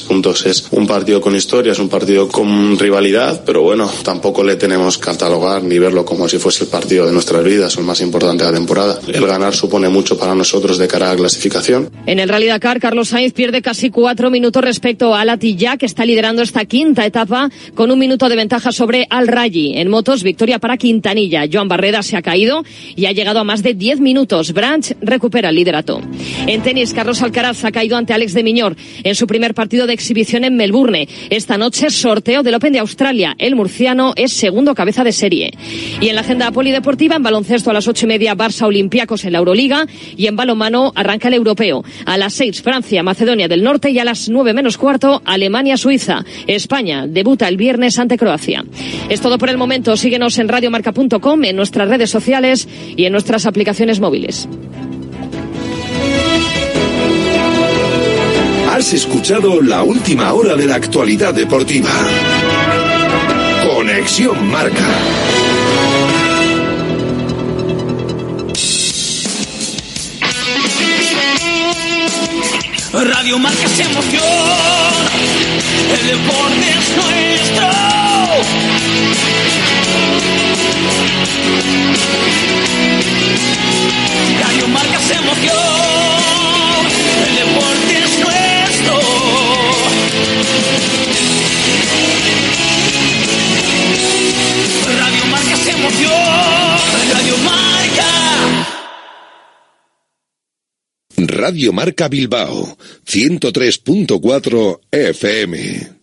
Puntos es un partido con historia, es un partido con rivalidad, pero bueno, tampoco le tenemos que catalogar ni verlo como si fuese el partido de nuestras vidas el más importante de la temporada. El ganar supone mucho para nosotros de cara a la clasificación. En el Rally Dakar, Carlos Sainz pierde casi cuatro minutos respecto a Latilla, que está liderando esta quinta etapa con un minuto de ventaja sobre Al Rayi. En motos, victoria para Quintanilla. Joan Barreda se ha caído y ha llegado a más de diez minutos. Branch recupera el liderato. En tenis, Carlos Alcaraz ha caído ante Alex de Miñor en su primer partido de exhibición en Melbourne. Esta noche, sorteo del Open de Australia. El murciano es segundo cabeza de serie. Y en la agenda polideportiva, en baloncesto a las ocho y media, Barça Olympiacos en la Euroliga. Y en balonmano arranca el europeo. A las seis, Francia, Macedonia del Norte. Y a las nueve menos cuarto, Alemania, Suiza. España debuta el viernes ante Croacia. Es todo por el momento. Síguenos en radiomarca.com, en nuestras redes sociales y en nuestras aplicaciones móviles. Has escuchado la última hora de la actualidad deportiva. Conexión Marca. Radio Marca se emoción. El deporte es nuestro. Radio Marca se emoción. El deporte es nuestro. Radio Marca se emoción. Radio Marca. Radio Marca Bilbao, 103.4 FM.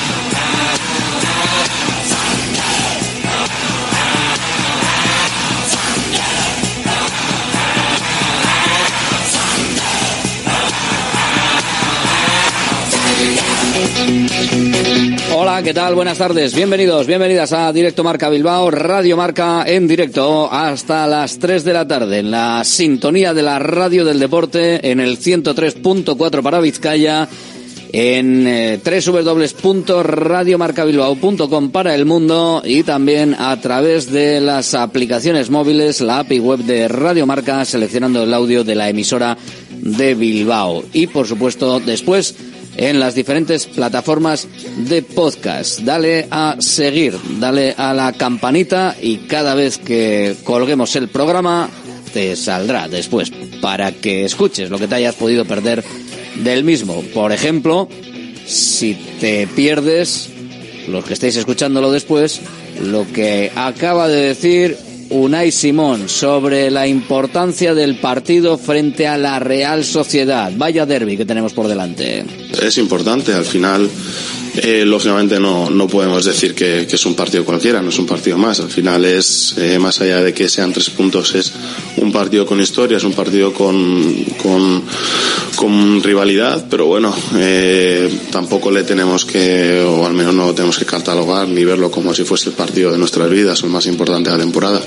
¿Qué tal? Buenas tardes. Bienvenidos, bienvenidas a Directo Marca Bilbao, Radio Marca en directo hasta las 3 de la tarde en la sintonía de la radio del deporte en el 103.4 para Vizcaya en eh, www.radiomarcabilbao.com para el mundo y también a través de las aplicaciones móviles, la API web de Radio Marca, seleccionando el audio de la emisora de Bilbao. Y por supuesto, después en las diferentes plataformas de podcast. Dale a seguir, dale a la campanita y cada vez que colguemos el programa te saldrá después para que escuches lo que te hayas podido perder del mismo. Por ejemplo, si te pierdes, los que estéis escuchándolo después, lo que acaba de decir Unai Simón sobre la importancia del partido frente a la Real Sociedad. Vaya derby que tenemos por delante. Es importante, al final, eh, lógicamente no, no podemos decir que, que es un partido cualquiera, no es un partido más. Al final es, eh, más allá de que sean tres puntos, es un partido con historia, es un partido con, con, con rivalidad, pero bueno, eh, tampoco le tenemos que, o al menos no tenemos que catalogar ni verlo como si fuese el partido de nuestras vidas el más importante de la temporada.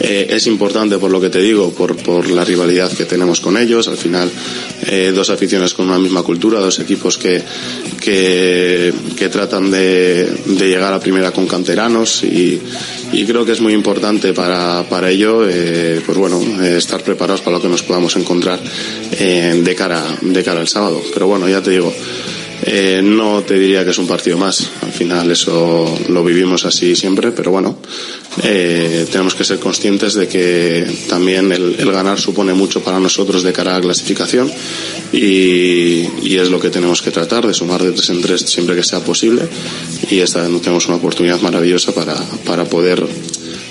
Eh, es importante por lo que te digo, por, por la rivalidad que tenemos con ellos. Al final, eh, dos aficiones con una misma cultura, dos equipos que, que, tratan de, llegar a primera con canteranos y, y creo que es muy importante para, para ello, eh, pues bueno, eh, estar preparados para lo que nos podamos encontrar eh, de cara de cara al sábado. Pero bueno, ya te digo, eh, no te diría que es un partido más. Al final eso lo vivimos así siempre, pero bueno, eh, tenemos que ser conscientes de que también el, ganar supone mucho para nosotros de cara a la clasificación y, es lo que tenemos que tratar, de sumar de tres en tres siempre que sea posible y esta vez tenemos una oportunidad maravillosa para, para poder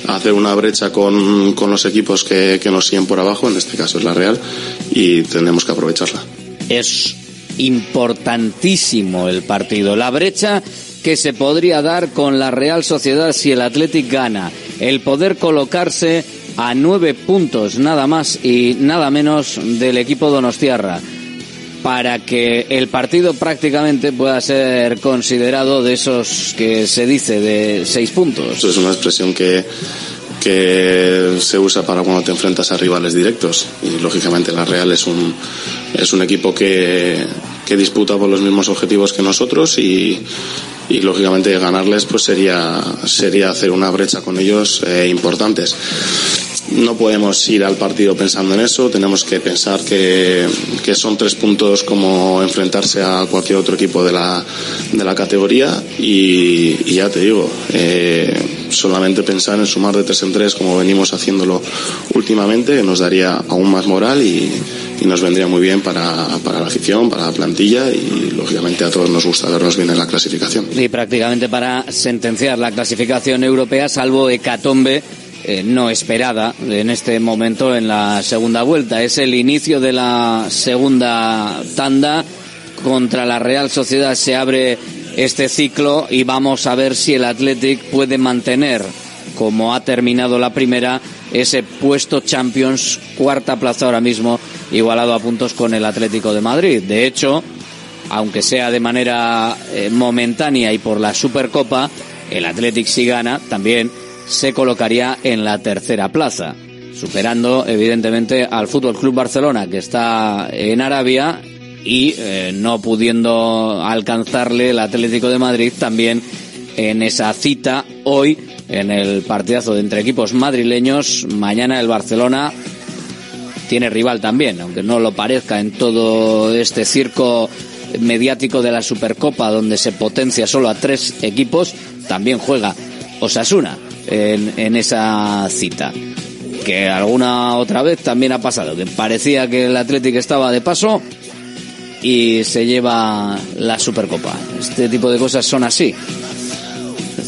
hacer una brecha con, con los equipos que, que nos siguen por abajo, en este caso es la Real, y tenemos que aprovecharla. Es importantísimo el partido. La brecha que se podría dar con la Real Sociedad si el Athletic gana. El poder colocarse a nueve puntos nada más y nada menos del equipo Donostiarra para que el partido prácticamente pueda ser considerado de esos que se dice de seis puntos. Eso es una expresión que, que se usa para cuando te enfrentas a rivales directos. Y lógicamente la Real es un, es un equipo que, que disputa por los mismos objetivos que nosotros y, y lógicamente ganarles pues sería sería hacer una brecha con ellos eh, importantes no podemos ir al partido pensando en eso, tenemos que pensar que, que son tres puntos como enfrentarse a cualquier otro equipo de la, de la categoría. Y, ya te digo, eh, solamente pensar en sumar de tres en tres como venimos haciéndolo últimamente nos daría aún más moral y, y nos vendría muy bien para, para, la afición, para la plantilla. Y lógicamente a todos nos gusta vernos bien en la clasificación. Y prácticamente para sentenciar la clasificación europea, salvo Hecatombe eh, no esperada en este momento en la segunda vuelta. Es el inicio de la segunda tanda. Contra la Real Sociedad se abre este ciclo y vamos a ver si el Athletic puede mantener, como ha terminado la primera, ese puesto Champions, cuarta plaza ahora mismo, igualado a puntos con el Atlético de Madrid. De hecho, aunque sea de manera eh, momentánea y por la Supercopa, el Athletic si gana también se colocaría en la tercera plaza, superando evidentemente al Fútbol Club Barcelona que está en Arabia y eh, no pudiendo alcanzarle el Atlético de Madrid también en esa cita hoy en el partidazo de entre equipos madrileños. Mañana el Barcelona tiene rival también, aunque no lo parezca en todo este circo mediático de la Supercopa donde se potencia solo a tres equipos, también juega Osasuna en, en esa cita. Que alguna otra vez también ha pasado, que parecía que el Atlético estaba de paso y se lleva la Supercopa. Este tipo de cosas son así.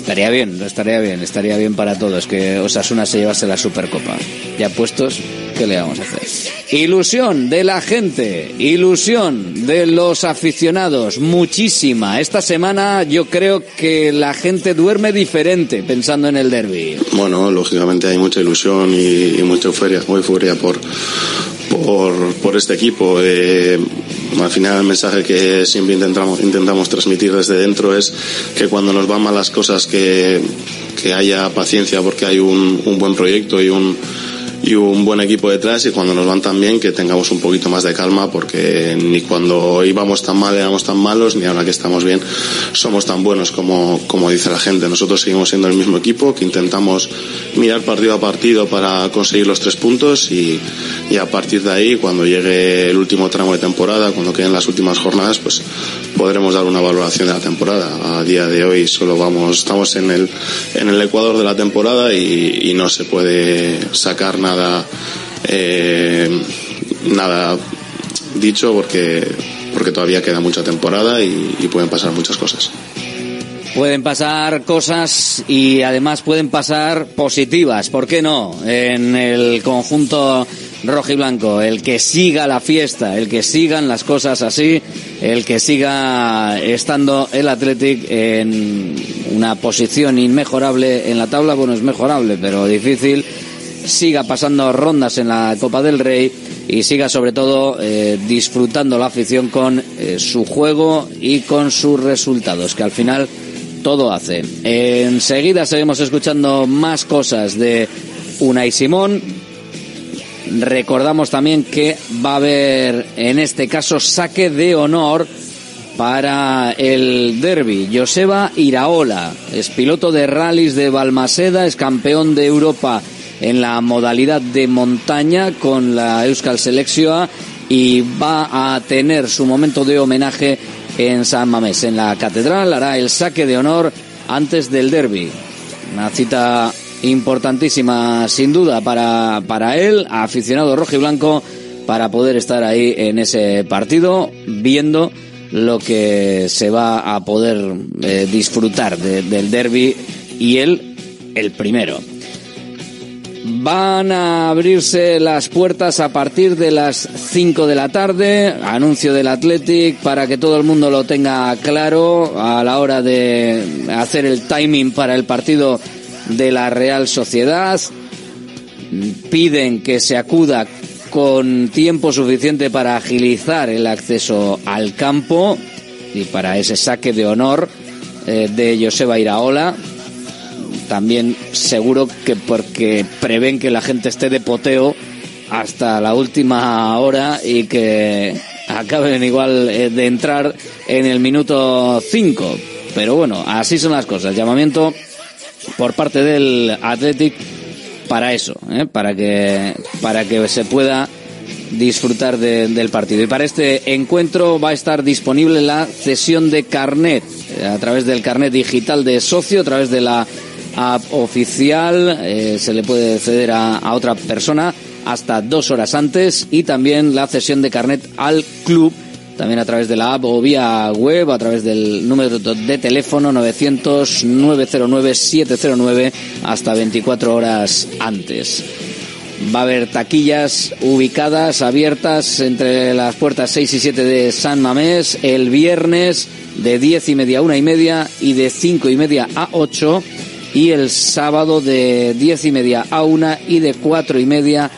Estaría bien, estaría bien, estaría bien para todos que Osasuna se llevase la Supercopa. Ya puestos, ¿qué le vamos a hacer? Ilusión de la gente, ilusión de los aficionados, muchísima. Esta semana yo creo que la gente duerme diferente pensando en el derby. Bueno, lógicamente hay mucha ilusión y, y mucha euforia, euforia por, por, por este equipo. Eh, al final el mensaje que siempre intentamos, intentamos transmitir desde dentro es que cuando nos van mal las cosas que, que haya paciencia porque hay un, un buen proyecto y un, y un buen equipo detrás y cuando nos van tan bien que tengamos un poquito más de calma porque ni cuando íbamos tan mal éramos tan malos ni ahora que estamos bien somos tan buenos como, como dice la gente. Nosotros seguimos siendo el mismo equipo que intentamos mirar partido a partido para conseguir los tres puntos y, y a partir de ahí cuando llegue el último tramo de temporada, cuando queden las últimas jornadas, pues podremos dar una valoración de la temporada. A día de hoy solo vamos, estamos en el, en el ecuador de la temporada y, y no se puede sacar nada, eh, nada dicho porque, porque todavía queda mucha temporada y, y pueden pasar muchas cosas. Pueden pasar cosas y además pueden pasar positivas, ¿por qué no? En el conjunto rojo y blanco, el que siga la fiesta, el que sigan las cosas así, el que siga estando el Athletic en una posición inmejorable en la tabla, bueno, es mejorable, pero difícil, siga pasando rondas en la Copa del Rey y siga sobre todo eh, disfrutando la afición con eh, su juego y con sus resultados, que al final todo hace. Enseguida seguimos escuchando más cosas de Unai Simón. Recordamos también que va a haber en este caso saque de honor para el derby. Joseba Iraola es piloto de rallies de Balmaseda, es campeón de Europa en la modalidad de montaña con la Euskal Selección y va a tener su momento de homenaje en San Mamés. En la catedral hará el saque de honor antes del derby. Una cita importantísima, sin duda, para, para él, aficionado rojo y blanco, para poder estar ahí en ese partido, viendo lo que se va a poder eh, disfrutar de, del derby y él el primero. Van a abrirse las puertas a partir de las 5 de la tarde. Anuncio del Athletic para que todo el mundo lo tenga claro a la hora de hacer el timing para el partido de la Real Sociedad. piden que se acuda con tiempo suficiente para agilizar el acceso al campo y para ese saque de honor eh, de Joseba Iraola. También seguro que porque prevén que la gente esté de poteo hasta la última hora y que acaben igual eh, de entrar en el minuto 5. Pero bueno, así son las cosas. Llamamiento por parte del Athletic para eso, ¿eh? para que para que se pueda disfrutar del partido. Y para este encuentro va a estar disponible la cesión de carnet eh, a través del carnet digital de socio, a través de la app oficial, eh, se le puede ceder a, a otra persona hasta dos horas antes y también la cesión de carnet al club también a través de la app o vía web, a través del número de teléfono 900-909-709 hasta 24 horas antes. Va a haber taquillas ubicadas, abiertas entre las puertas 6 y 7 de San Mamés el viernes de 10 y media a 1 y media y de 5 y media a 8 y el sábado de 10 y media a 1 y de 4 y media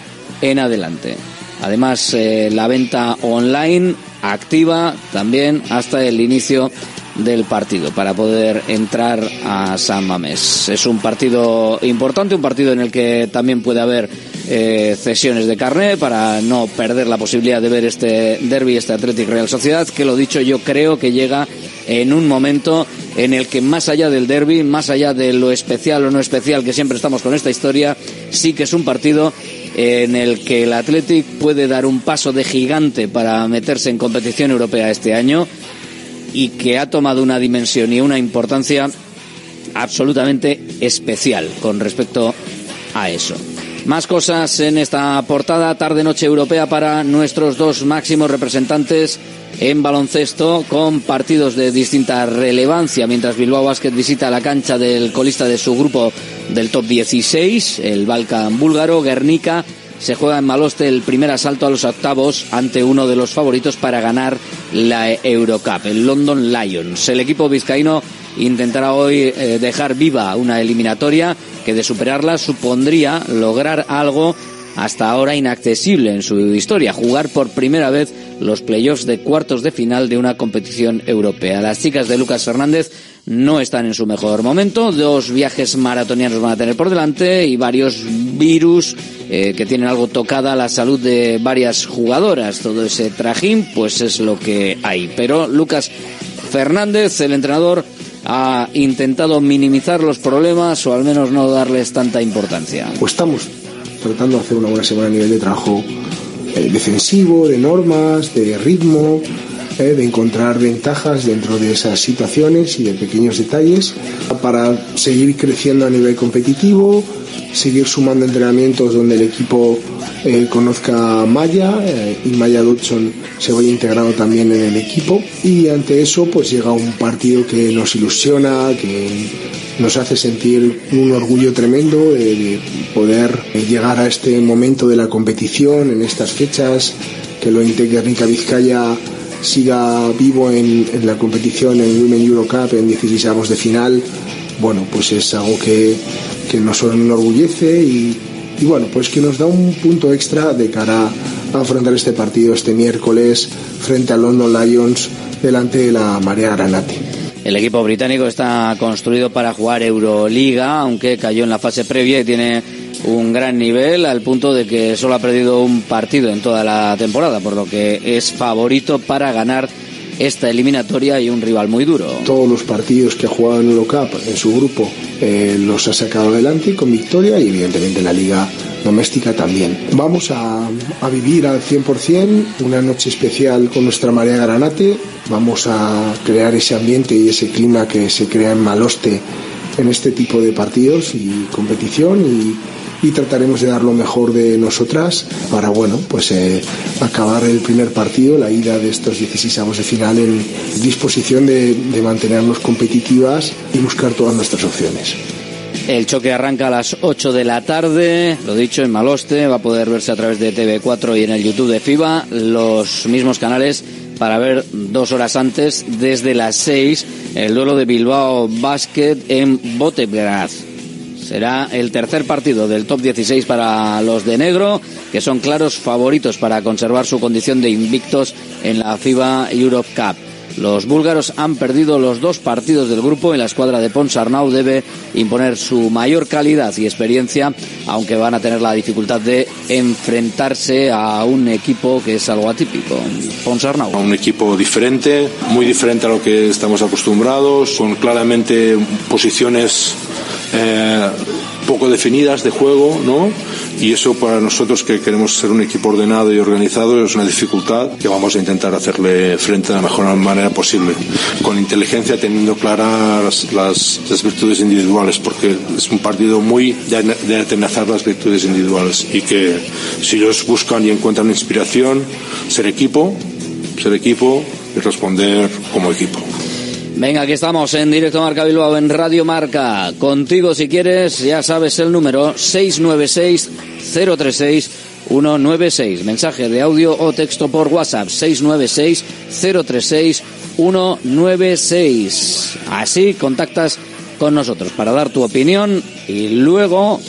en adelante. Además, eh, la venta online activa también hasta el inicio del partido para poder entrar a San Mamés. Es un partido importante, un partido en el que también puede haber eh, cesiones de carné para no perder la posibilidad de ver este derby, este Athletic Real Sociedad, que lo dicho yo creo que llega en un momento en el que más allá del derby, más allá de lo especial o no especial que siempre estamos con esta historia, sí que es un partido en el que el Athletic puede dar un paso de gigante para meterse en competición europea este año y que ha tomado una dimensión y una importancia absolutamente especial con respecto a eso. Más cosas en esta portada, tarde-noche europea para nuestros dos máximos representantes en baloncesto con partidos de distinta relevancia, mientras Bilbao Basket visita la cancha del colista de su grupo del top 16, el Balkan búlgaro, Guernica, se juega en Maloste el primer asalto a los octavos ante uno de los favoritos para ganar la Eurocup, el London Lions. El equipo vizcaíno intentará hoy eh, dejar viva una eliminatoria que de superarla supondría lograr algo hasta ahora inaccesible en su historia, jugar por primera vez los playoffs de cuartos de final de una competición europea. Las chicas de Lucas Fernández no están en su mejor momento, dos viajes maratonianos van a tener por delante y varios virus eh, que tienen algo tocada la salud de varias jugadoras. Todo ese trajín, pues es lo que hay. Pero Lucas Fernández, el entrenador, ha intentado minimizar los problemas o al menos no darles tanta importancia. Pues estamos tratando de hacer una buena semana a nivel de trabajo eh, defensivo, de normas, de ritmo, eh, de encontrar ventajas dentro de esas situaciones y de pequeños detalles para seguir creciendo a nivel competitivo, seguir sumando entrenamientos donde el equipo eh, conozca a Maya y Maya Dodson se vaya integrando también en el equipo. Y ante eso pues llega un partido que nos ilusiona, que nos hace sentir un orgullo tremendo de poder llegar a este momento de la competición en estas fechas, que lo Guernica Vizcaya siga vivo en, la competición en Women Eurocup en 16 de final, bueno, pues es algo que, que nos enorgullece y, y bueno, pues que nos da un punto extra de cara a afrontar este partido este miércoles frente a London Lions delante de la Marea Granate. El equipo británico está construido para jugar Euroliga, aunque cayó en la fase previa y tiene un gran nivel al punto de que solo ha perdido un partido en toda la temporada, por lo que es favorito para ganar esta eliminatoria y un rival muy duro. Todos los partidos que ha jugado en Eurocup en su grupo eh, los ha sacado adelante con victoria y evidentemente la liga doméstica también. Vamos a, vivir al 100% una noche especial con nuestra Marea Granate vamos a crear ese ambiente y ese clima que se crea en Maloste en este tipo de partidos y competición y, trataremos de dar lo mejor de nosotras para bueno pues eh, acabar el primer partido la ida de estos 16 avos de final en disposición de, mantenernos competitivas y buscar todas nuestras opciones. El choque arranca a las 8 de la tarde, lo dicho, en Maloste, va a poder verse a través de TV4 y en el YouTube de FIBA, los mismos canales para ver dos horas antes, desde las seis, el duelo de Bilbao Basket en Botebraz. Será el tercer partido del top 16 para los de negro, que son claros favoritos para conservar su condición de invictos en la FIBA Europe Cup. Los búlgaros han perdido los dos partidos del grupo y la escuadra de Ponsarnau debe imponer su mayor calidad y experiencia, aunque van a tener la dificultad de enfrentarse a un equipo que es algo atípico, Ponsarnau. Un equipo diferente, muy diferente a lo que estamos acostumbrados, con claramente posiciones eh, poco definidas de juego, ¿no? Y eso para nosotros que queremos ser un equipo ordenado y organizado es una dificultad que vamos a intentar hacerle frente de la mejor manera posible, con inteligencia teniendo claras las, virtudes individuales, porque es un partido muy de, de atenazar las virtudes individuales y que si ellos buscan y encuentran inspiración, ser equipo, ser equipo y responder como equipo. Venga, aquí estamos en directo Marca Bilbao en Radio Marca. Contigo si quieres, ya sabes el número 696 036 196. Mensaje de audio o texto por WhatsApp 696 036 196. Así contactas con nosotros para dar tu opinión y luego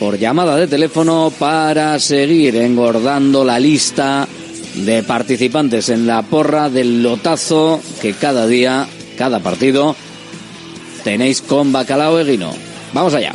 por llamada de teléfono para seguir engordando la lista de participantes en la porra del lotazo que cada día cada partido tenéis con Bacalao Eguino. Vamos allá.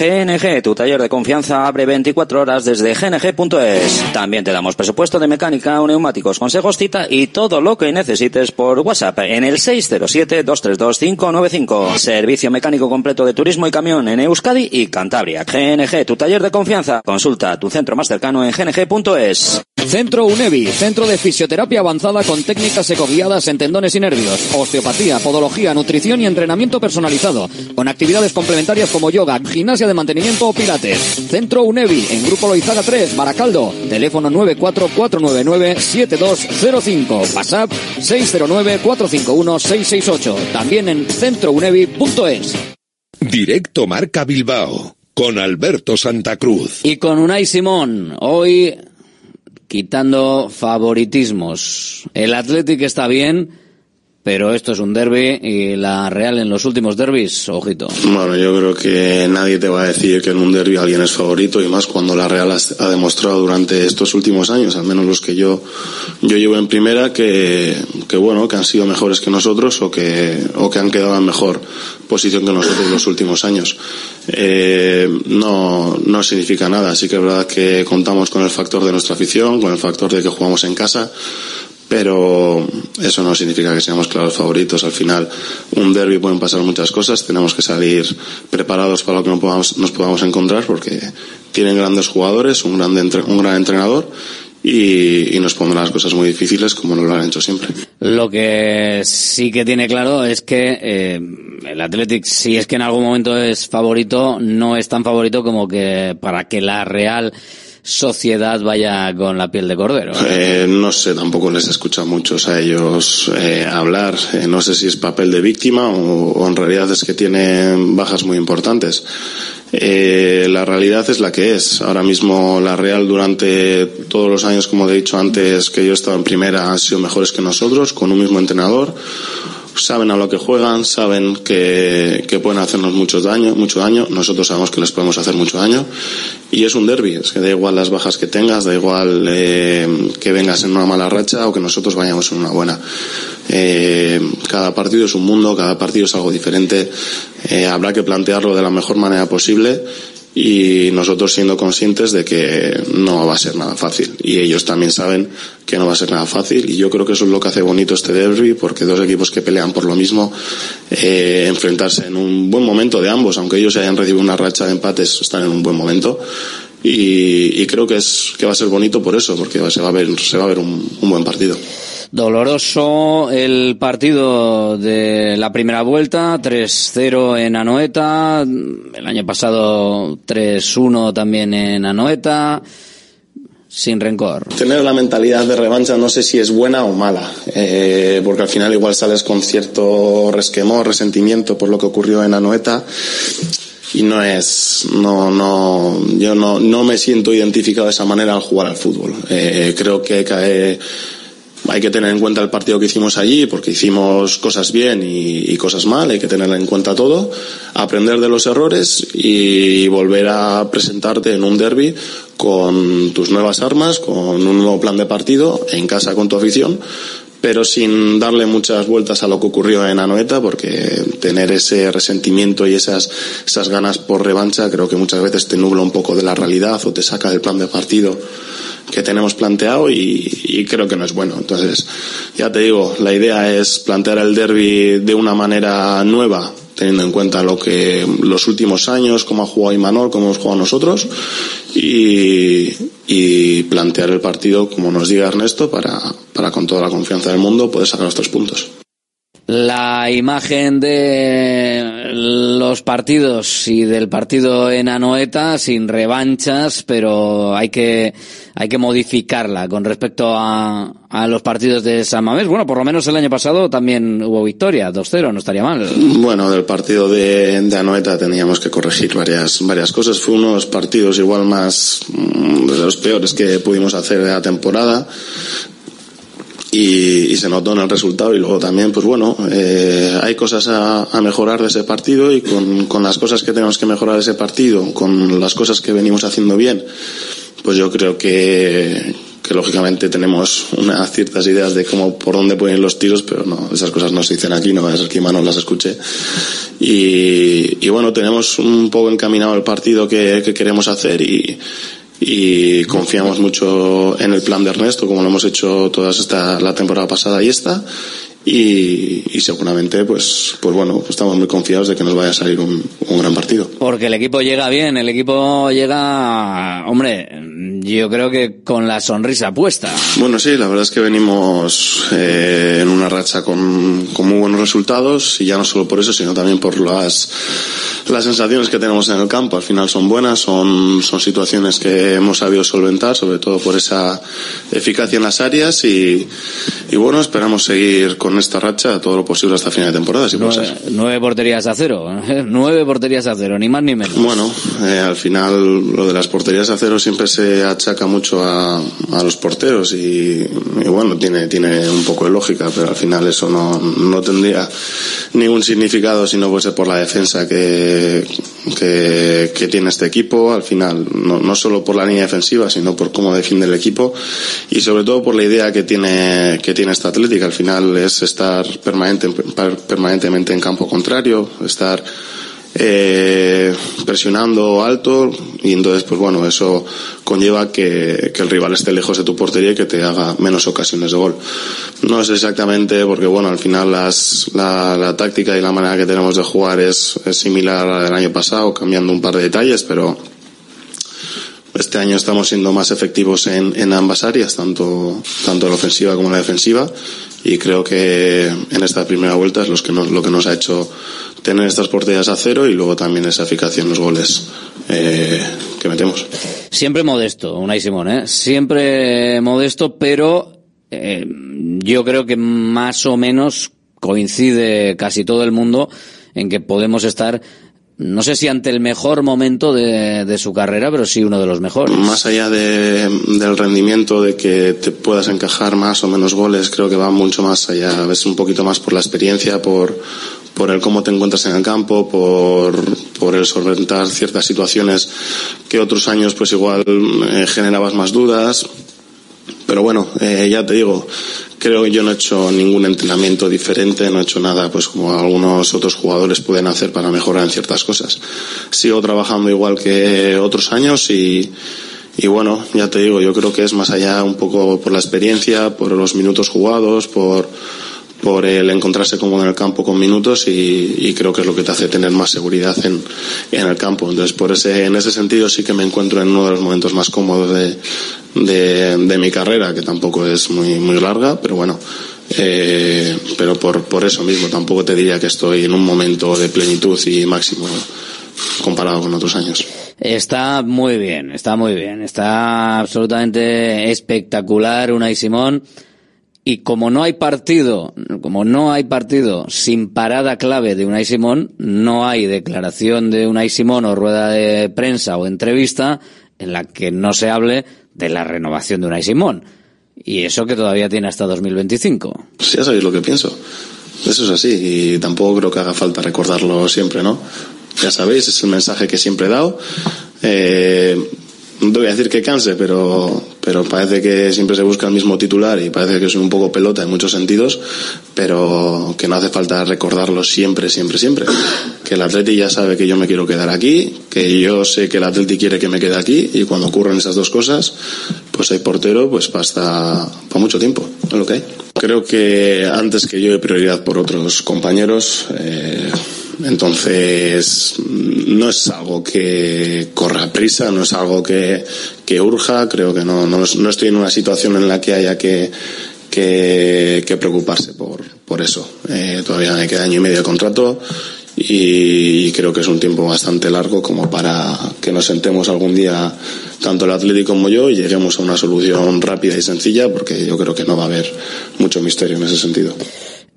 GNG, tu taller de confianza, abre 24 horas desde gng.es. También te damos presupuesto de mecánica neumáticos, consejos, cita y todo lo que necesites por WhatsApp en el 607-232-595. Servicio mecánico completo de turismo y camión en Euskadi y Cantabria. GNG, tu taller de confianza. Consulta tu centro más cercano en gng.es. Centro UNEVI, centro de fisioterapia avanzada con técnicas ecoguiadas en tendones y nervios, osteopatía, podología, nutrición y entrenamiento personalizado, con actividades complementarias como yoga, gimnasia de mantenimiento o pilates. Centro UNEVI, en Grupo Loizaga 3, Baracaldo, teléfono 944997205, WhatsApp 609451668, también en centrounevi.es. Directo Marca Bilbao, con Alberto Santa Cruz. Y con Unai Simón, hoy quitando favoritismos. El Athletic está bien, pero esto es un derby y la Real en los últimos derbis, ojito. Bueno, yo creo que nadie te va a decir que en un derby alguien es favorito y más cuando la Real ha demostrado durante estos últimos años, al menos los que yo yo llevo en primera, que, que bueno, que han sido mejores que nosotros o que o que han quedado en mejor posición que nosotros en los últimos años. Eh, no, no significa nada. Sí que es verdad que contamos con el factor de nuestra afición, con el factor de que jugamos en casa, pero eso no significa que seamos claros favoritos. Al final, un derby pueden pasar muchas cosas. Tenemos que salir preparados para lo que nos podamos, encontrar porque tienen grandes jugadores, un, grande, un gran entrenador y, nos pondrán las cosas muy difíciles como lo han hecho siempre. Lo que sí que tiene claro es que eh, el Athletic, si es que en algún momento es favorito, no es tan favorito como que para que la Real Sociedad vaya con la piel de cordero. Eh, no sé, tampoco les he escuchado muchos a ellos eh, hablar. Eh, no sé si es papel de víctima o, en realidad es que tienen bajas muy importantes. Eh, la realidad es la que es. Ahora mismo la Real durante todos los años, como he dicho antes, que yo he estado en primera, han sido mejores que nosotros, con un mismo entrenador. Saben a lo que juegan, saben que, que pueden hacernos mucho daño, mucho daño. Nosotros sabemos que les podemos hacer mucho daño. Y es un derby, es que da igual las bajas que tengas, da igual eh, que vengas en una mala racha o que nosotros vayamos en una buena. Eh, cada partido es un mundo, cada partido es algo diferente. Eh, habrá que plantearlo de la mejor manera posible y nosotros siendo conscientes de que no va a ser nada fácil. Y ellos también saben que no va a ser nada fácil. Y yo creo que eso es lo que hace bonito este derby porque dos equipos que pelean por lo mismo eh, enfrentarse en un buen momento de ambos aunque ellos hayan recibido una racha de empates están en un buen momento. Y, y creo que es que va a ser bonito por eso porque se va a ver se va a ver un, un buen partido Doloroso el partido de la primera vuelta, 3-0 en Anoeta, el año pasado 3-1 también en Anoeta, sin rencor. Tener la mentalidad de revancha no sé si es buena o mala, eh, porque al final igual sales con cierto resquemor, resentimiento por lo que ocurrió en Anoeta y no es no no yo no no me siento identificado de esa manera al jugar al fútbol eh, creo que cae hay que tener en cuenta el partido que hicimos allí porque hicimos cosas bien y, cosas mal, hay que tener en cuenta todo, aprender de los errores y volver a presentarte en un derby con tus nuevas armas, con un nuevo plan de partido, en casa con tu afición, pero sin darle muchas vueltas a lo que ocurrió en Anoeta, porque tener ese resentimiento y esas, esas ganas por revancha creo que muchas veces te nubla un poco de la realidad o te saca del plan de partido que tenemos planteado y, y, creo que no es bueno. Entonces, ya te digo, la idea es plantear el derby de una manera nueva, teniendo en cuenta lo que los últimos años, cómo ha jugado Imanol, cómo hemos jugado nosotros, y, plantear el partido como nos diga Ernesto para con toda la confianza del mundo poder sacar los tres puntos la imagen de los partidos y del partido en Anoeta sin revanchas, pero hay que hay que modificarla con respecto a, a los partidos de San Mamés. Bueno, por lo menos el año pasado también hubo victoria, 2-0, no estaría mal. Bueno, del partido de, de, Anoeta teníamos que corregir varias varias cosas. Fue uno de los partidos igual más de los peores que pudimos hacer de la temporada y, se notó en el resultado y luego también pues bueno eh, hay cosas a, mejorar de ese partido y con, con, las cosas que tenemos que mejorar de ese partido con las cosas que venimos haciendo bien pues yo creo que, que lógicamente tenemos unas ciertas ideas de cómo por dónde pueden ir los tiros pero no esas cosas no se dicen aquí no ser que no las escuche. Y, y bueno tenemos un poco encaminado el partido que, que queremos hacer y y confiamos mucho en el plan de Ernesto, como lo hemos hecho toda esta, la temporada pasada y esta. Y, y, seguramente pues pues bueno pues estamos muy confiados de que nos vaya a salir un, un, gran partido. Porque el equipo llega bien el equipo llega hombre yo creo que con la sonrisa puesta. Bueno sí la verdad es que venimos eh, en una racha con, con muy buenos resultados y ya no solo por eso sino también por las las sensaciones que tenemos en el campo. Al final son buenas son son situaciones que hemos sabido solventar sobre todo por esa eficacia en las áreas y, y bueno esperamos seguir con con esta racha todo lo posible hasta final de temporada, si nueve, puede ser. nueve porterías a cero, nueve porterías a cero, ni más ni menos. Bueno, eh, al final lo de las porterías a cero siempre se achaca mucho a, a los porteros y, y, bueno, tiene, tiene un poco de lógica, pero al final eso no, no tendría ningún significado si no fuese por la defensa que, que, que tiene este equipo, al final, no, no solo por la línea defensiva, sino por cómo defiende el equipo y sobre todo por la idea que tiene, que tiene esta Atlética. Al final es estar permanente, permanentemente en campo contrario, estar eh, presionando alto y entonces pues bueno eso conlleva que, el rival esté lejos de tu portería y que te haga menos ocasiones de gol. No es exactamente porque bueno al final las, la, la táctica y la manera que tenemos de jugar es, similar al del año pasado cambiando un par de detalles pero Este año estamos siendo más efectivos en, en ambas áreas, tanto, tanto la ofensiva como la defensiva, y creo que en esta primera vuelta es los que nos, lo que nos ha hecho tener estas porterías a cero y luego también esa eficacia en los goles eh, que metemos. Siempre modesto, Unai Simón, ¿eh? Siempre modesto, pero eh, yo creo que más o menos coincide casi todo el mundo en que podemos estar no sé si ante el mejor momento de, su carrera, pero sí uno de los mejores. Más allá de, del rendimiento, de que te puedas encajar más o menos goles, creo que va mucho más allá. Ves un poquito más por la experiencia, por, por el cómo te encuentras en el campo, por, por el solventar ciertas situaciones que otros años pues igual eh, generabas más dudas. Pero bueno, eh, ya te digo, creo que yo no he hecho ningún entrenamiento diferente, no he hecho nada pues como algunos otros jugadores pueden hacer para mejorar en ciertas cosas. Sigo trabajando igual que otros años y, y bueno, ya te digo, yo creo que es más allá un poco por la experiencia, por los minutos jugados, por por el encontrarse como en el campo con minutos y, y, creo que es lo que te hace tener más seguridad en, en, el campo. Entonces, por ese, en ese sentido sí que me encuentro en uno de los momentos más cómodos de, de, de mi carrera, que tampoco es muy, muy larga, pero bueno, eh, pero por, por eso mismo tampoco te diría que estoy en un momento de plenitud y máximo comparado con otros años. Está muy bien, está muy bien, está absolutamente espectacular Unai Simón. Y como no hay partido, como no hay partido sin parada clave de Unai Simón, no hay declaración de Unai Simón o rueda de prensa o entrevista en la que no se hable de la renovación de Unai Simón. Y eso que todavía tiene hasta 2025. Pues ya sabéis lo que pienso. Eso es así y tampoco creo que haga falta recordarlo siempre, ¿no? Ya sabéis, es el mensaje que siempre he dado. Eh, no te voy a decir que canse, pero, pero parece que siempre se busca el mismo titular y parece que soy un poco pelota en muchos sentidos, pero que no hace falta recordarlo siempre, siempre, siempre. Que el Atleti ya sabe que yo me quiero quedar aquí, que yo sé que el Atleti quiere que me quede aquí y cuando ocurren esas dos cosas, pues hay portero pues hasta para mucho tiempo, es lo que hay. Creo que antes que yo hay prioridad por otros compañeros. Eh, entonces, no es algo que corra prisa, no es algo que, que urja, creo que no, no, estoy en una situación en la que haya que, que, que preocuparse por, por eso. Eh, todavía me queda año y medio de contrato y creo que es un tiempo bastante largo como para que nos sentemos algún día tanto el Atlético como yo y lleguemos a una solución rápida y sencilla porque yo creo que no va a haber mucho misterio en ese sentido.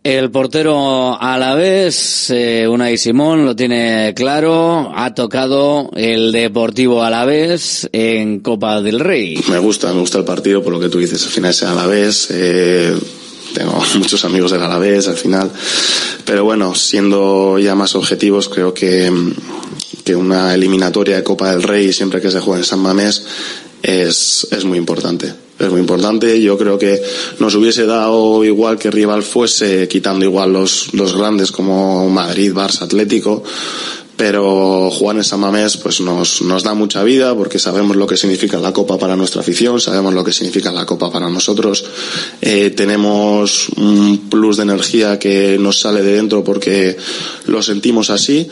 El portero a la vez, eh, Unai Simón lo tiene claro, ha tocado el Deportivo a la vez en Copa del Rey. Me gusta, me gusta el partido por lo que tú dices, al final es a eh, tengo muchos amigos del Alavés al final, pero bueno, siendo ya más objetivos, creo que, que una eliminatoria de Copa del Rey siempre que se juega en San Mamés es, es muy importante es muy importante. Yo creo que nos hubiese dado igual que rival fuese, quitando igual los, los grandes como Madrid, Barça, Atlético, pero jugar en pues nos, nos da mucha vida porque sabemos lo que significa la Copa para nuestra afición, sabemos lo que significa la Copa para nosotros, eh, tenemos un plus de energía que nos sale de dentro porque lo sentimos así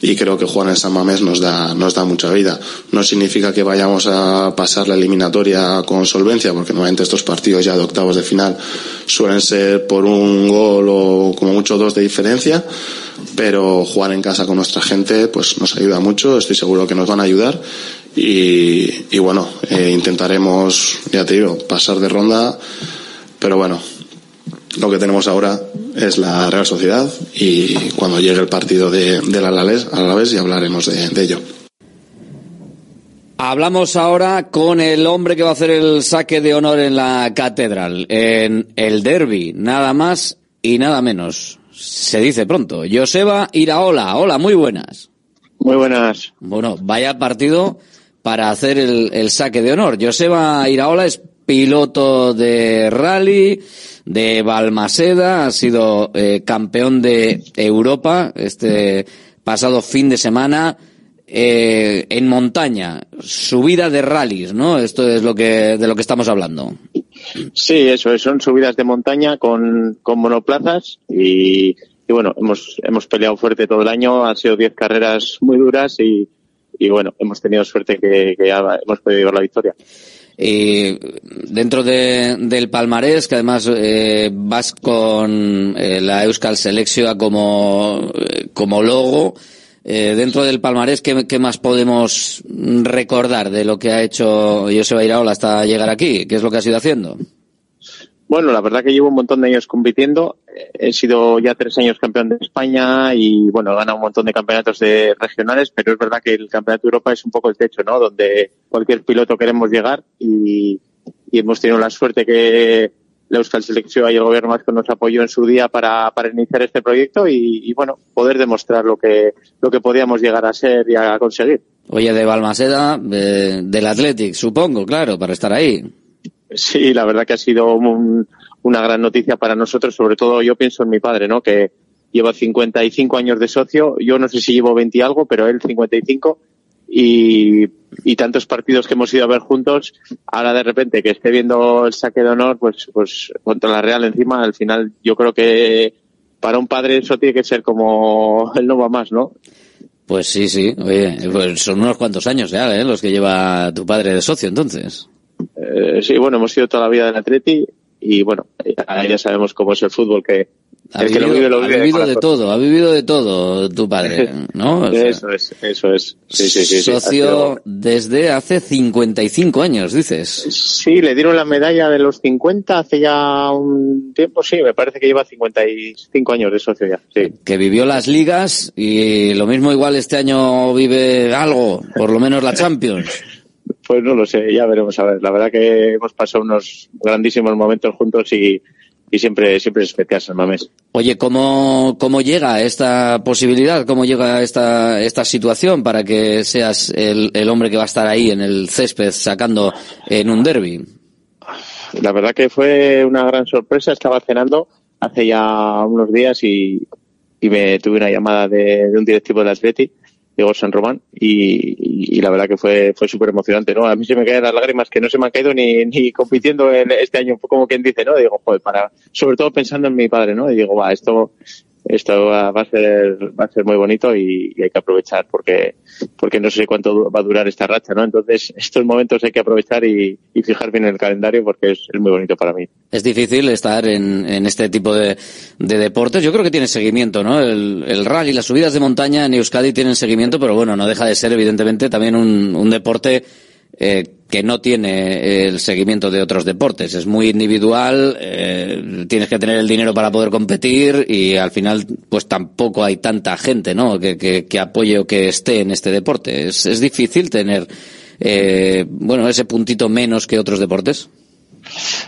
y creo que jugar en San Mamés nos da, nos da mucha vida. No significa que vayamos a pasar la eliminatoria con solvencia, porque normalmente estos partidos ya de octavos de final suelen ser por un gol o como mucho dos de diferencia, pero jugar en casa con nuestra gente pues nos ayuda mucho, estoy seguro que nos van a ayudar y, bueno, eh, intentaremos, ya te digo, pasar de ronda, pero bueno, lo que tenemos ahora es la Real Sociedad y cuando llegue el partido de, del Alavés, Alavés ya hablaremos de, de, ello. Hablamos ahora con el hombre que va a hacer el saque de honor en la catedral, en el derby, nada más y nada menos. Se dice pronto. Joseba Iraola, hola, muy buenas. Muy buenas. Bueno, vaya partido para hacer el, el saque de honor. Joseba Iraola es piloto de rally, de Balmaseda, ha sido eh, campeón de Europa este pasado fin de semana eh, en montaña, subida de rallies, ¿no? Esto es lo que de lo que estamos hablando. Sí, eso es, son subidas de montaña con, con monoplazas y, y bueno, hemos, hemos peleado fuerte todo el año, han sido 10 carreras muy duras y, bueno, hemos tenido suerte que, que ya hemos podido llevar la victoria. Y dentro de, del palmarés, que además eh, vas con eh, la Euskal Selección como, eh, como logo, eh, dentro del palmarés, ¿qué, ¿qué, más podemos recordar de lo que ha hecho Joseba Iraola hasta llegar aquí? ¿Qué es lo que ha ido haciendo? Bueno, la verdad que llevo un montón de años compitiendo. He sido ya tres años campeón de España y, bueno, he ganado un montón de campeonatos de regionales, pero es verdad que el Campeonato de Europa es un poco el techo, ¿no? Donde cualquier piloto queremos llegar y, y hemos tenido la suerte que la Euskal Selección y el gobierno vasco nos apoyó en su día para, para iniciar este proyecto y, y, bueno, poder demostrar lo que, lo que podíamos llegar a ser y a conseguir. Oye, de Balmaseda, de, del Athletic, supongo, claro, para estar ahí. Sí, la verdad que ha sido un, una gran noticia para nosotros, sobre todo yo pienso en mi padre, ¿no? Que lleva 55 años de socio, yo no sé si llevo 20 y algo, pero él 55 y, y tantos partidos que hemos ido a ver juntos, ahora de repente que esté viendo el saque de honor, pues, pues contra la Real encima, al final yo creo que para un padre eso tiene que ser como él no va más, ¿no? Pues sí, sí, oye, pues son unos cuantos años ya, ¿eh? Los que lleva tu padre de socio, entonces. Eh, sí, bueno, hemos sido toda la vida del Atleti y bueno, ya, sabemos cómo es el fútbol que ha el vivido, que lo vive, lo vive ha vivido de, todo, ha vivido de todo tu padre, ¿no? O sea, eso es, eso es. Sí, sí, sí, socio desde hace 55 años, dices. Sí, le dieron la medalla de los 50 hace ya un tiempo, sí, me parece que lleva 55 años de socio ya, sí. Que vivió las ligas y lo mismo igual este año vive algo, por lo menos la Champions. Pues no lo sé, ya veremos a ver. La verdad que hemos pasado unos grandísimos momentos juntos y, y siempre, siempre es especial San Mamés. Oye, ¿cómo, ¿cómo llega esta posibilidad? ¿Cómo llega esta, esta situación para que seas el, el hombre que va a estar ahí en el césped sacando en un derby? La verdad que fue una gran sorpresa. Estaba cenando hace ya unos días y, y me tuve una llamada de, de un directivo de Atleti Diego San Román y, y, la verdad que fue fue súper emocionante, ¿no? A mí se me caen las lágrimas que no se me han caído ni, ni compitiendo en este año, como quien dice, ¿no? Digo, joder, para, sobre todo pensando en mi padre, ¿no? Y digo, va, esto, esto va, va a ser, va a ser muy bonito y, hay que aprovechar porque, porque no sé cuánto va a durar esta racha, ¿no? Entonces, estos momentos hay que aprovechar y, y fijar bien el calendario porque es, es, muy bonito para mí. Es difícil estar en, en este tipo de, de, deportes. Yo creo que tiene seguimiento, ¿no? El, el rally, las subidas de montaña en Euskadi tienen seguimiento, pero bueno, no deja de ser evidentemente también un, un deporte eh, que no tiene el seguimiento de otros deportes. Es muy individual, eh, tienes que tener el dinero para poder competir y al final pues tampoco hay tanta gente ¿no? que, que, que apoye o que esté en este deporte. Es, es difícil tener eh, bueno ese puntito menos que otros deportes.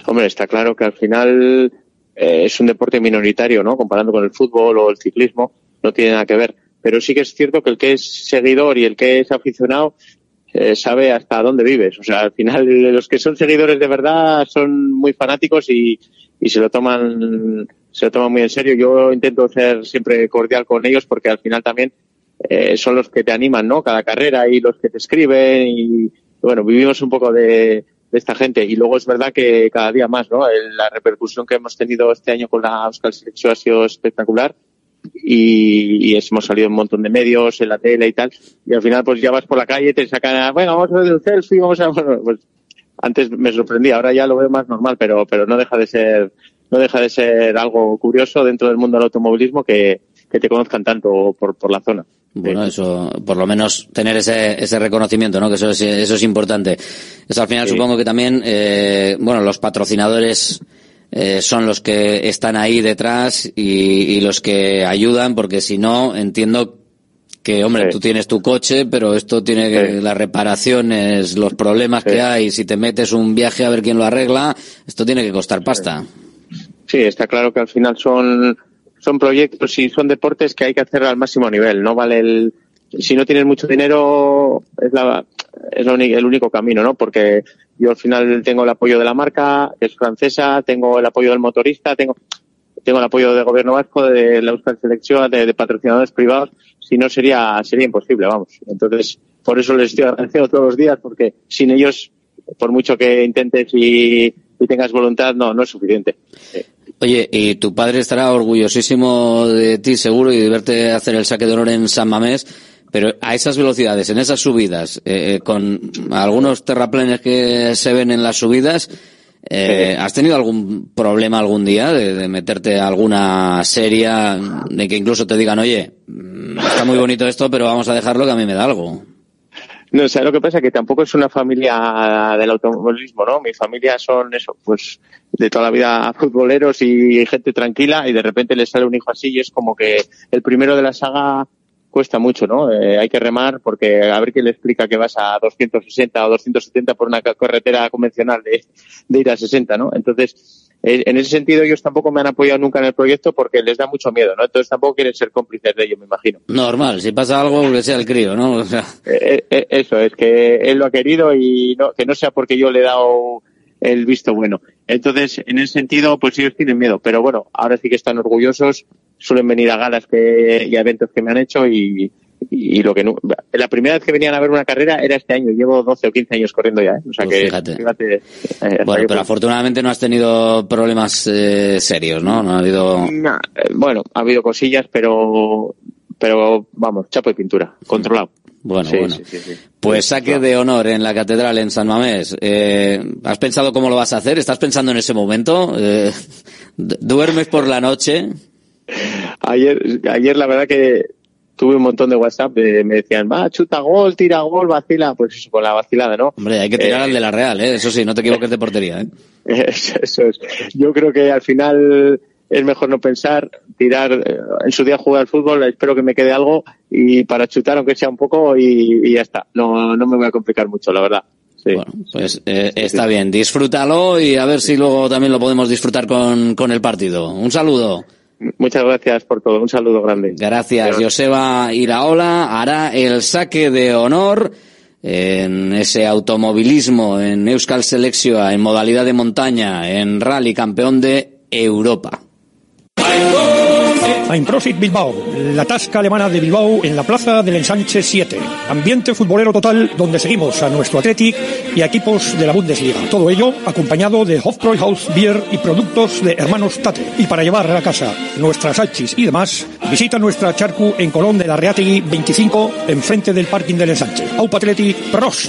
Hombre, está claro que al final eh, es un deporte minoritario, ¿no? Comparando con el fútbol o el ciclismo, no tiene nada que ver. Pero sí que es cierto que el que es seguidor y el que es aficionado eh, sabe hasta dónde vives. O sea, al final los que son seguidores de verdad son muy fanáticos y, y se lo toman se lo toman muy en serio. Yo intento ser siempre cordial con ellos porque al final también eh, son los que te animan, ¿no? Cada carrera y los que te escriben y bueno, vivimos un poco de, de esta gente y luego es verdad que cada día más, ¿no? La repercusión que hemos tenido este año con la Euskal Selección ha sido espectacular y, y, hemos salido en un montón de medios, en la tele y tal, y al final pues ya vas por la calle, te sacan, bueno, vamos a ver el selfie, vamos a, bueno, pues antes me sorprendía, ahora ya lo veo más normal, pero, pero no deja de ser, no deja de ser algo curioso dentro del mundo del automovilismo que, que te conozcan tanto por, por la zona. Bueno, eso, por lo menos tener ese, ese reconocimiento, ¿no? Que eso es, eso es importante. Eso al final sí. supongo que también, eh, bueno, los patrocinadores, eh, son los que están ahí detrás y, y, los que ayudan, porque si no, entiendo que, hombre, sí. tú tienes tu coche, pero esto tiene que, sí. las reparaciones, los problemas que hay, si te metes un viaje a ver quién lo arregla, esto tiene que costar pasta. Sí, está claro que al final son, son proyectos y son deportes que hay que hacer al máximo nivel, no vale el, si no tienes mucho dinero, es la, es el único camino, ¿no? Porque yo al final tengo el apoyo de la marca, que es francesa, tengo el apoyo del motorista, tengo, tengo el apoyo del gobierno vasco, de la Euskal Selección, de, patrocinadores privados, si no sería, sería imposible, vamos. Entonces, por eso les estoy agradeciendo todos los días, porque sin ellos, por mucho que intentes y, tengas voluntad, no, no es suficiente. Oye, y tu padre estará orgullosísimo de ti seguro y de verte hacer el saque de honor en San Mamés, Pero a esas velocidades, en esas subidas, eh, eh, con algunos terraplenes que se ven en las subidas, eh, ¿has tenido algún problema algún día de, de meterte a alguna serie, de que incluso te digan, oye, mm, está muy bonito esto, pero vamos a dejarlo que a mí me da algo? No, o sea, lo que pasa es que tampoco es una familia del automovilismo, ¿no? Mi familia son eso, pues de toda la vida futboleros y gente tranquila y de repente le sale un hijo así y es como que el primero de la saga cuesta mucho, ¿no? Eh, hay que remar porque a ver quién le explica que vas a 260 o 270 por una carretera convencional de, de ir a 60, ¿no? Entonces, eh, en ese sentido ellos tampoco me han apoyado nunca en el proyecto porque les da mucho miedo, ¿no? Entonces tampoco quieren ser cómplices de ello, me imagino. Normal, si pasa algo, que sea el crío, ¿no? O sea, Eh, eh, eso, es que él lo ha querido y no, que no sea porque yo le he dado el visto bueno. Entonces, en ese sentido, pues ellos tienen miedo. Pero bueno, ahora sí que están orgullosos, suelen venir a galas que, y a eventos que me han hecho y, y lo que no, la primera vez que venían a ver una carrera era este año. Llevo 12 o 15 años corriendo ya, ¿eh? O sea Pues que, fíjate. eh, bueno, pero afortunadamente no has tenido problemas eh, serios, ¿no? No ha habido... Nah, eh, bueno, ha habido cosillas, pero, pero vamos, chapo y pintura, controlado. Bueno, Sí, bueno. sí, sí, sí. Pues saque de honor en la catedral en San Mamés. Eh, ¿Has pensado cómo lo vas a hacer? ¿Estás pensando en ese momento? Eh, ¿Duermes por la noche? Ayer, ayer la verdad que tuve un montón de WhatsApp, de- me decían, va, chuta gol, tira gol, vacila, pues eso, con la vacilada, ¿no? Hombre, hay que tirar Eh, al de la Real, ¿eh? Eso sí, no te equivoques de portería, ¿eh? Eso, eso es. Yo creo que al final es mejor no pensar, tirar, eh, en su día jugar al fútbol, espero que me quede algo y para chutar aunque sea un poco y, y ya está. No, no me voy a complicar mucho, la verdad. Sí. Pues eh, está bien, disfrútalo y a ver si luego también lo podemos disfrutar con, con el partido. Un saludo. Muchas gracias por todo. Un saludo grande. Gracias. Joseba Iraola hará el saque de honor en ese automovilismo, en Euskal Selexioa, en modalidad de montaña, en rally campeón de Europa. Einprosit Bilbao, la tasca alemana de Bilbao en la plaza del Ensanche 7. Ambiente futbolero total donde seguimos a nuestro Athletic y a equipos de la Bundesliga. Todo ello acompañado de Hofbräuhaus Beer y productos de hermanos Tate. Y para llevar a casa nuestras hachis y demás, visita nuestra charcu en Colón de la Reategui 25, enfrente del parking del Ensanche. Aupa pros.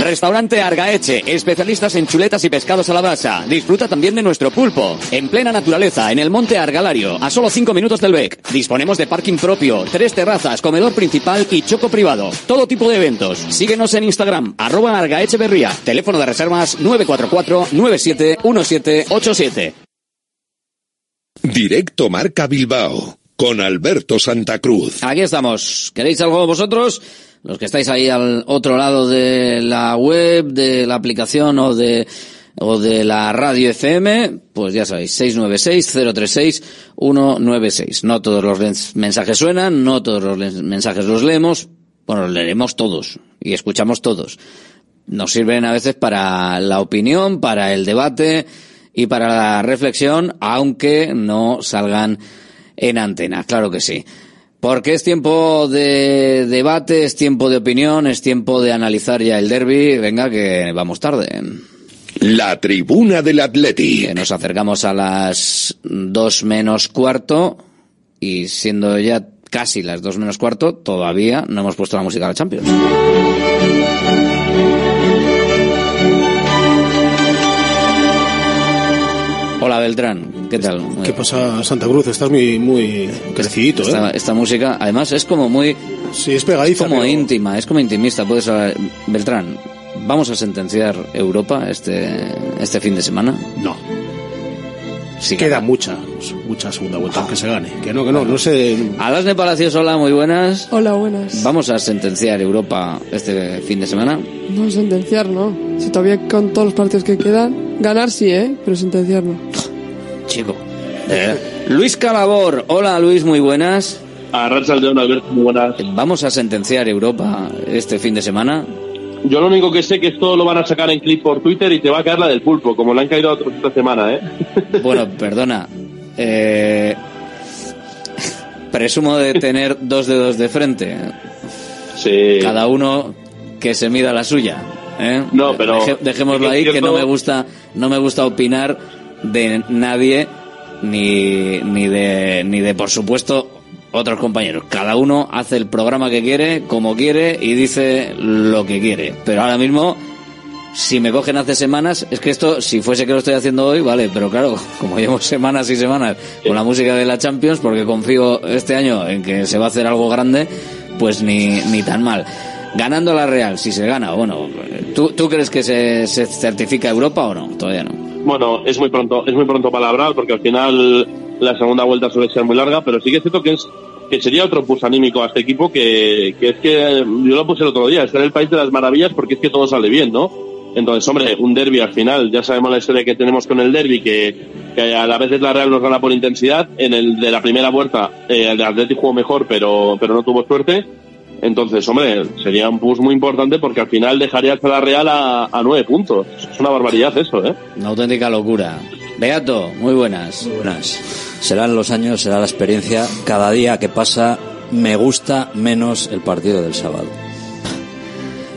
Restaurante Argaeche, especialistas en chuletas y pescados a la brasa. Disfruta también de nuestro pulpo. En plena naturaleza, en el monte Argalario, a solo 5 minutos del BEC. Disponemos de parking propio, tres terrazas, comedor principal y choco privado. Todo tipo de eventos. Síguenos en Instagram, arroba Argaecheverría. Teléfono de reservas 944-971787. Directo Marca Bilbao con Alberto Santa Cruz. Aquí estamos. ¿Queréis algo vosotros? Los que estáis ahí al otro lado de la web, de la aplicación o de o de la radio FM, pues ya sabéis, 696-036-196. No todos los mens- mensajes suenan, no todos los mensajes los leemos, bueno, los leeremos todos y escuchamos todos. Nos sirven a veces para la opinión, para el debate y para la reflexión, aunque no salgan en antena, claro que sí. Porque es tiempo de debate, es tiempo de opinión, es tiempo de analizar ya el derby. Venga, que vamos tarde. La tribuna del Atleti. Nos acercamos a las dos menos cuarto y siendo ya casi las dos menos cuarto, todavía no hemos puesto la música de la Champions. Hola Beltrán, ¿qué tal? ¿Qué pasa, Santa Cruz? Estás muy, muy crecidito, esta, ¿eh? esta música, además, es como muy... Sí, es pegadiza. como pero- íntima, es como intimista. Puedes hablar- Beltrán, ¿vamos a sentenciar Europa este, este fin de semana? No. Sí, Queda mucha, mucha segunda vuelta, aunque se gane. Que no, que no, no sé. Alasne Palacios, hola, muy buenas. Hola, buenas. ¿Vamos a sentenciar Europa este fin de semana? No sentenciar, ¿no? Si todavía con todos los partidos que quedan, ganar sí, ¿eh? Pero sentenciar no. Chico. Eh, Luis Calabor, hola Luis, muy buenas. A León, Alberto, muy buenas. ¿Vamos a sentenciar Europa este fin de semana? Yo lo único que sé que esto lo van a sacar en clip por Twitter y te va a caer la del pulpo, como le han caído a otros esta semana, ¿eh? Bueno, perdona. Eh, presumo de tener dos dedos de frente. Sí. Cada uno que se mida la suya. ¿eh? No, pero- dejémoslo ahí, que no me gusta, no me gusta opinar de nadie ni, ni de ni de por supuesto otros compañeros. Cada uno hace el programa que quiere, como quiere y dice lo que quiere. Pero ahora mismo si me cogen hace semanas, es que esto, si fuese que lo estoy haciendo hoy, vale, pero claro, como llevo semanas y semanas con la música de la Champions, porque confío este año en que se va a hacer algo grande, pues ni, ni tan mal. Ganando la Real, si se gana, bueno, ¿tú, tú crees que se, se certifica Europa o no? Todavía no. Bueno, es muy pronto, es muy pronto para hablar porque al final la segunda vuelta suele ser muy larga, pero sí que es cierto que es que sería otro pulso anímico a este equipo que, es que yo lo puse el otro día, estar en el país de las maravillas porque es que todo sale bien, ¿no? Entonces, hombre, un derby al final, ya sabemos la historia que tenemos con el derby, que, que a la vez la Real nos gana por intensidad, en el de la primera vuelta eh, el Atlético jugó mejor, pero, pero no tuvo suerte, entonces, hombre, sería un push muy importante porque al final dejaría a la Real a, a nueve puntos. Es una barbaridad eso, ¿eh? Una auténtica locura. Beato, muy buenas. Muy buenas. Serán los años, será la experiencia. Cada día que pasa me gusta menos el partido del sábado.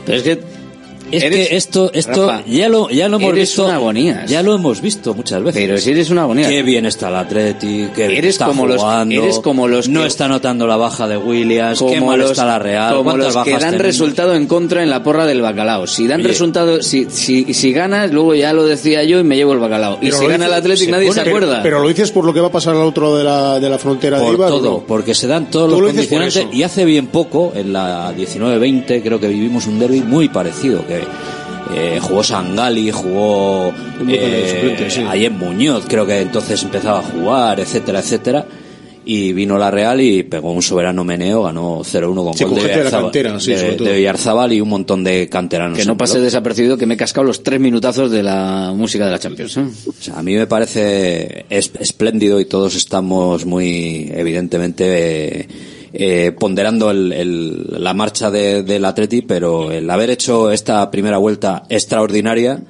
Pero es que es Eres- que esto, esto Rafa, ya lo, ya lo hemos eres visto. una agonía. Ya lo hemos visto muchas veces. Pero si eres una agonía. Qué bien está el Atleti, qué bien Eres está como los- jugando. eres como los no que- está notando la baja de Williams, qué como mal los, está la Real, como los que dan tenemos? resultado en contra en la porra del bacalao. Si dan Oye. resultado, si, si, si ganas, luego ya lo decía yo y me llevo el bacalao. Y Pero si lo gana el Atlético nadie se pone- acuerda. Pero, pero lo dices por lo que va a pasar al otro de la, de la frontera de por Ibar. ¿o todo, no? porque se dan todos los por condicionantes y hace bien poco, en la 19-20, creo que vivimos un derby muy parecido, que eh, jugó Sangali, jugó suplentes, sí. Ayer Muñoz, creo que entonces empezaba a jugar, etcétera, etcétera. Y vino la Real y pegó un soberano meneo, ganó 0-1 con Sí, gol con de gente de la Oyarzábal- cantera, sí, de- sobre todo. de Oyarzábal y un montón de canteranos. que no pase desapercibido que me he cascado los tres minutazos de la música de la Champions. ¿eh? O sea, a mí me parece es- espléndido y todos estamos muy, evidentemente, eh, ponderando el- el- la marcha de- del Atleti, pero el haber hecho esta primera vuelta extraordinaria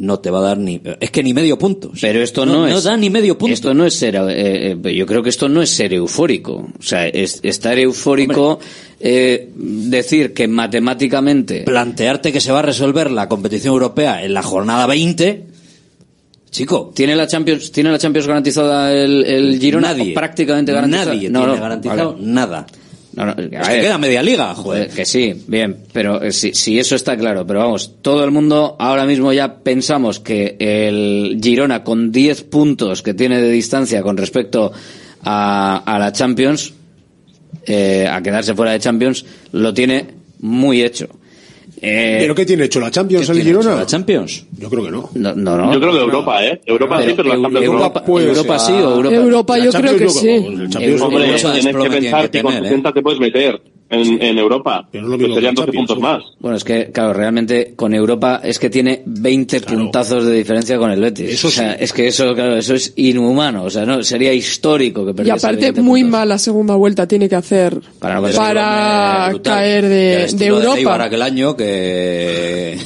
no te va a dar ni... Es que ni medio punto. Pero esto no, es. da ni medio punto. Esto no es ser. eh, eh, yo creo que esto no es ser eufórico. O sea, es estar eufórico, eh, decir que matemáticamente. Plantearte que se va a resolver la competición europea en la jornada 20... Chico, ¿Tiene la Champions, ¿tiene la Champions garantizada el, el Girona? Nadie. ¿O prácticamente garantizada? Nadie No, tiene no, garantizado vale. nada. No, no, a Es que queda media liga, joder. Que sí, bien, pero eh, si, si eso está claro, pero vamos, todo el mundo ahora mismo ya pensamos que el Girona con 10 puntos que tiene de distancia con respecto a, a la Champions, eh, a quedarse fuera de Champions, lo tiene muy hecho. Eh, ¿Pero qué tiene hecho la Champions ¿Qué el Girona? hecho la Champions? Yo creo que no. no, no, no. Yo creo que Europa, ¿eh? Europa sí, pero la Champions no. Europa, Pues, Europa sí o Europa. Europa yo creo que no, sí. el Champions Europa- no. Hombre, Eso tienes que desplome tiene pensar que con tener, ¿eh? 60 te puedes meter en, en Europa. Pero no lo que serían que 12 Champions, puntos más. Bueno, es que, claro, realmente con Europa es que tiene 20 puntazos de diferencia con el Betis. Eso o sea, sí. es que eso, claro, eso es inhumano. O sea, no, sería histórico que Y perdiese aparte, 20 muy puntos. mal la segunda vuelta tiene que hacer Para no para caer de, de Europa. aquel año que,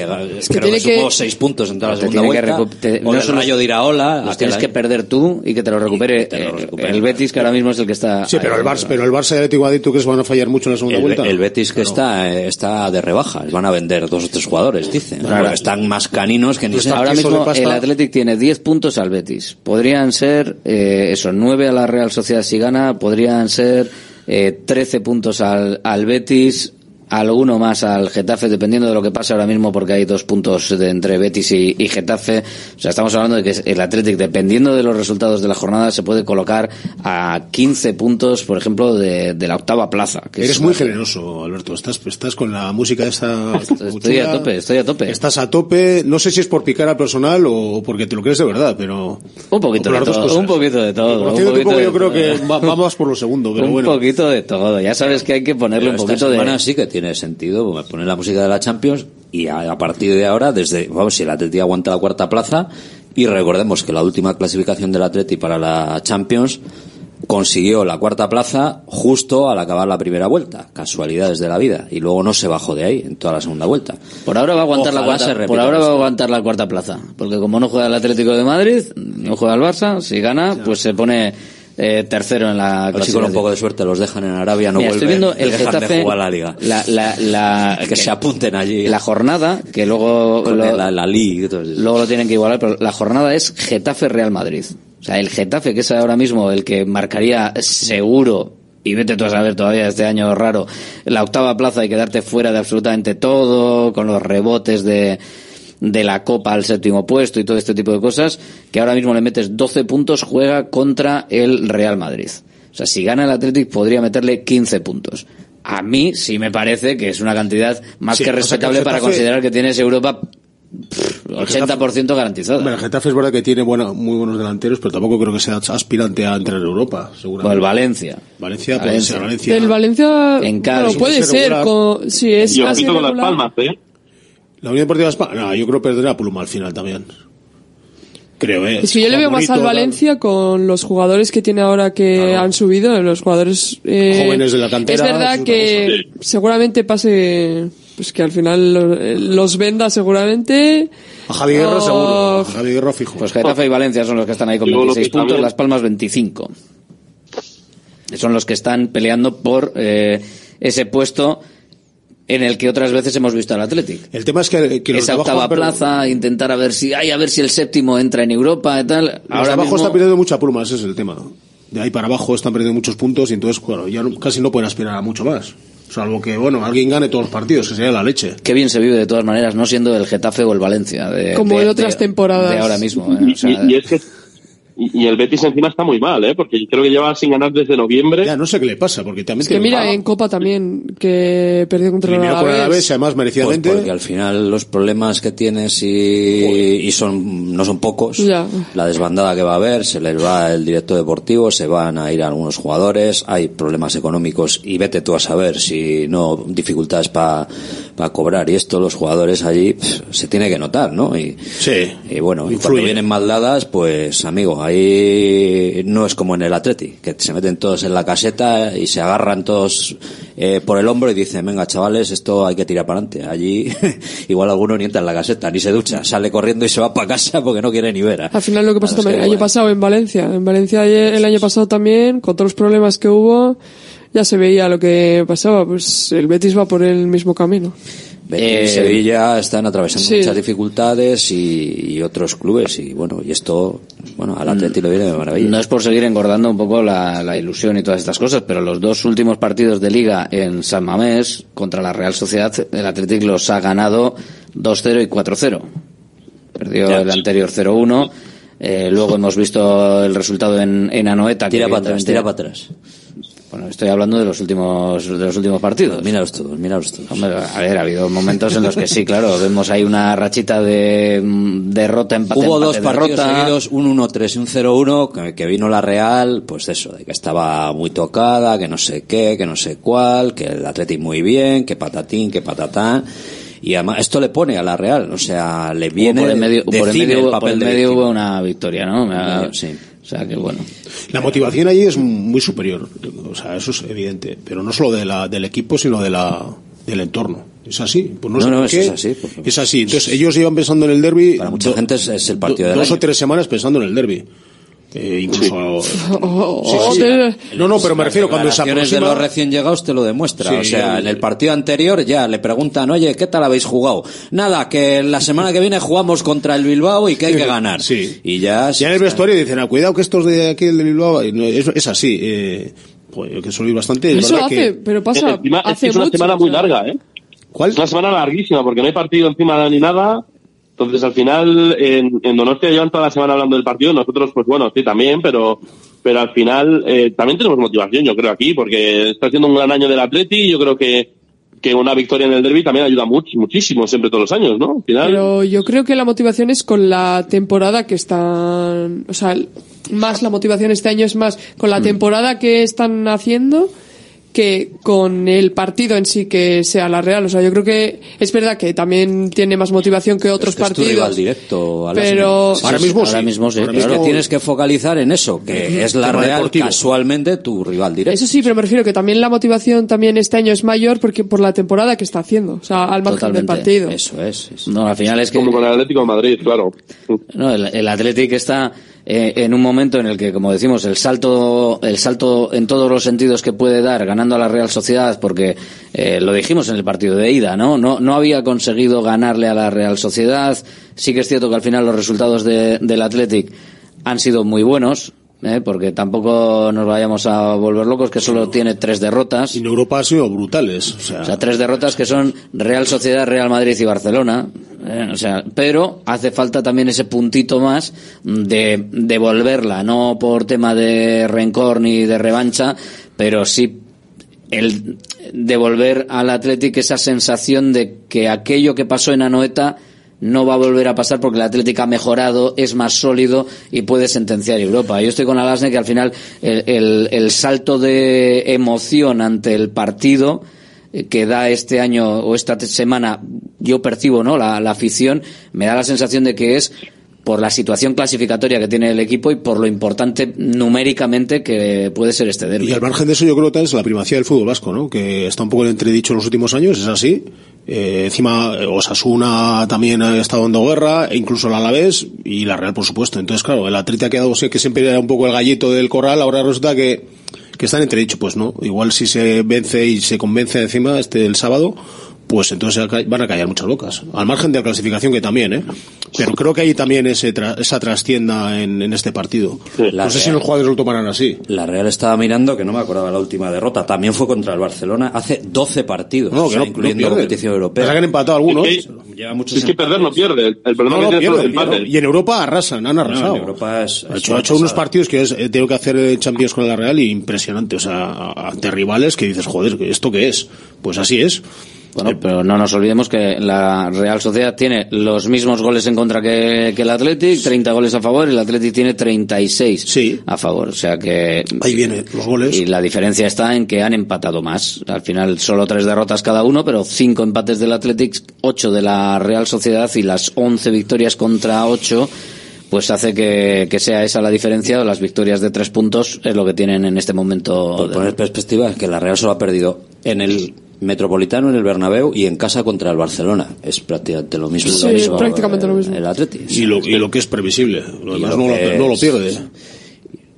que, que creo tiene que sumó que- seis puntos en toda la segunda que vuelta. te- o no solo- Rayo de Iraola. Los tienes que perder tú y que te lo recupere, eh, el Betis, que ahora mismo es el que está. Sí, pero ahí. el Barça, pero el Barça y el Atlético Madrid, ¿tú crees que van a fallar mucho en la segunda El, vuelta? el Betis que está, eh, está de rebajas. Van a vender dos o tres jugadores, dicen. Claro. Porque Están más caninos que ni. Ahora mismo el Athletic tiene 10 puntos al Betis. Podrían ser, eh, eso, 9 a la Real Sociedad si gana, podrían ser eh, 13 puntos al, al Betis, alguno más al Getafe, dependiendo de lo que pase ahora mismo, porque hay dos puntos de, entre Betis y, y Getafe. O sea, estamos hablando de que el Athletic, dependiendo de los resultados de la jornada, se puede colocar a 15 puntos, por ejemplo, de, de la octava plaza. que Eres es muy una- generoso, Alberto. Estás, estás con la música esta. Estoy a tope, estoy a tope. Estás a tope. No sé si es por picar al personal o porque te lo crees de verdad, pero. Un poquito de todo, un poquito de todo. un un poquito poco, de yo creo todo. que va- vamos por lo segundo, pero un bueno. poquito de todo. Ya sabes que hay que ponerle Pero un esta poquito de. semana sí que tiene sentido me poner la música de la Champions y a, a partir de ahora, desde, vamos, si el Atleti aguanta la cuarta plaza, y recordemos que la última clasificación del Atleti para la Champions consiguió la cuarta plaza justo al acabar la primera vuelta, casualidades de la vida, y luego no se bajó de ahí en toda la segunda vuelta. Por ahora va a aguantar la Ojalá cuarta, por ahora va a aguantar la cuarta plaza, porque como no juega el Atlético de Madrid, no juega el Barça, si gana, pues se pone eh, tercero en la A ver si con clasificación. un poco de suerte los dejan en Arabia, no Mira, vuelven, estoy viendo el dejan Getafe, de jugar la liga. La, la, la- Que se apunten allí. La jornada, que luego lo, la, la Liga luego lo tienen que igualar, pero la jornada es Getafe Real Madrid. O sea, el Getafe, que es ahora mismo el que marcaría seguro, y vete tú a saber todavía este año raro, la octava plaza y quedarte fuera de absolutamente todo, con los rebotes de, de la Copa al séptimo puesto y todo este tipo de cosas, que ahora mismo le metes 12 puntos, juega contra el Real Madrid. O sea, si gana el Athletic podría meterle 15 puntos. A mí sí me parece que es una cantidad más Sí, que o sea, que el respetable para Getafe- considerar que tienes Europa pff, 80% garantizada. Hombre, el Getafe es verdad que tiene buena- muy buenos delanteros, pero tampoco creo que sea aspirante a entrar en Europa, seguramente. O el Valencia. Valencia puede Valencia. ser Valencia. Del Valencia, En bueno, Cádiz. puede Puede ser ser, con, si es Y así con las palmas, ¿eh? La Unión Deportiva España, no, yo creo que perderá Pluma al final también. Creo, eh. Es que yo le veo más al tal. Valencia con los jugadores que tiene ahora que han subido, los jugadores eh, Jóvenes de la cantera, Es verdad es que seguramente pase, pues que al final lo- los venda seguramente. A Javi Guerra o- seguro. A Javi Guerra fijo. Pues Getafe y Valencia son los que están ahí con Digo, lo 26 que puntos, también- Las Palmas 25. Son los que están peleando por eh, ese puesto en el que otras veces hemos visto al Athletic. El tema es que, que los Esa de abajo octava plaza, intentar a ver si, ay, a ver si el séptimo entra en Europa y tal. Los de Ahora abajo mismo, están perdiendo mucha pluma, ese es el tema. De ahí para abajo están perdiendo muchos puntos y entonces, claro, ya no- casi no pueden aspirar a mucho más. Salvo que, bueno, alguien gane todos los partidos, que sería la leche. qué bien se vive de todas maneras, no siendo el Getafe o el Valencia. De, Como de- en otras de- temporadas. De ahora mismo. Eh, o sea, y- y es que y, y el Betis encima está muy mal, ¿eh? Porque creo que lleva sin ganar desde noviembre. Ya no sé qué le pasa, porque también Es que mira, en Copa también, que perdió contra el Alavés. Además merecidamente. Pues porque al final los problemas que tienes y, y son no son pocos, Ya. la desbandada que va a haber, se les va el director deportivo, se van a ir algunos jugadores, hay problemas económicos y vete tú a saber si no dificultades para cobrar y esto los jugadores allí se tiene que notar, ¿no? Y, Sí. y bueno, y cuando vienen mal dadas, pues amigo, ahí no es como en el Atleti, que se meten todos en la caseta y se agarran todos eh, por el hombro y dicen, venga chavales, esto hay que tirar para adelante. Allí igual alguno ni entra en la caseta, ni se ducha, sale corriendo y se va para casa porque no quiere ni ver. Al final lo que pasó Claro, también que, el año bueno. pasado en Valencia. En Valencia ayer- el año pasado también, con todos los problemas que hubo, ya se veía lo que pasaba. Pues el Betis va por el mismo camino. Betis y Eh, Sevilla están atravesando sí. muchas dificultades y, y otros clubes y bueno, y esto, bueno, al Atleti lo viene de maravilla. No es por seguir engordando un poco la, la ilusión y todas estas cosas, pero los dos últimos partidos de liga en San Mamés contra la Real Sociedad, el Athletic los ha ganado 2-0 y 4-0. Perdió Ya. el anterior 0-1. Eh, luego hemos visto el resultado en, en Anoeta. que Tira para atrás, tira para atrás. Bueno, estoy hablando de los últimos, de los últimos partidos. Míralos todos, míralos todos. Hombre, a ver, ha habido momentos en los que sí, claro, vemos ahí una rachita de mm, derrota, empate, Hubo empate, dos partidos derrota. seguidos, un 1-3 y un 0-1, que, que vino la Real, pues eso, de que estaba muy tocada, que no sé qué, que no sé cuál, que el Atleti muy bien, que patatín, que patatán. Y además, esto le pone a la Real, o sea, le viene por el medio, de por el medio, el por papel el de medio hubo una victoria, ¿no? Ha- Sí. O sea, que bueno. La motivación allí es muy superior, o sea, eso es evidente, pero no solo de la, del equipo, sino de la, del entorno. Es así. Pues no, No, sé no, por eso qué. es así, Es así. Entonces ellos llevan pensando en el derby. Para mucha gente es, es el partido del dos año. o tres semanas pensando en el derby. Eh, incluso. Sí, oh, sí. te- No, no, pero me refiero cuando se declaraciones de aproxima. los recién llegados te lo demuestra. Sí, o sea, el- en el partido anterior ya le preguntan, oye, ¿qué tal habéis jugado? Nada, que la semana que viene jugamos contra el Bilbao y que hay que ganar. Sí. Y ya... Ya en el vestuario dicen, ah, cuidado que estos de aquí, el de Bilbao. no, es, es así. Eh, pues, que suelo ir bastante. es Eso hace, que- pero pasa, Encima, hace es una mucho. semana o muy sea, larga, ¿eh? ¿Cuál? Es una semana larguísima porque no hay partido encima ni nada. Entonces, al final, en, en Donostia llevan toda la semana hablando del partido. Nosotros, pues bueno, sí, también, pero pero al final eh, también tenemos motivación, yo creo, aquí, porque está siendo un gran año del Atleti y yo creo que, que una victoria en el derby también ayuda much- muchísimo, siempre todos los años, ¿no? Al final, Pero yo creo que la motivación es con la temporada que están, o sea, más la motivación este año es más con Mm. la temporada que están haciendo que con el partido en sí que sea la Real. O sea, yo creo que es verdad que también tiene más motivación que otros Es que es tu rival partidos. directo. Pero- Sí, Ahora sí, mismo ahora sí. mismo sí. Ahora Es que mismo- tienes que focalizar en eso, que es la Real deportivo. casualmente tu rival directo. Eso sí, pero me refiero que también la motivación también este año es mayor porque por la temporada que está haciendo, o sea, al margen del Totalmente. partido. Eso es. es. No, al final es que como con el Atlético de Madrid, claro. no, el, el Athletic está eh, en un momento en el que, como decimos, el salto, el salto en todos los sentidos que puede dar ganando a la Real Sociedad, porque eh, lo dijimos en el partido de ida, ¿no? ¿no? No había conseguido ganarle a la Real Sociedad. Sí que es cierto que al final los resultados de- del Athletic han sido muy buenos. ¿Eh? porque tampoco nos vayamos a volver locos, que solo tiene tres derrotas. En Europa han sido brutales. O sea, O sea, tres derrotas que son Real Sociedad, Real Madrid y Barcelona. Eh, o sea, pero hace falta también ese puntito más de devolverla, no por tema de rencor ni de revancha, pero sí el devolver al Athletic esa sensación de que aquello que pasó en Anoeta no va a volver a pasar porque el Atlético ha mejorado, es más sólido y puede sentenciar Europa. Yo estoy con Alasne que al final el, el- el salto de emoción ante el partido eh, que da este año o esta semana, yo percibo, ¿no? La, la afición, me da la sensación de que es por la situación clasificatoria que tiene el equipo y por lo importante numéricamente que puede ser este derbi. Y al margen de eso, yo creo que es la primacía del fútbol vasco, ¿no? Que está un poco en entredicho en los últimos años, es así. Eh, encima, eh, Osasuna también ha estado dando guerra, e incluso el Alavés y la Real, por supuesto. Entonces, claro, el Atleti ha quedado, que siempre era un poco el gallito del corral, ahora resulta que, que está en entredicho, pues no. Igual si se vence y se convence encima este el sábado, pues entonces van a callar muchas bocas. Al margen de la clasificación que también, ¿eh? Pero creo que hay también ese tra- esa trastienda en, en este partido. La no sé si los jugadores lo tomarán así. La Real estaba mirando, que no me acordaba la última derrota, también fue contra el Barcelona hace 12 partidos, No, o que sea, no- no incluyendo pierden. competición europea. Pasa que han empatado algunos. Es que, Lleva muchos es que perder no pierde. El, el problema No, es no, que tiene pierden, los empates. Y en Europa arrasan, han arrasado. en Europa es- ha hecho, una ha hecho unos partidos que es, eh, tengo que hacer eh, Champions con la Real y impresionante. O sea, ante rivales que dices, joder, ¿esto qué es? Pues así es. Bueno, pero no nos olvidemos que la Real Sociedad tiene los mismos goles en contra que, que el Athletic, 30 goles a favor, y el Athletic tiene 36 a favor. O sea que. Ahí vienen los goles. Y la diferencia está en que han empatado más. Al final, solo tres derrotas cada uno, pero cinco empates del Athletic, ocho de la Real Sociedad y las 11 victorias contra ocho pues hace que, que sea esa la diferencia. Las victorias de tres puntos es lo que tienen en este momento. Por poner perspectiva, es que la Real solo ha perdido en el Metropolitano, en el Bernabéu y en casa contra el Barcelona. Es prácticamente lo mismo. Sí, lo mismo, prácticamente lo eh, mismo. El Atleti. Y lo, y lo que es previsible. Lo demás lo no, lo, no lo pierde.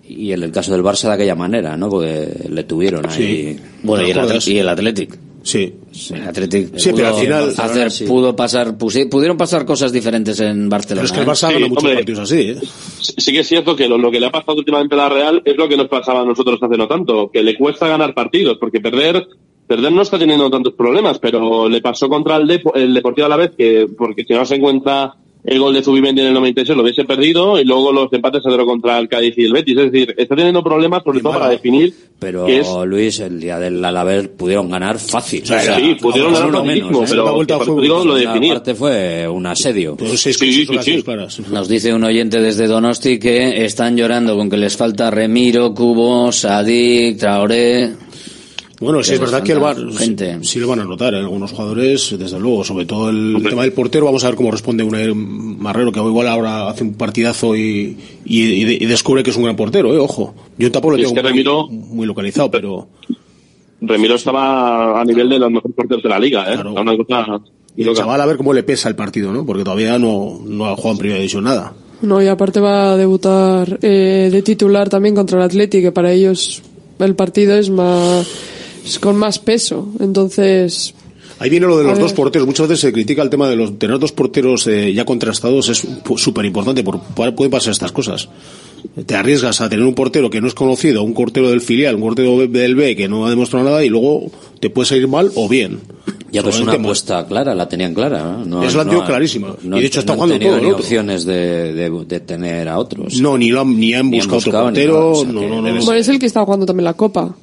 Y en el caso del Barça de aquella manera, ¿no? Porque le tuvieron ahí. Bueno, y el, y el Athletic. Sí. El Athletic Sí, pero al final- hacer, sí. pudo pasar, pudieron pasar cosas diferentes en Barcelona. Pero es que el ¿eh? Barça Sí, gana muchos hombre. partidos así, ¿eh? Sí sí que es cierto que lo, lo que le ha pasado últimamente a la Real es lo que nos pasaba a nosotros hace no tanto, que le cuesta ganar partidos, porque perder perder no está teniendo tantos problemas, pero le pasó contra el, el Deportivo a la vez, que porque si no se encuentra el gol de Zubimendi en el 96 lo hubiese perdido y luego los empates se dieron contra el Cádiz y el Betis. Es decir, está teniendo problemas sobre todo para definir Pero qué es Luis, el día del Alavés pudieron ganar fácil. Sí, sí, pudieron ganar uno facilísimo, menos, ¿eh? pero La vuelta que fue por digo, lo de definir. parte fue un asedio. Pues Sí, sí, sí. Nos dice un oyente desde Donosti que están llorando con que les falta Remiro, Cubo, Sadik, Traoré. Bueno, sí es verdad que el VAR gente. sí, sí lo van a notar, ¿eh? algunos jugadores, desde luego, sobre todo el tema del portero, vamos a ver cómo responde un Marrero, que igual ahora hace un partidazo y, y, y de- y descubre que es un gran portero, ¿eh? ojo. Yo tampoco lo tengo muy, Remiro- muy localizado, pero... Remiro estaba a nivel de los mejores porteros de la liga, ¿eh? Era Una cosa Y el chaval a ver cómo le pesa el partido, ¿no? Porque todavía no, no ha jugado en primera división nada. No, y aparte va a debutar eh, de titular también contra el Atleti, que para ellos el partido es más es con más peso. Entonces, Ahí viene lo de los dos porteros. Muchas veces se critica el tema de los tener dos porteros eh, ya contrastados es súper importante porque pueden pasar estas cosas. Te arriesgas a tener un portero que no es conocido, un portero del filial, un portero del B que no ha demostrado nada y luego te puede salir mal o bien. Ya pues una apuesta clara, la tenían clara. ¿no? No- Es la no- clarísima. no- Y de hecho está no han jugando tenido todo ni otro. opciones de, de, de tener a otros. No, ni, lo han, ni han Ni han buscado otro buscado ni portero. nada, o sea no, no, no. bueno, es el que está jugando también la Copa.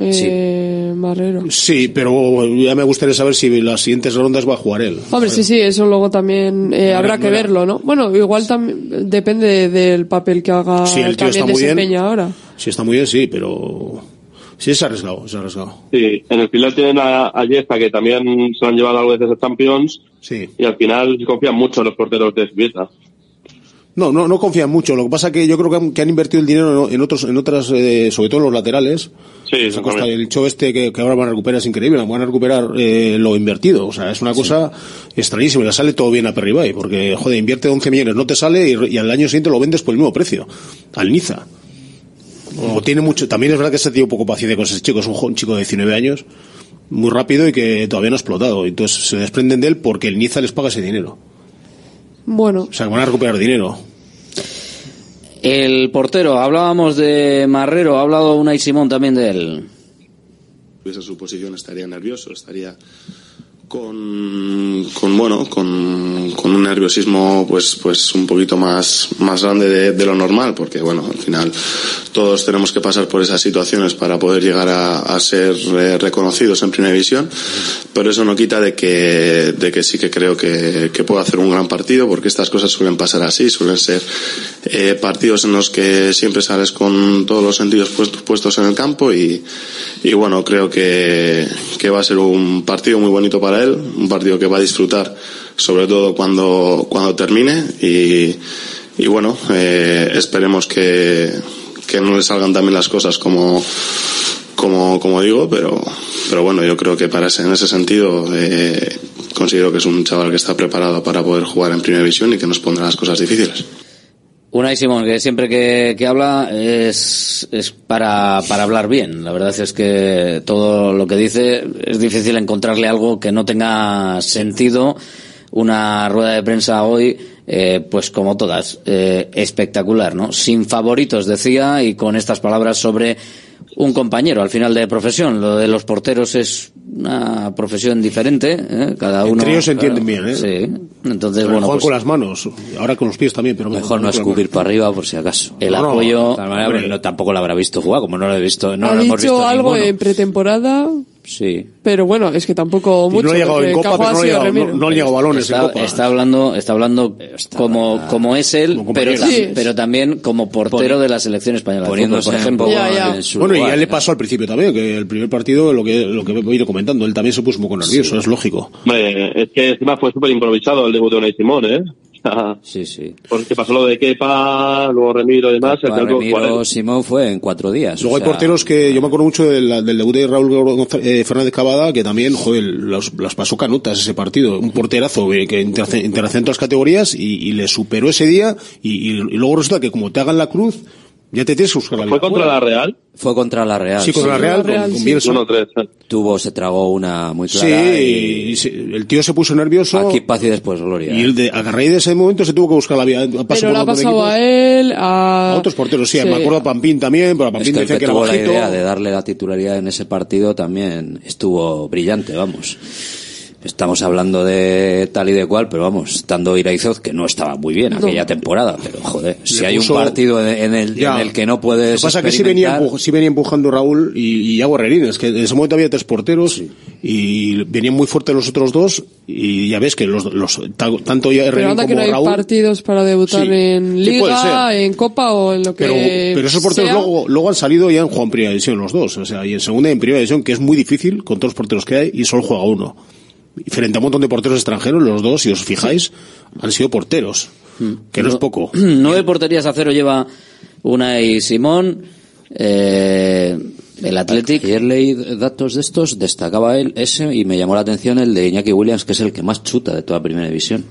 Eh, Marrero. Sí, pero ya me gustaría saber si las siguientes rondas va a jugar él. Hombre, sí, sí, eso luego también eh, habrá que verlo, ¿no? Bueno, igual también depende del papel que haga, Sí, el tío también está muy bien. ahora. Sí, está muy bien, sí, pero... Sí, es arriesgado, es arriesgado. Sí, en el final tienen a, a Yesta, que también se lo han llevado algo veces a Champions, Sí. y al final confían mucho en los porteros de Suiza. No, no, no confían mucho. Lo que pasa que yo creo que han, que han invertido el dinero en otros, en otras, eh, sobre todo en los laterales. Sí, cosa, el show este que, que ahora van a recuperar es increíble. Van a recuperar eh, lo invertido. O sea, es una cosa extrañísima. Y le sale todo bien a Perribay. Porque, joder, invierte 11 millones, no te sale y, y al año siguiente lo vendes por el mismo precio. Al Niza. O tiene mucho, también es verdad que se tiene poco paciencia con ese chico. Es un, chico de 19 años. Muy rápido y que todavía no ha explotado. Entonces se desprenden de él porque el Niza les paga ese dinero. Bueno, O sea, que van a recuperar dinero. El portero, hablábamos de Marrero, ha hablado Unai Simón también de él. estuviese en su posición estaría nervioso, estaría con, con bueno, con, con un nerviosismo pues, pues un poquito más, más grande de, de lo normal, porque bueno, al final todos tenemos que pasar por esas situaciones para poder llegar a, a ser eh, reconocidos en primera división, pero eso no quita de que, de que sí que creo que, que puedo hacer un gran partido, porque estas cosas suelen pasar así, suelen ser eh, partidos en los que siempre sales con todos los sentidos puestos, puestos en el campo y, y bueno, creo que, que va a ser un partido muy bonito para él, un partido que va a disfrutar sobre todo cuando, cuando termine y, y bueno, eh, esperemos que, que no le salgan también las cosas como, como, como digo, pero, pero bueno, yo creo que para ese, en ese sentido eh, considero que es un chaval que está preparado para poder jugar en primera división y que nos pondrá las cosas difíciles. Unai Simón, que siempre que, que habla es, es para, para hablar bien. La verdad es que todo lo que dice es difícil encontrarle algo que no tenga sentido. Una rueda de prensa hoy, eh, pues como todas, eh, espectacular, ¿no? Sin favoritos, decía, y con estas palabras sobre un compañero al final de profesión. Lo de los porteros es una profesión diferente, ¿eh? cada uno. Entre ellos se entienden claro, bien, ¿eh? Sí. Entonces, Pero bueno, pues, con las manos, ahora con los pies también, pero Mejor no escupir para arriba por si acaso. El No, no, apoyo, de tal manera, no, tampoco lo habrá visto jugar, como no lo he visto, no ha lo hemos dicho visto algo ninguno. en pretemporada, Sí. pero bueno, es que tampoco Y mucho. no ha llegado en Copa, pero no llegado, no, no han llegado balones Está, en Copa. está hablando, está hablando como, como es él, pero, compañero. tam- Sí. pero también como portero Poni- de la selección española. poniéndose fútbol, por ejemplo. Ya, ya. en su Bueno, y lugar, ya le ¿eh? pasó al principio también, que el primer partido, lo que, lo que he ido comentando, él también se puso un poco nervioso, es lógico. Hombre, es que encima fue súper improvisado el debut de Unai Simón, ¿eh? Sea, Sí, sí. porque pasó lo de Kepa, luego Remiro y demás. jugar Remiro. Simón fue en cuatro días. Luego o hay sea, porteros que yo me acuerdo mucho del, del debut de Raúl eh, Fernández Cavada, que también, joder, los, las pasó canutas ese partido. Un porterazo eh, que todas las categorías y, y le superó ese día. Y, y- y luego resulta que como te hagan la cruz, ya te tienes que buscar la vida. ¿Fue contra la Real? Fue contra la Real. Sí, contra la Real, Real, con, con sí. Bielsa. 1-3. ¿eh? Tuvo, se tragó una muy Sí, clara. y se- el tío se puso nervioso. Aquí paz y después gloria. Y el de, a raíz de ese momento se tuvo que buscar la vida. Pasó Pero por le ha pasado a él, a... A otros porteros, sí, Sí. me acuerdo a Pampín también, pero a Es Pampín que el decía que que era tuvo la bajito. idea de darle la titularidad en ese partido también estuvo brillante, vamos. Estamos hablando de tal y de cual, pero vamos, estando Iraizoz, que no estaba muy bien aquella temporada, pero joder, si hay puso- un partido en el, Ya. en el que no Lo puedes que pasa es que sí venía, sí venía empujando Raúl y, y Iago Herrerín. Es que en ese momento había tres porteros y venían muy fuertes los otros dos y ya ves que los, los ta- tanto Herrerín anda que como no hay Raúl... partidos para debutar Sí. en Liga, en Copa o en lo que Pero, pero esos porteros sea. luego, luego han salido y han jugado en primera división los dos. O sea, y en segunda y en primera división, que es muy difícil con todos los porteros que hay y solo juega uno. Y frente a un montón de porteros extranjeros, los dos, si os fijáis, han sido porteros. Que no es poco. Nueve porterías a cero lleva Unai Simón. Eh, El Athletic. Ayer leí datos de estos, destacaba él ese y me llamó la atención el de Iñaki Williams, que es el que más chuta de toda primera división.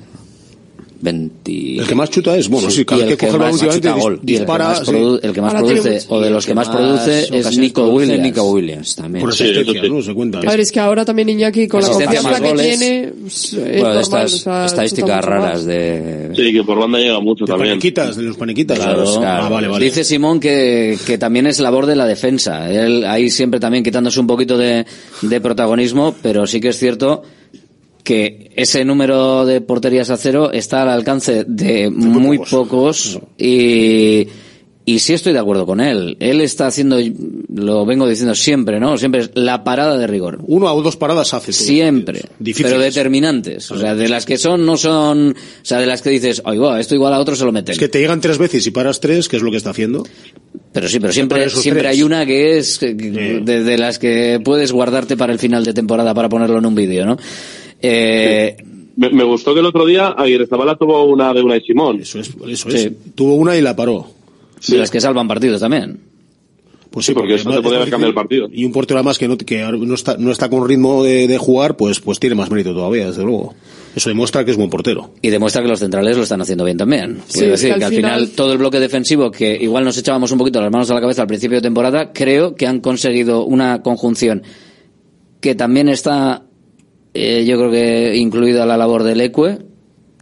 20... El que más chuta es, bueno, Sí, sí, cada el que coge el balón más últimamente chuta gol. dis- Y el que dispara. más sí. produ- el que más produce, o de los que más produce, es Nico Williams. Nico Williams también. Por asistencia, sí. ¿no? Se cuenta. A ver, es que ahora también Iñaki con la más que goles. tiene, pues, es Bueno, de normal, estas o sea, estadísticas raras de... Sí, que por banda llega mucho De también. panequitas, de los panequitas. Claro, ¿sabes? claro. Ah, vale, vale. Dice Simón que, que también es labor de la defensa. Él ahí siempre también quitándose un poquito de, de protagonismo, pero sí que es cierto que ese número de porterías a cero está al alcance de muy pocos y, y sí estoy de acuerdo con él. Él está haciendo, lo vengo diciendo siempre, ¿no? Siempre es la parada de rigor. Uno o dos paradas hace. Siempre. Difíciles. Pero determinantes. O sea, de las que son, no son, o sea, de las que dices, va, esto igual a otro se lo meten. Es que te llegan tres veces y paras tres, que es lo que está haciendo. Pero sí, pero siempre, siempre tres. hay una que es de las que puedes guardarte para el final de temporada para ponerlo en un vídeo, ¿no? Eh, Me, me gustó que el otro día Aguirre Zabala tuvo una de una y Simón. Eso es, eso Sí. es. Tuvo una y la paró. de las que salvan partidos también. Pues Sí, porque eso te haber cambiado el partido. Y un portero además que no, que no está, no está con ritmo de, de jugar, pues, pues tiene más mérito todavía, desde luego. Eso demuestra que es buen portero. Y demuestra que los centrales lo están haciendo bien también. Sí, Quiero es que decir al que al final- final todo el bloque defensivo, que igual nos echábamos un poquito las manos a la cabeza al principio de temporada, creo que han conseguido una conjunción que también está, eh, yo creo que incluida la labor del Ecue,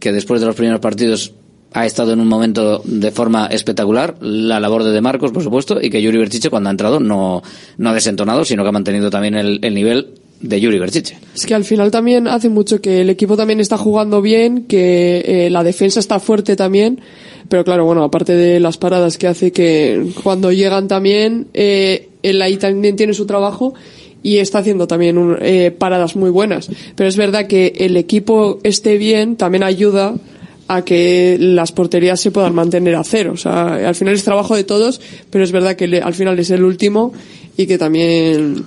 que después de los primeros partidos ha estado en un momento de forma espectacular, la labor de De Marcos, por supuesto, y que Yuri Berchiche cuando ha entrado no, no ha desentonado, sino que ha mantenido también el, el nivel de Yuri Berchiche. Es que al final también hace mucho que el equipo también está jugando bien, que eh, la defensa está fuerte también, pero claro, bueno, aparte de las paradas que hace que cuando llegan también, eh, él ahí también tiene su trabajo y está haciendo también un- eh, paradas muy buenas. Pero es verdad que el equipo esté bien también ayuda a que las porterías se puedan mantener a cero. O sea, al final es trabajo de todos, pero es verdad que al final es el último y que también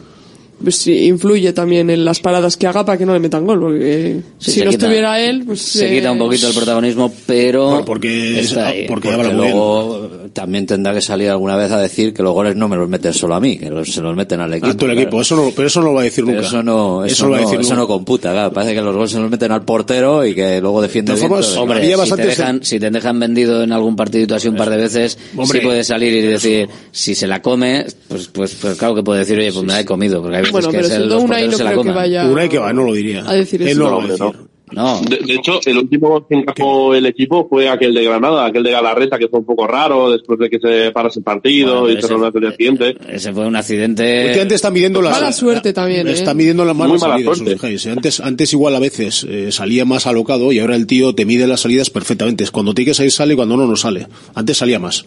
pues, influye también en las paradas que haga para que no le metan gol. Porque Sí, si no quita- estuviera él, pues Se eh, quita un poquito el protagonismo, pero Bueno, porque, es- está ahí. porque Porque bien. luego también tendrá que salir alguna vez a decir que los goles no me los meten solo a mí, que los- se los meten al equipo. A todo el claro. equipo. Eso no, pero eso no lo va a decir Pero nunca. eso no, eso, lo va a no, decir eso nunca. no computa, claro. Parece que los goles se los meten al portero y que luego defiende De bien. formas, Hombre, si te, dejan, si te dejan vendido en algún partidito así un par de veces, Hombre, sí puedes salir y decir, si se la come, pues, pues, pues claro que puede decir, oye, pues me la he comido, porque hay Bueno, que pero es siendo Unai no la creo que vaya Unai que va, no lo diría. a decir Él eso. no lo No, va a hombre, decir. No, De, de hecho, el último que encajó el equipo fue aquel de Granada, aquel de Galarreta, que fue un poco raro después de que se parase el partido Bueno, y se el siguiente. ese fue un accidente. Últimamente está midiendo las... Mala suerte también, ¿eh? Está midiendo las malas mala salidas. Antes, antes igual a veces eh, salía más alocado y ahora el tío te mide las salidas perfectamente. Es Cuando tiene que salir sale y cuando no, no sale. Antes salía más.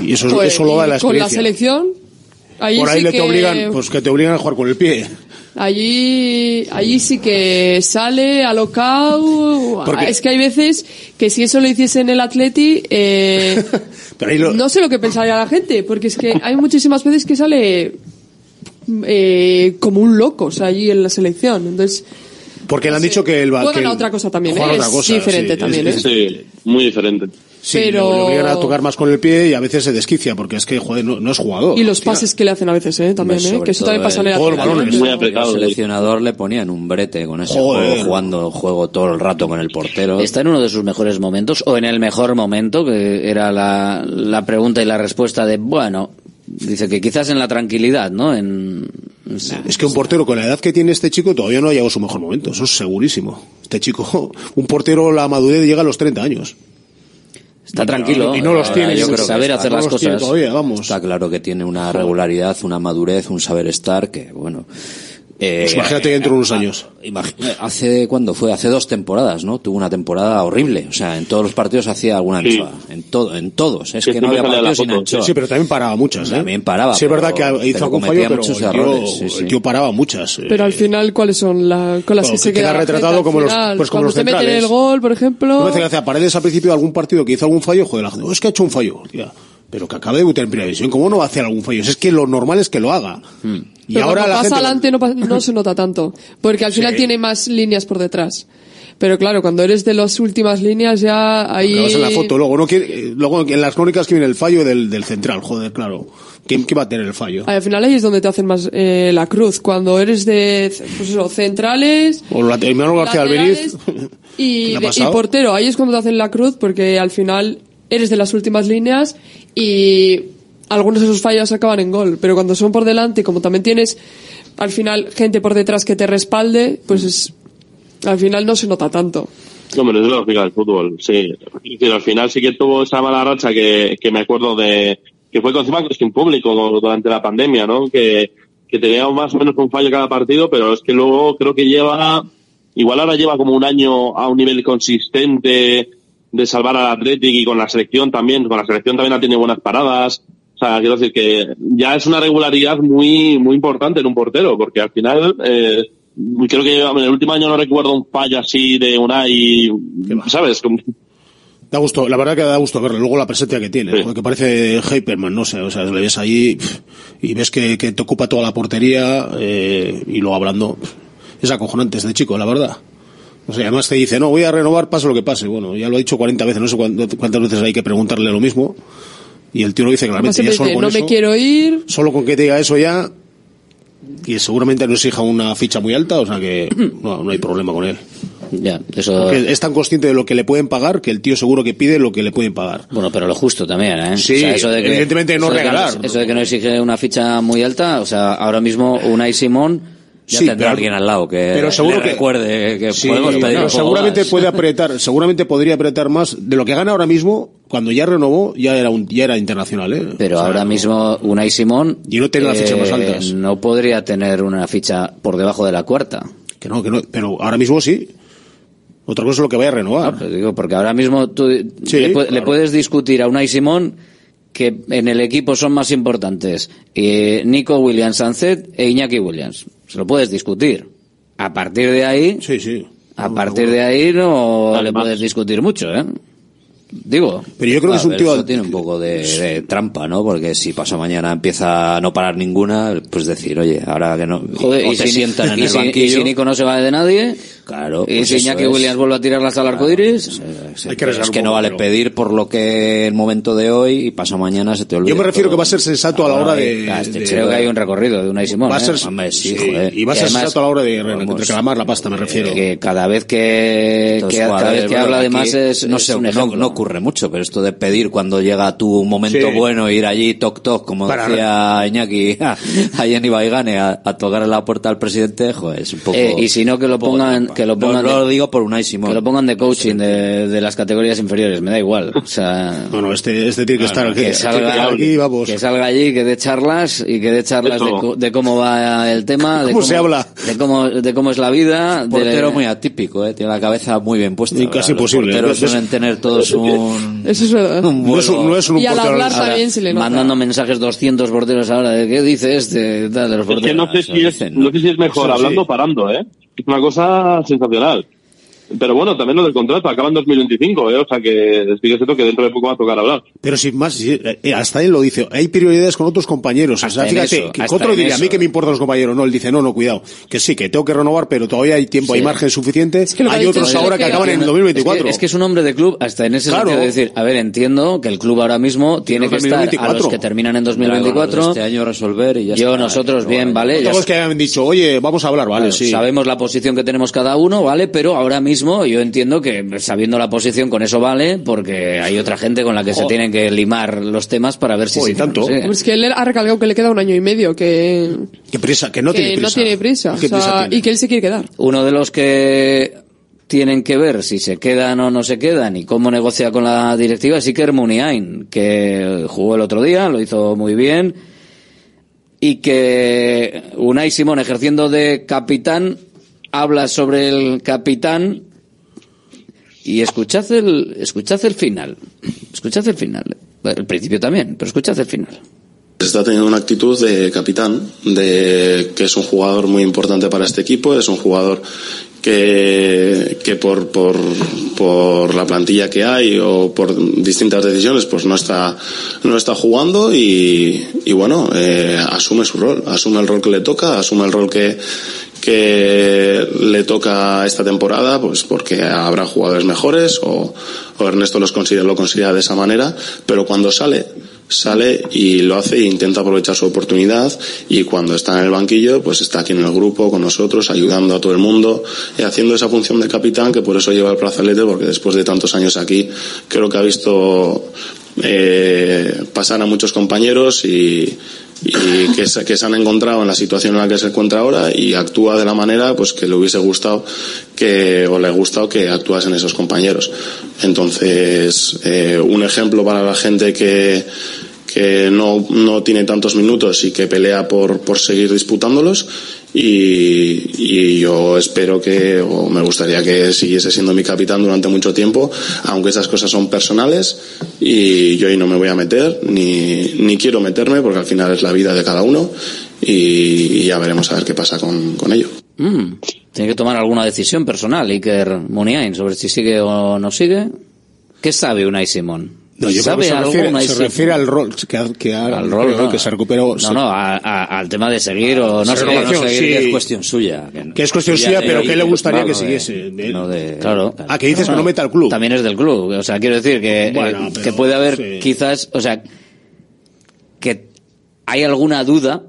Y eso, es- Pues, eso lo da y la con la experiencia. selección, allí Por ahí sí le que, te obligan, pues que te obligan a jugar con el pie. allí, allí sí que sale alocado. Porque- Es que hay veces que si eso lo hiciese en el Atleti, eh, Pero ahí lo- no sé lo que pensaría la gente, porque es que hay muchísimas veces que sale eh, como un loco, o sea, allí en la selección. Entonces, Porque le han dicho que el juegan que el- a otra cosa también, ¿eh? otra Es cosa, diferente sí, también, es- ¿eh? Sí, muy diferente. Sí, Pero- le, le obligan a tocar más con el pie y a veces se desquicia porque es que, joder, no, no es jugador. Y los pases que le hacen a veces, ¿eh? También, ¿eh? Que eso también pasa en el seleccionador le ponía en un brete con ese Joder. juego, jugando juego todo el rato con el portero. Está en uno de sus mejores momentos, o en el mejor momento, que era la, la pregunta y la respuesta de, bueno, dice que quizás en la tranquilidad, ¿no? En, Es que un portero con la edad que tiene este chico todavía no ha llegado a su mejor momento, eso es segurísimo. Este chico, un portero la madurez llega a los 30 años. está tranquilo. y no los eh, tiene, yo creo saber está, hacer no las los tiene cosas. todavía, vamos. Está claro que tiene una regularidad, una madurez, un saber estar que, bueno. Eh, Pues imagínate dentro de unos años. Hace, ¿cuándo fue? Hace dos temporadas, ¿no? Tuvo una temporada horrible. O sea, en todos los partidos hacía alguna Sí. anchoa. En todo, en todos. Es Que que no había partidos sin anchoa. Sí, pero también paraba muchas, ¿eh? También paraba, Sí, es verdad que hizo algún fallo, pero muchos el tío, errores, sí, sí. el tío paraba muchas. eh. Pero al final, ¿cuáles son la, con las Bueno, que se que queda queda retratado al como los- final? pues como Cuando los te meten centrales. el gol, por ejemplo. No me hace gracia, Paredes al principio de algún partido que hizo algún fallo, joder, la gente, "Oh, es que ha hecho un fallo, tía. Pero que acabe de debutar en primera división, ¿cómo no va a hacer algún fallo? Es que lo normal es que lo haga. Y Pero ahora la pasa gente... adelante no, pa- no se nota tanto, porque al final Sí. tiene más líneas por detrás. Pero claro, cuando eres de las últimas líneas ya ahí... Acabas en la foto, luego, no quiere- eh, luego en las crónicas que viene el fallo del, del central, joder, claro. ¿Quién, quién va a tener el fallo? Al final ahí es donde te hacen más eh, la cruz. Cuando eres de pues eso, centrales O la, el Manuel García. Albeniz. y, ¿Qué y portero, ahí es cuando te hacen la cruz porque al final eres de las últimas líneas y algunos de esos fallos acaban en gol. Pero cuando son por delante, como también tienes al final gente por detrás que te respalde, pues es, al final no se nota tanto. Hombre, es lógica del fútbol, sí. Decir, al final sí que tuvo esa mala racha que, que me acuerdo de, que fue con encima sin público durante la pandemia, ¿no? Que, que tenía más o menos un fallo cada partido, pero es que luego creo que lleva, igual ahora lleva como un año a un nivel consistente de salvar al Athletic y con la selección también, con la selección también ha tenido buenas paradas. O sea, quiero decir que ya es una regularidad muy, muy importante en un portero, porque al final, eh, creo que en el último año no recuerdo un fallo así de Unai, ¿sabes? Como- Da gusto, la verdad que da gusto verlo. Luego la presencia que tiene, porque parece Hyperman, no sé, o sea, le ves pf, y ves que, que te ocupa toda la portería eh, y luego hablando. Es acojonante este chico, la verdad. O sea, además te dice, no, voy a renovar, pase lo que pase. Bueno, ya lo ha dicho 40 veces, no sé cuán- cuántas veces hay que preguntarle lo mismo. Y el tío lo dice claramente. Ya solo dice, con no eso, me quiero ir, solo con que te diga eso ya, y seguramente no exija una ficha muy alta, o sea que no, no hay problema con él. Ya, eso... Porque es tan consciente de lo que le pueden pagar que el tío seguro que pide lo que le pueden pagar. Bueno, pero lo justo también, ¿eh? Sí, evidentemente no eso de que regalar. eso de que no exige una ficha muy alta, o sea, ahora mismo Unai Simón ya Sí, tendrá pero- alguien al lado que pero seguro le que- recuerde que Sí, podemos pedir pero seguramente puede apretar, seguramente podría apretar más de lo que gana ahora mismo. Cuando ya renovó, ya era un, ya era internacional, ¿eh? Pero O sea, ahora mismo Unai Simón Y no tiene las fichas más altas. no podría tener una ficha por debajo de la cuarta. que no, que no, pero ahora mismo sí. Otra cosa es lo que vaya a renovar. Digo, porque ahora mismo tú le, puedes discutir a Unai Simón que en el equipo son más importantes eh, Nico Williams Sancet e Iñaki Williams. Se lo puedes discutir. A partir de ahí, sí, sí. a partir de ahí no le puedes discutir mucho, ¿eh? Digo. Pero yo creo que es un tío eso tiene un poco de, de trampa, ¿no? Porque si pasa mañana empieza a no parar ninguna, pues decir, oye, ahora que no. Joder, y te si, sientan en y el si- banquillo. y si Nico no se va de nadie, Claro. y pues si eso Iñaki es. Williams vuelve a tirarlas al arco iris, Es que, es que no vale pedir por lo que el momento de hoy y pasa mañana se te olvida. Yo me refiero todo. que va a ser sensato a la hora de, Ah, de- creo que hay un recorrido de Unai Simón. Va a ¿eh? ser, Hombre, sí, joder. y va a ser además, sensato a la hora de re- reclamar la pasta, me refiero. que cada vez que, Entonces, que- cada vez que habla aquí además es, no sé, no, no ocurre mucho, pero esto de pedir cuando llega tu momento Sí. bueno, ir allí, toc toc, como Para- decía Iñaki, a, a Jenny Baigane, a, a tocar la puerta al presidente, joder, es un poco... Eh, y si no que lo pongan. Que lo pongan no de- lo digo por Unai Simón. que lo pongan de coaching de, de las categorías inferiores me da igual o sea Bueno, este, este tiene que estar aquí. que salga, aquí, vamos. que salga allí que dé charlas y que dé charlas de, de cómo va el tema de ¿Cómo cómo se habla? de cómo de cómo es la vida de- Portero muy atípico, eh, tiene la cabeza muy bien puesta. Y casi Los imposible. porteros suelen tener todos un... Eso es verdad. un No es un- no es un Y al portero- hablar también se le nota. mandando mensajes 200 porteros ahora de qué dice este tal de los Es que porteros no sé si es, no sé si es mejor Eso sí. hablando o parando, ¿eh? Una cosa sensacional. Pero bueno, también lo del contrato, acaba en 2025, ¿eh? O sea que sí que es cierto que dentro de poco va a tocar hablar. Pero sin más, sí, eh, hasta él lo dice, hay prioridades con otros compañeros. O sea, Hasta fíjate, eso, que otro diría, a mí que me importan los compañeros. No, él dice, no, no, cuidado. Que sí, que tengo que renovar, pero todavía hay tiempo, Sí. hay margen suficiente. que hay ha otros ahora que- que acaban en Es que- 2024. Es que, es un hombre de club hasta en ese Claro. sentido de decir, a ver, entiendo que el club ahora mismo tiene que estar a 2024. los que terminan en 2024. Este año resolver y ya Yo, está. nosotros, Pero bien, bueno, vale. Todos los que hayan dicho, oye, vamos a hablar, vale, Claro, sí. Sabemos la posición que tenemos cada uno, ¿vale? Pero ahora mismo yo entiendo que sabiendo la posición con eso vale, porque hay otra gente con la que se tienen que limar los temas para ver si Joder, se tanto. consigue. Pues que él ha recalcado que le queda un año y medio, que, Que prisa, que no que tiene prisa. no tiene prisa. ¿Qué o sea, prisa tiene? y que él se quiere quedar. Uno de los que tienen que ver si se quedan o no se quedan y cómo negocia con la directiva es Iker Muniain, que jugó el otro día, lo hizo muy bien, y que Unai Simón, ejerciendo de capitán, habla sobre el capitán y escuchad el, escuchad el final. Escuchad el final. El principio también, pero escuchad el final. Está teniendo una actitud de capitán, de que es un jugador muy importante para este equipo, es un jugador que, que por, por, por la plantilla que hay o por distintas decisiones pues no está no está jugando y, y bueno eh, asume su rol asume el rol que le toca asume el rol que que le toca esta temporada pues porque habrá jugadores mejores o, o Ernesto los considera, lo considera de esa manera pero cuando sale sale y lo hace e intenta aprovechar su oportunidad y cuando está en el banquillo pues está aquí en el grupo con nosotros ayudando a todo el mundo y haciendo esa función de capitán que por eso lleva el brazalete porque después de tantos años aquí creo que ha visto eh, pasar a muchos compañeros y, y que se, que se han encontrado en la situación en la que se encuentra ahora y actúa de la manera pues que le hubiese gustado que o le gustado que actuasen esos compañeros. Entonces eh, un ejemplo para la gente que que no, no tiene tantos minutos y que pelea por, por seguir disputándolos. Y, y yo espero que o me gustaría que siguiese siendo mi capitán durante mucho tiempo aunque esas cosas son personales. Y yo ahí no me voy a meter ni, ni quiero meterme porque al final es la vida de cada uno. Y, ya veremos a ver qué pasa con, con ello. Mm, Tiene que tomar alguna decisión personal, Iker Muniain, sobre si sigue o no sigue. ¿Qué sabe Unai Simón? No, yo creo ¿Sabe que se refiere, se al rol que, ha- que, ha- Al rol, creo no. que se recuperó. No, no, a- a- al tema de seguir o no seguir, no seguir, sí. que es cuestión suya. Que, Que es cuestión ya suya, pero que le gustaría no, que no siguiese. De- no de- claro. Ah, que dices que no meta al club. También es del club. O sea, quiero decir que, eh, pero, que puede haber sí. quizás, o sea, que hay alguna duda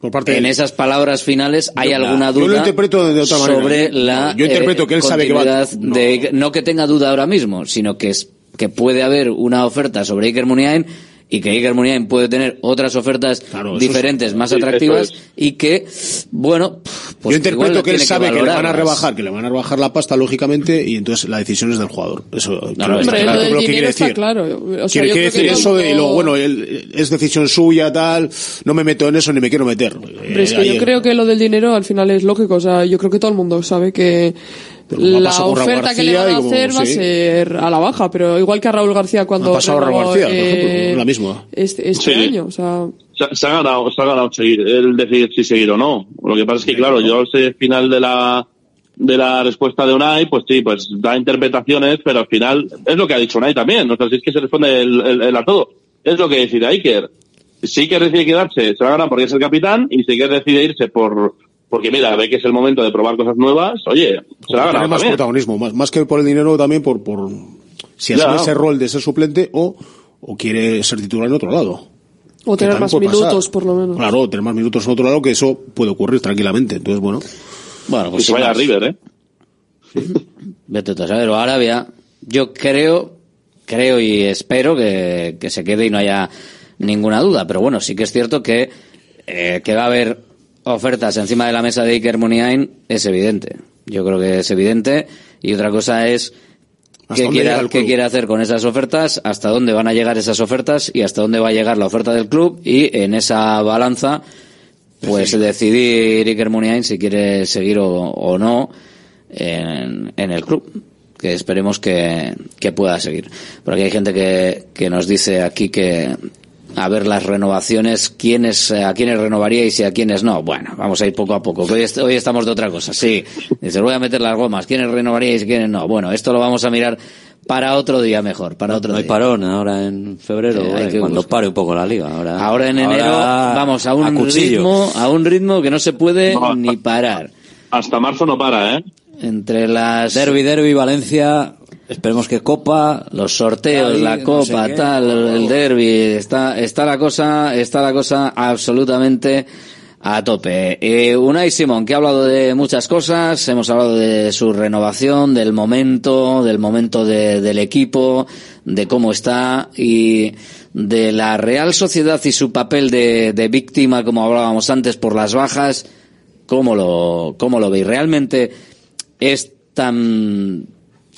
Por parte en de- esas palabras finales hay Yo- alguna yo lo duda interpreto de otra manera. sobre la Yo interpreto eh, que él sabe que va- continuidad de no que tenga duda ahora mismo sino que es que puede haber una oferta sobre Iker Muniain y que Iker Muniain puede tener otras ofertas eso diferentes, es- más sí, atractivas eso y que, bueno, pues Yo interpreto que él sabe que, le van a rebajar, que le van a rebajar la pasta, lógicamente, y entonces la decisión es del jugador. Eso, que Hombre, está lo claro. ¿qué dinero quiere decir? claro. O sea, quiere decir que eso de lo bueno, él- es decisión suya, tal, no me meto en eso ni me quiero meter. Pero es Eh, que yo creo que lo del dinero al final es lógico. O sea, yo creo que todo el mundo sabe que la oferta que le van a como- hacer va a ser a la baja. Pero igual que a Raúl García cuando Ha pasado a Raúl García, por eh, ejemplo, la misma. este, este Sí. año. O sea, se, se ha ganado, se ha ganado seguir, el decidir si seguir o no. Lo que pasa es que, claro, yo sé final de la de la respuesta de Unai, pues sí, pues da interpretaciones, pero al final es lo que ha dicho Unai también. O sea, si es que se responde el, el- el a todo. Es lo que decide Iker. Si Iker decide quedarse, se va a ganar porque es el capitán, y si Iker decide irse por porque mira, ve que es el momento de probar cosas nuevas, oye, se la ganado más también. protagonismo, más, más que por el dinero también por, por si asume ese rol de ser suplente o, o quiere ser titular en otro lado. o Que tener más puede pasar. minutos, por lo menos. Claro, tener más minutos en otro lado, que eso puede ocurrir tranquilamente. Entonces, bueno. Bueno, Y pues se sin vaya a más. River, ¿eh? Vete a saber, o Arabia, yo creo, creo y espero que, que se quede y no haya ninguna duda, pero bueno, sí que es cierto que, eh, que va a haber ofertas encima de la mesa de Iker Muniain, es evidente. Yo creo que es evidente, y otra cosa es ¿Hasta qué quiere, qué quiere hacer con esas ofertas, hasta dónde van a llegar esas ofertas y hasta dónde va a llegar la oferta del club. Y en esa balanza pues decidir Iker Muniain si quiere seguir o, o no en, en el club que esperemos que, que pueda seguir. Porque hay gente que, que nos dice aquí que a ver las renovaciones quiénes a quiénes renovaríais y a quiénes no bueno vamos a ir poco a poco que hoy, est- hoy estamos de otra cosa sí dice voy a meter las gomas quiénes renovaríais y quiénes no bueno esto lo vamos a mirar para otro día mejor para otro No hay día parón ahora en febrero, Eh, hay eh, que cuando buscar. pare un poco la liga. Ahora, Ahora en enero ahora vamos a un ritmo, a un ritmo que no se puede No, ni parar. Hasta marzo no para, ¿eh? Entre las Derby, derby, Valencia. Esperemos que Copa. los sorteos, Ahí, la no sé copa, tal, el derby, está está la cosa, está la cosa absolutamente a tope. Eh, Unai Simón, que ha hablado de muchas cosas, hemos hablado de su renovación, del momento, del momento de- del equipo, de cómo está y de la Real Sociedad y su papel de, de víctima, como hablábamos antes, por las bajas. ¿Cómo lo, cómo lo veis? ¿Realmente es tan,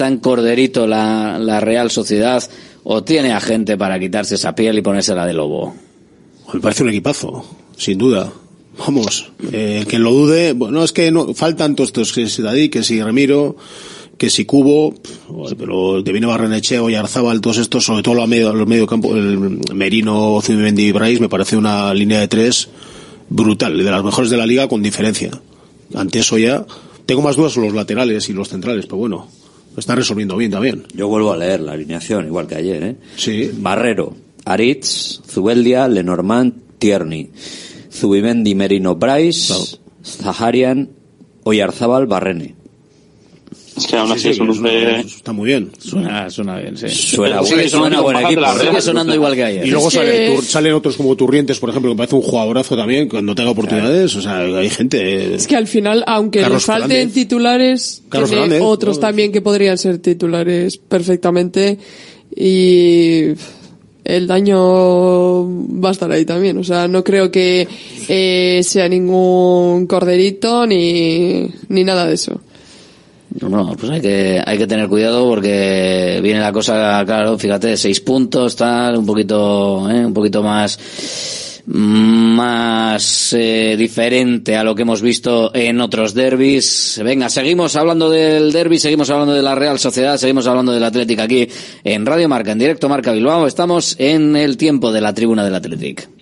tan corderito la, la Real Sociedad o tiene a gente para quitarse esa piel y ponérsela de lobo? Me parece un equipazo, sin duda. Vamos, eh, que lo dude, bueno, es que no, faltan todos estos, que si Dadí, que si Ramiro, que si Cubo, pero te viene Barrenecheo y Arzabal, todos estos, sobre todo los medio, los medio campo, el Merino, Zubimendi y Brais, me parece una línea de tres brutal, de las mejores de la liga con diferencia. Ante eso ya tengo más dudas sobre los laterales y los centrales, pero bueno, lo están resolviendo bien también. Yo vuelvo a leer la alineación, igual que ayer, ¿eh? Sí. Barrero, Aritz, Zubeldia, Lenormand, Tierney, Zubimendi, Merino, Bryce, Zaharian, Oyarzábal, Barrene. Es que aún así Sí, sí, es un Está muy bien. Suena, suena bien, sí. Suena, Sigue suena buen equipo, sigue sonando igual que ayer. Y luego sale- tur- salen otros como Turrientes, por ejemplo, que parece un jugadorazo también, cuando tenga oportunidades. O sea, hay gente. Es que al final, aunque Carlos les falten Fernández. titulares, Carlos tiene Fernández, otros ¿no? también que podrían ser titulares perfectamente y el daño va a estar ahí también. O sea, no creo que eh, sea ningún corderito ni, ni nada de eso. No, pues hay que, hay que tener cuidado porque viene la cosa, claro, fíjate, seis puntos, tal, un poquito, eh, un poquito más, más eh, diferente a lo que hemos visto en otros derbis. Venga, seguimos hablando del derby, seguimos hablando de la Real Sociedad, seguimos hablando del Athletic aquí en Radio Marca, en directo Marca Bilbao. Estamos en el tiempo de la tribuna del Athletic.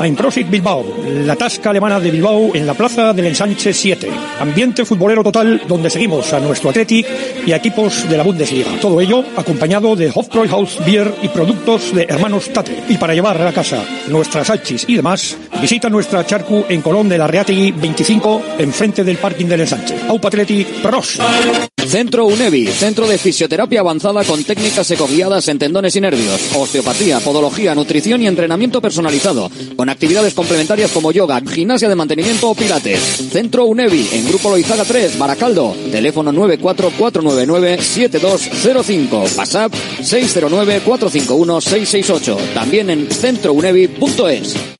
Einprosit Bilbao, la tasca alemana de Bilbao en la plaza del Ensanche 7. Ambiente futbolero total donde seguimos a nuestro Athletic y a equipos de la Bundesliga. Todo ello acompañado de Hofbräuhaus Beer y productos de hermanos Tate. Y para llevar a la casa nuestras salchis y demás, visita nuestra charcu en Colón de la Reategui 25 enfrente del parking del Ensanche. Aupa Athletic Pros. Centro UNEVI, centro de fisioterapia avanzada con técnicas ecoguiadas en tendones y nervios, osteopatía, podología, nutrición y entrenamiento personalizado, con actividades complementarias como yoga, gimnasia de mantenimiento o pilates. Centro UNEVI, en Grupo Loizaga 3, Baracaldo, teléfono 944997205, WhatsApp 609451668, también en centrounevi.es.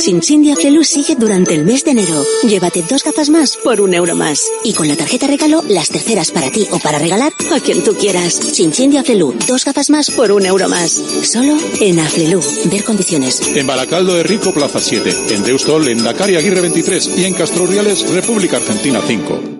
Sinchindia Flelu sigue durante el mes de enero. Llévate dos gafas más por un euro más. Y con la tarjeta regalo, las terceras para ti o para regalar a quien tú quieras. Sinchindia Flelu, dos gafas más por un euro más. Solo en Aflelu. Ver condiciones. En Baracaldo de Rico, Plaza 7. En Deustol, en Dakar y Aguirre 23. Y en Castroriales, República Argentina 5.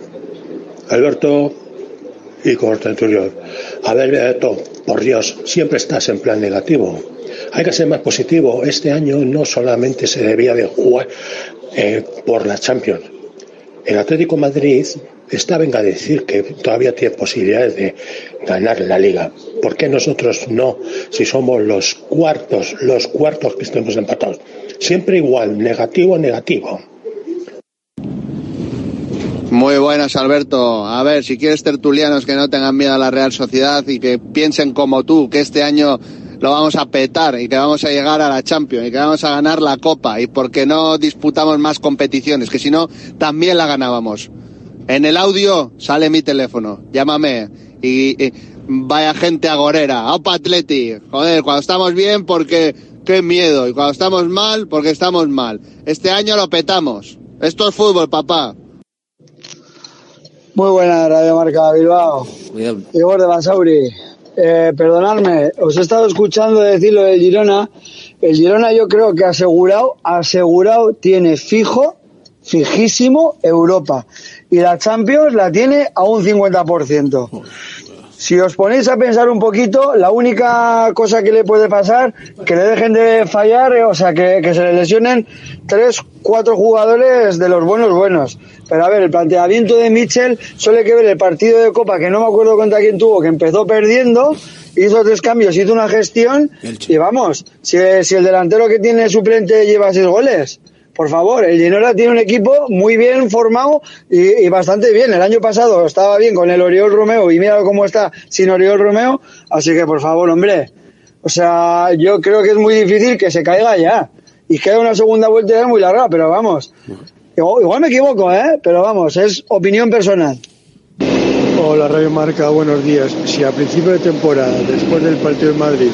Alberto y Constantino. A ver, Alberto, por Dios, siempre estás en plan negativo. Hay que ser más positivo. Este año no solamente se debía de jugar eh, por la Champions. El Atlético Madrid está venga a decir que todavía tiene posibilidades de ganar la liga. ¿Por qué nosotros no? Si somos los cuartos, los cuartos que estemos empatados. Siempre igual, negativo, negativo. Muy buenas, Alberto. A ver, si quieres tertulianos que no tengan miedo a la Real Sociedad y que piensen como tú, que este año lo vamos a petar y que vamos a llegar a la Champions y que vamos a ganar la Copa y porque no disputamos más competiciones, que si no, también la ganábamos. En el audio sale mi teléfono, llámame y, vaya gente agorera, ¡Opa Atleti! Joder, cuando estamos bien porque qué miedo y cuando estamos mal porque estamos mal. Este año lo petamos. Esto es fútbol, papá. Muy buena Radio Marca Bilbao. Igor de Basauri. Eh, perdonadme, os he estado escuchando decir lo del Girona. El Girona yo creo que asegurado, asegurado tiene fijo, fijísimo Europa. Y la Champions la tiene a un 50%. Si os ponéis a pensar un poquito, la única cosa que le puede pasar, que le dejen de fallar, eh, o sea, que, que se le lesionen tres, cuatro jugadores de los buenos buenos. Pero a ver, el planteamiento de Mitchell suele que ver el partido de Copa, que no me acuerdo contra quién tuvo, que empezó perdiendo, hizo tres cambios, hizo una gestión, y vamos, si, si el delantero que tiene suplente lleva seis goles, por favor, el Girona tiene un equipo muy bien formado y, bastante bien. El año pasado estaba bien con el Oriol Romeo y mira cómo está sin Oriol Romeo. Así que, por favor, hombre. O sea, yo creo que es muy difícil que se caiga ya. Y queda una segunda vuelta ya muy larga, pero vamos. Igual, igual me equivoco, ¿eh? Pero vamos, es opinión personal. Hola Radio Marca, buenos días. Si a principio de temporada, después del partido de Madrid,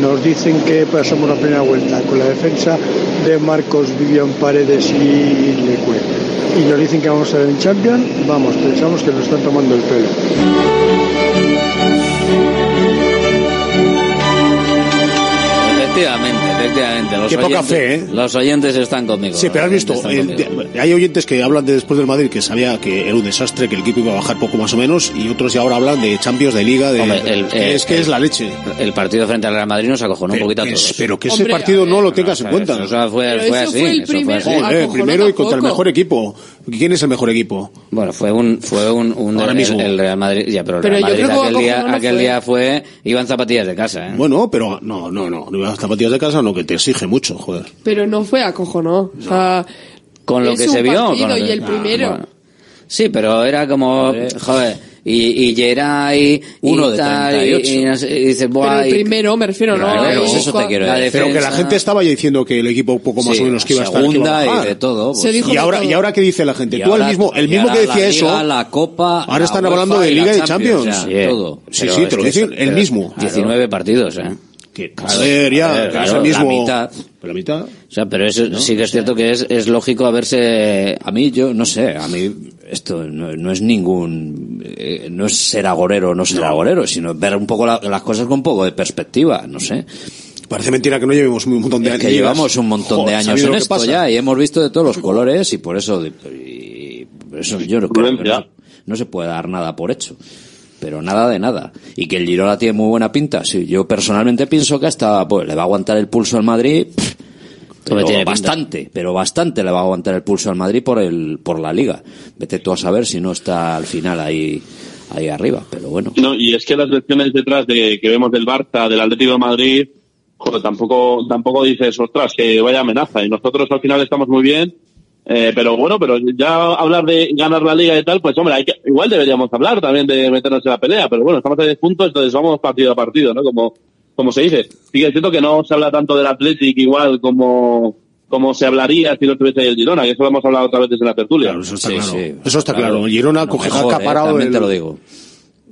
nos dicen que pasamos la primera vuelta con la defensa de Marcos, Vivian Paredes y Lecue y nos dicen que vamos a ver en Champions, vamos, pensamos que nos están tomando el pelo. Efectivamente, efectivamente. Los Qué poca oyentes, fe, ¿eh? Los oyentes están conmigo. Sí, pero has visto, eh, hay oyentes que hablan de después del Madrid que sabía que era un desastre, que el equipo iba a bajar poco más o menos, y otros ya ahora hablan de Champions, de Liga, de... Hombre, el- que es que el- es la leche. El partido frente al Real Madrid nos acojonó un poquito a todos. pero que ese Hombre, partido no lo tengas en cuenta. Eso fue, Pero fue eso así. fue el así. Joder, primero y contra el mejor equipo. ¿Quién es el mejor equipo? Bueno, fue un, fue un, un Ahora el, mismo. el Real Madrid, ya, pero el Real yo Madrid creo que aquel, día, no aquel fue. día fue, iban zapatillas de casa, ¿eh? Bueno, pero no, no, no, no ibas zapatillas de casa, no, que te exige mucho, joder. Pero no fue acojonó. O sea, Con lo es que un se vio. con lo que- y el Ah, primero. bueno. Sí, pero era como, joder, y, y Geray, Uno y de tal, 38. y, y no sé, y dices, Pero buah, el primero, me refiero, ¿no? Claro, eso te quiero decir. Pero que la gente estaba ya diciendo que el equipo poco más Sí, o menos que iba a estar. que iba a segunda y de todo, pues. Se dijo y de ahora, todo. y ahora qué dice la gente. Y Tú ahora- el mismo, el mismo que decía la eso. Liga, la Copa, ahora la están hablando de Liga y Champions, Champions. o sea, todo. Sí, Pero sí, es te lo dicen el mismo. 19 partidos, ¿eh? Que, joder, ya, que claro, es el mismo. la mitad. La mitad. O sea, pero eso sí que es cierto que es, es lógico haberse... A mí, yo no sé, a mí esto no, no es ningún. eh, no es ser agorero o no ser agorero, sino ver un poco la- las cosas con un poco de perspectiva, no sé. Parece mentira que no llevemos un montón de Es años. que llevamos un montón Joder, de años ¿sabido en esto ya y hemos visto de todos los colores y por eso, y por eso yo no creo que no, no se puede dar nada por hecho. Pero nada de nada. Y que el Girona tiene muy buena pinta, sí. Yo personalmente pienso que hasta pues, le va a aguantar el pulso al Madrid. pff, pero tiene pinta. bastante, pero bastante le va a aguantar el pulso al Madrid por el por la liga. Vete tú a saber si no está al final ahí ahí arriba, pero bueno. No, y es que las lecciones detrás de que vemos del Barça, del Atlético de Madrid, joder, tampoco, tampoco dices, ostras, que vaya amenaza. Y nosotros al final estamos muy bien, eh, pero bueno, pero ya hablar de ganar la liga y tal, pues hombre, hay que, igual deberíamos hablar también de meternos en la pelea, pero bueno, estamos a 10 puntos, entonces vamos partido a partido, ¿no? Como, como se dice. Sí que es cierto que no se habla tanto del Athletic igual como, como se hablaría si no estuviese ahí el Girona, que eso lo hemos hablado otra vez desde la tertulia. eso está claro. Eso está claro. El Girona coge mejor, eh, acaparado también el- te lo digo.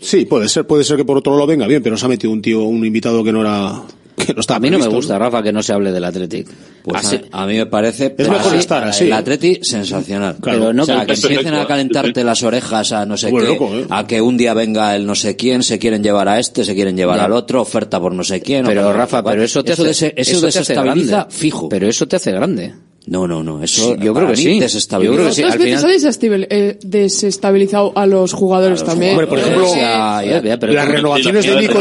Sí, puede ser, puede ser que por otro lado venga bien, pero se ha metido un tío, un invitado que no era, que no estaba A mí no me gusta, Rafa, que no se hable del Athletic. Pues Así- a, a mí me parece Es mejor así, estar así. el Atleti sensacional Claro. pero no o sea, que es empiecen a calentarte las orejas a no sé qué loco, ¿eh? a que un día venga el no sé quién se quieren llevar a este se quieren llevar Ya. al otro oferta por no sé quién Pero Rafa, pero eso te eso, hace, eso eso te hace desestabiliza grande. fijo Pero eso te hace grande. No no no eso yo creo que sí. desestabiliza Yo creo que sí. Al veces final- ha desestabil- eh, desestabilizado a los jugadores también. Hombre, por ejemplo, sí. ya, ya, ya, pero las renovaciones de Nico,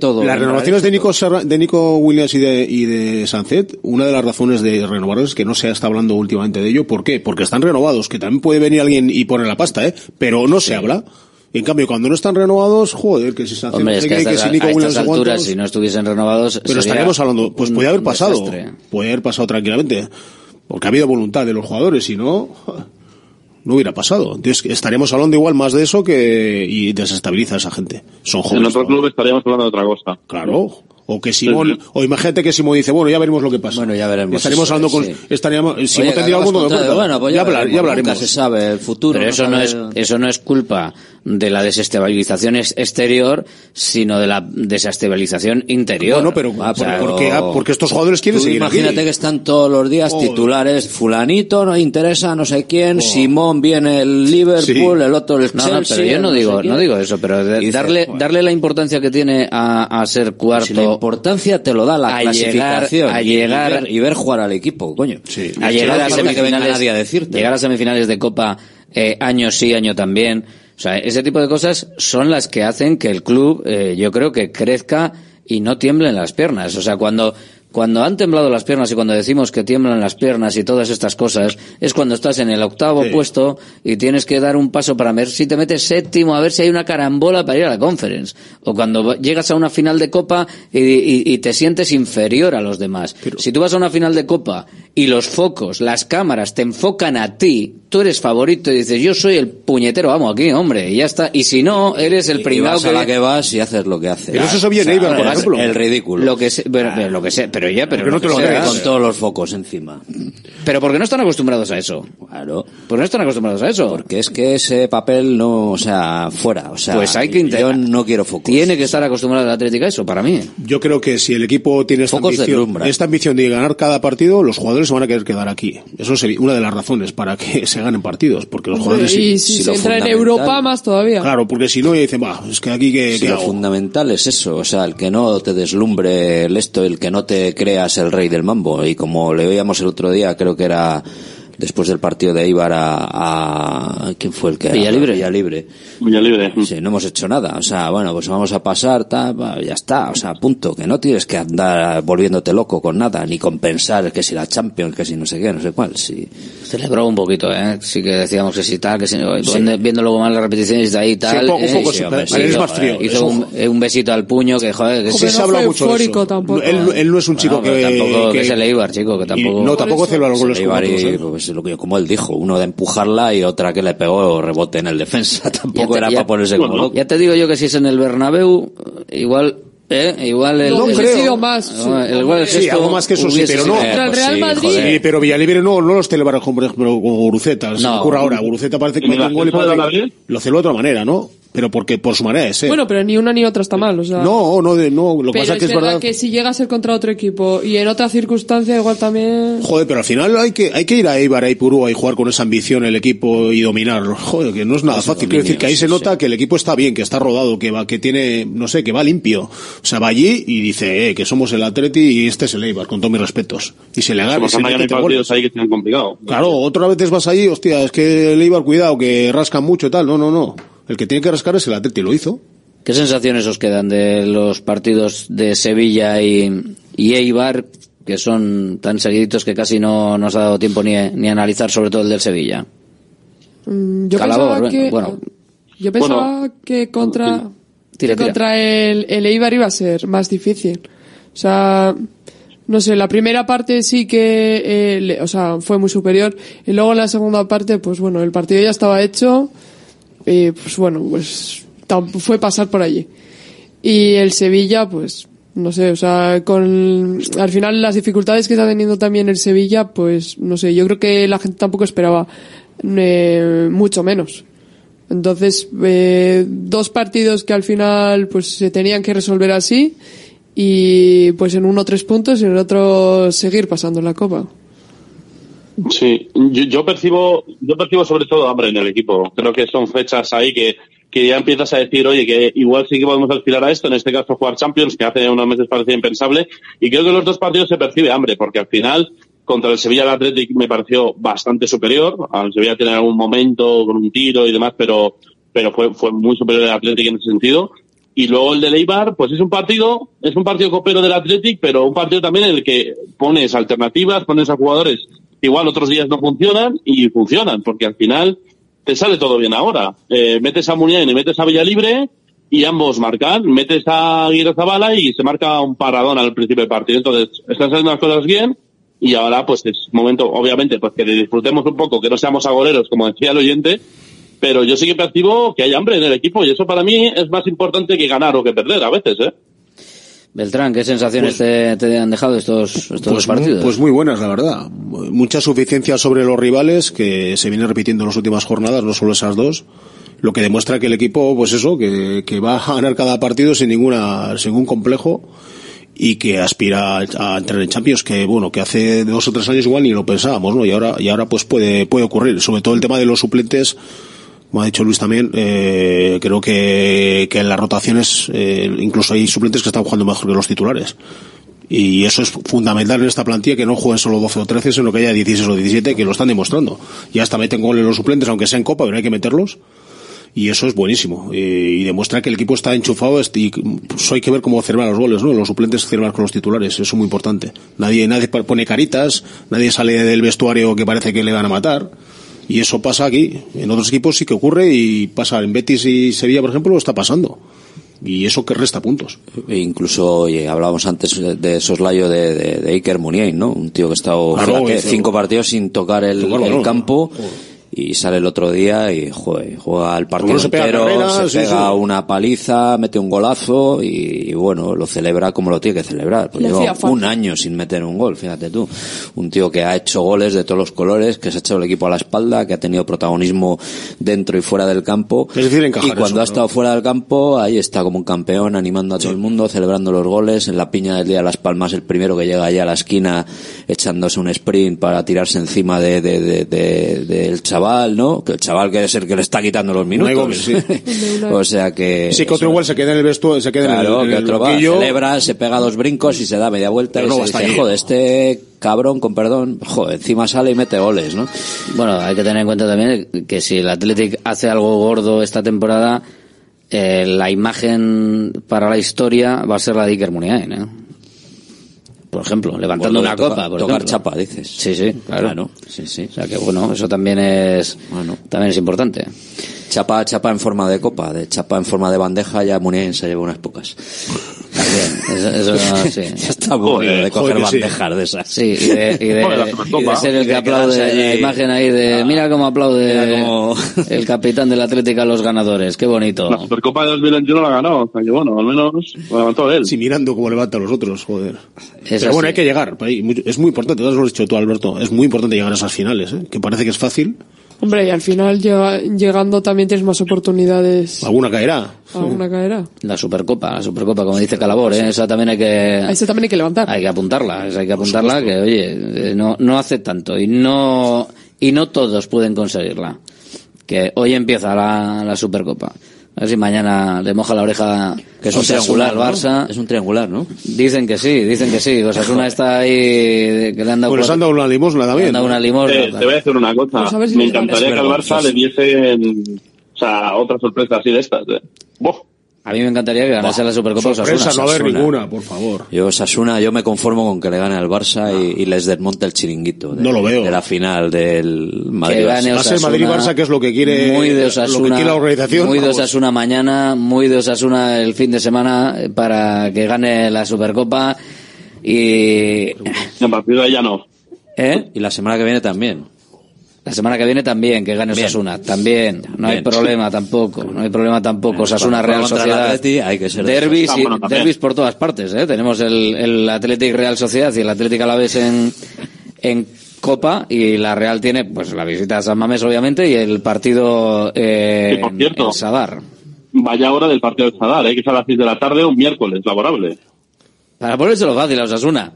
todo las renovaciones de Nico, de Nico Williams y de, y de Sancet, una de las razones de renovarlos es que no se está hablando últimamente de ello. ¿Por qué? Porque están renovados, que también puede venir alguien y poner la pasta, ¿eh? Pero no se habla. En cambio, cuando no están renovados, joder, que si Hombre, es sé que si Nico a estas alturas, cuántos. si no estuviesen renovados... Pero sería estaríamos hablando, pues puede haber pasado, desastre. puede haber pasado tranquilamente, porque ha habido voluntad de los jugadores, si no, no hubiera pasado. Entonces, estaríamos hablando igual más de eso que, y desestabiliza a esa gente. Son En jóvenes. otro club estaríamos hablando de otra cosa. Claro, O que Simón, o imagínate que Simón dice, bueno, ya veremos lo que pasa. Bueno, ya veremos. Estaremos eso, hablando con, sí. estaríamos, Oye, Simón tendría algún mundo de. Bueno, pues ya, ya, hablar- veremos, ya hablaremos. nunca se sabe el futuro. Pero eso no es, eso no es culpa de la desestabilización ex- exterior, sino de la desestabilización interior. Bueno, pero O sea, porque, o- porque estos jugadores quieren Tú seguir imagínate aquí. que están todos los días Joder. titulares, fulanito no interesa no sé quién, Simón viene el Liverpool, el otro el No, Chelsea. no, pero yo no digo, sé no digo eso, pero de- darle, darle la importancia que tiene a, a ser cuarto. La importancia te lo da la a clasificación llegar- a y- llegar- y, ver, y ver jugar al equipo, coño. a llegar a que semifinales, nadie a decirte. llegar a semifinales de Copa eh, año sí, año también. O sea, ese tipo de cosas son las que hacen que el club, eh, yo creo que crezca y no tiemblen las piernas. O sea, cuando cuando han temblado las piernas y cuando decimos que tiemblan las piernas y todas estas cosas, es cuando estás en el octavo Sí. puesto y tienes que dar un paso para ver si te metes séptimo, a ver si hay una carambola para ir a la conference. O cuando llegas a una final de copa y, y- y te sientes inferior a los demás. Si tú vas a una final de copa y los focos, las cámaras te enfocan a ti, tú eres favorito y dices, yo soy el puñetero, vamos aquí, hombre, y ya está. Y si no, eres el pringao vas a que... la que vas y haces lo que haces. Pero eso Neibar, por el- ejemplo. El ridículo. Lo que sé, pero, pero lo que sé, pero ya, pero Porque no te lo crees. con todos los focos encima. Pero porque no están acostumbrados a eso. Claro. Porque no están acostumbrados a eso. Porque es que ese papel no, o sea, fuera, o sea, Pues hay que yo no quiero focos. Tiene que estar acostumbrado el Atlético a eso, para mí. Yo creo que si el equipo tiene esta Focos ambición, deslumbran. esta ambición de ganar cada partido, los jugadores se van a querer quedar aquí. Eso es una de las razones para que se ganen partidos, porque los jugadores y si, si se entra en Europa más todavía. Claro, porque si no, ya dicen, va, es que aquí que, Si lo fundamental es eso, o sea, el que no te deslumbre el esto, el que no te creas el rey del mambo. Y como le veíamos el otro día, creo que era después del partido de Eibar a, a- ¿quién fue el que? Villalibre. Villalibre. Villalibre. Sí, no hemos hecho nada. O sea, bueno, pues vamos a pasar, ta, ya está. O sea, punto. Que no tienes que andar volviéndote loco con nada, ni con pensar que si la Champions, que si no sé qué, no sé cuál. Sí. Celebró un poquito, ¿eh? Sí que decíamos que si tal, que si viendo, viendo luego más las repeticiones de ahí y tal. Sí, un poco- eh, poco sí, sí, hombre, hizo- más frío, Hizo un, eh, un besito al puño que, joder, que Joder, sí. no se habla mucho de eso. tampoco. Él, él no es un chico No, pero que, tampoco que- que es el Eibar, chico, que y tampoco... no, tampoco celebra los goles como Eibar y, otros, ¿eh? Pues, lo que- como él dijo, uno de empujarla y otra que le pegó rebote en el defensa. Tampoco te- era ya- para ponerse como loco. Ya te digo yo que si es en el Bernabéu, igual... ¿Eh? Igual el, No, el- hubiese sido más, sí. el- igual el Sí, gesto algo más que eso sí, pero no. Eh, Contra el pues Real sí, Madrid. joder. Sí, pero Villalibre no, no los celebra como, por ejemplo, con Guruceta. Se No. me ocurre ahora. Guruceta parece que ¿En el mete un gol y parece lo celebra de otra manera, ¿no? Pero porque por su manera de ser. Bueno, pero ni una ni otra está mal, o sea. no, no, de- no, lo que pero pasa es, que es verdad verdad. que si llega a ser contra otro equipo y en otra circunstancia igual también. Joder, pero al final hay que, hay que ir a Eibar, a Ipurú, y jugar con esa ambición el equipo y dominar. Joder, que no es nada fácil. Quiero decir que ahí sí, se nota sí. que el equipo está bien, que está rodado, que va, que tiene, no sé, que va limpio. O sea, va allí y dice, eh, que somos el Atleti y este es el Eibar, con todos mis respetos. Y se le agarra se mañana hay partidos ahí que se han complicado. Claro, otra vez vas ahí, hostia, es que el Eibar, cuidado, que rascan mucho y tal. No, no, no. El que tiene que rascar es el Atleti, lo hizo. ¿Qué sensaciones os quedan de los partidos de Sevilla y, y Eibar, que son tan seguiditos que casi no nos ha dado tiempo ni, ni a analizar, sobre todo el del Sevilla? Mm, Yo Calabor, pensaba que. bueno. yo pensaba que contra. Tira, que tira. contra el, el Eibar iba a ser más difícil. O sea. No sé, la primera parte sí que, eh, le- o sea, fue muy superior. Y luego en la segunda parte, pues bueno, el partido ya estaba hecho. Y pues bueno, pues fue pasar por allí. Y el Sevilla, pues, no sé, o sea, con, al final las dificultades que está teniendo también el Sevilla, pues, no sé, yo creo que la gente tampoco esperaba eh, mucho menos. Entonces, eh, dos partidos que al final, pues, se tenían que resolver así, y pues en uno tres puntos y en el otro seguir pasando la copa. Sí, yo, yo percibo, yo percibo sobre todo hambre en el equipo. Creo que son fechas ahí que, que ya empiezas a decir, oye, que igual sí que podemos aspirar a esto, en este caso jugar Champions, que hace unos meses parecía impensable, y creo que en los dos partidos se percibe hambre, porque al final, contra el Sevilla el Athletic me pareció bastante superior, al Sevilla tiene algún momento con un tiro y demás, pero, pero fue, fue muy superior el Athletic en ese sentido. Y luego el de Eibar, pues es un partido, es un partido copero del Athletic, pero un partido también en el que pones alternativas, pones a jugadores igual otros días no funcionan y funcionan, porque al final te sale todo bien ahora. Eh, metes a Muniain y metes a Villalibre y ambos marcan. Metes a Aguirre Zabala y se marca un paradón al principio del partido. Entonces, están saliendo las cosas bien y ahora pues es momento, obviamente, pues que disfrutemos un poco, que no seamos agoreros, como decía el oyente, pero yo sí que percibo que hay hambre en el equipo y eso para mí es más importante que ganar o que perder a veces, ¿eh? Beltrán, ¿qué sensaciones te, te han dejado estos, estos dos Pues, partidos? pues muy buenas, la verdad. Mucha suficiencia sobre los rivales que se viene repitiendo en las últimas jornadas, no solo esas dos. Lo que demuestra que el equipo, pues eso, que, que va a ganar cada partido sin ninguna, sin ningún complejo y que aspira a entrar en Champions, que bueno, que hace dos o tres años igual ni lo pensábamos, ¿no? Y ahora, y ahora pues puede, puede ocurrir. Sobre todo el tema de los suplentes, como ha dicho Luis también, eh, creo que, que en las rotaciones, eh, incluso hay suplentes que están jugando mejor que los titulares. Y eso es fundamental en esta plantilla, que no jueguen solo 12 o 13, sino que haya 16 o 17 que lo están demostrando. Ya hasta meten goles los suplentes, aunque sea en Copa, pero hay que meterlos. Y eso es buenísimo. Y demuestra que el equipo está enchufado est- y pues hay que ver cómo celebrar los goles, ¿no? Los suplentes celebrar con los titulares. Eso es muy importante. Nadie, nadie pone caritas, nadie sale del vestuario que parece que le van a matar. Y eso pasa aquí. En otros equipos sí que ocurre y pasa en Betis y Sevilla, por ejemplo, lo está pasando. Y eso que resta puntos. E incluso, oye, hablábamos antes de, soslayo de, de, de Iker Muniain, ¿no? Un tío que ha estado Claro, cinco partidos sin tocar el, campo y sale el otro día y joder, juega el partido se pega entero, carreras, se sí, pega sí. una paliza, mete un golazo y, y bueno, lo celebra como lo tiene que celebrar. Pues Le lleva un año sin meter un gol, fíjate tú. Un tío que ha hecho goles de todos los colores, que se ha echado el equipo a la espalda, que ha tenido protagonismo dentro y fuera del campo. Es decir, encajar y cuando eso, ha ¿no? estado fuera del campo, ahí está como un campeón, animando a todo el mundo, celebrando los goles, en la piña del día de las palmas, el primero que llega allá a la esquina, echándose un sprint para tirarse encima de, de- de- de- del chaval, ¿no? Que el chaval que es el que le está quitando los minutos. Sí. o sea que... Sí, que otro igual se queda en el vestuario, se queda Claro, en el, que en el otro va, celebra, se pega dos brincos y se da media vuelta Pero y no se dice, joder, este cabrón, con perdón, joder, encima sale y mete goles, ¿no? Bueno, hay que tener en cuenta también que si el Athletic hace algo gordo esta temporada, eh, la imagen para la historia va a ser la de Iker Muniain, ¿eh? Por ejemplo, levantando Bueno, una toca- copa. Por tocar ejemplo. chapa, dices. Sí, sí, claro. Claro, sí, sí. O sea que bueno, eso también es, también es importante. Chapa, chapa en forma de copa, de chapa en forma de bandeja, ya Muniain se lleva unas pocas. También, eso, eso sí. ya está aburrido de coger joder sí. bandejas de esas. Sí, y de, y de- Joder, la y Supercopa. de ser el que de aplaude la allí. imagen ahí de mira cómo aplaude Mira cómo- el capitán del Atlético a los ganadores, qué bonito. La Supercopa de 2021 la ganó, o sea que bueno, al menos lo levantó él. Sí, mirando cómo levanta a los otros, joder. Es Pero bueno, así. hay que llegar. Es muy importante, lo has dicho tú, Alberto. Es muy importante llegar a esas finales, ¿eh? que parece que es fácil. Hombre, y al final llega- llegando también tienes más oportunidades. Alguna caerá. Alguna caerá. La Supercopa, la Supercopa, como dice Calabor, ¿eh? esa también hay que A ese también hay que levantar. hay que apuntarla, esa hay que apuntarla que oye, eh, no no hace tanto y no y no todos pueden conseguirla. Que hoy empieza la, la Supercopa. A ver si mañana le moja la oreja Que es un triangular, al ¿no? Barça. Es un triangular, ¿no? Dicen que sí, dicen que sí. Osasuna está ahí, que le han dado, Pues les han dado una limosna le también. han dado una limosna. Eh, te voy a decir una cosa. Pues a ver si Me encantaría que al. Barça le diesen, o sea, otra sorpresa así de estas. eh. A mí me encantaría que ganase la Supercopa Sorpresa, Osasuna. no haber Osasuna. ninguna, por favor. Yo, Sasuna, yo me conformo con que le gane al Barça y, y les desmonte el chiringuito. De, No lo veo. De la final del Madrid. Que gane Va a ser Osasuna, Madrid-Barça, que es lo que quiere, muy de lo que Osasuna, quiere la organización. Muy de Vamos. Osasuna mañana, muy de Osasuna el fin de semana eh, para que gane la Supercopa y de ahí ya no. ¿eh? Y la semana que viene también. La semana que viene también que gane Bien. Osasuna, también, no hay problema tampoco, no hay problema tampoco, Osasuna Real Sociedad, Atleti hay que ser de derbis, y- Ah, bueno, derbis por todas partes, ¿eh? tenemos el, el Athletic Real Sociedad y el Athletic Alavés en, en Copa y la Real tiene pues la visita a San Mamés obviamente y el partido eh, Que, por cierto, en Sadar. Vaya hora del partido de Sadar, ¿eh? que es a las 6 de la tarde, un miércoles laborable. Para ponérselo fácil a Osasuna.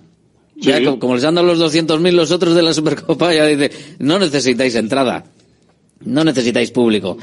Ya, como les han dado los 200.000 los otros de la Supercopa, ya dice, no necesitáis entrada. No necesitáis público.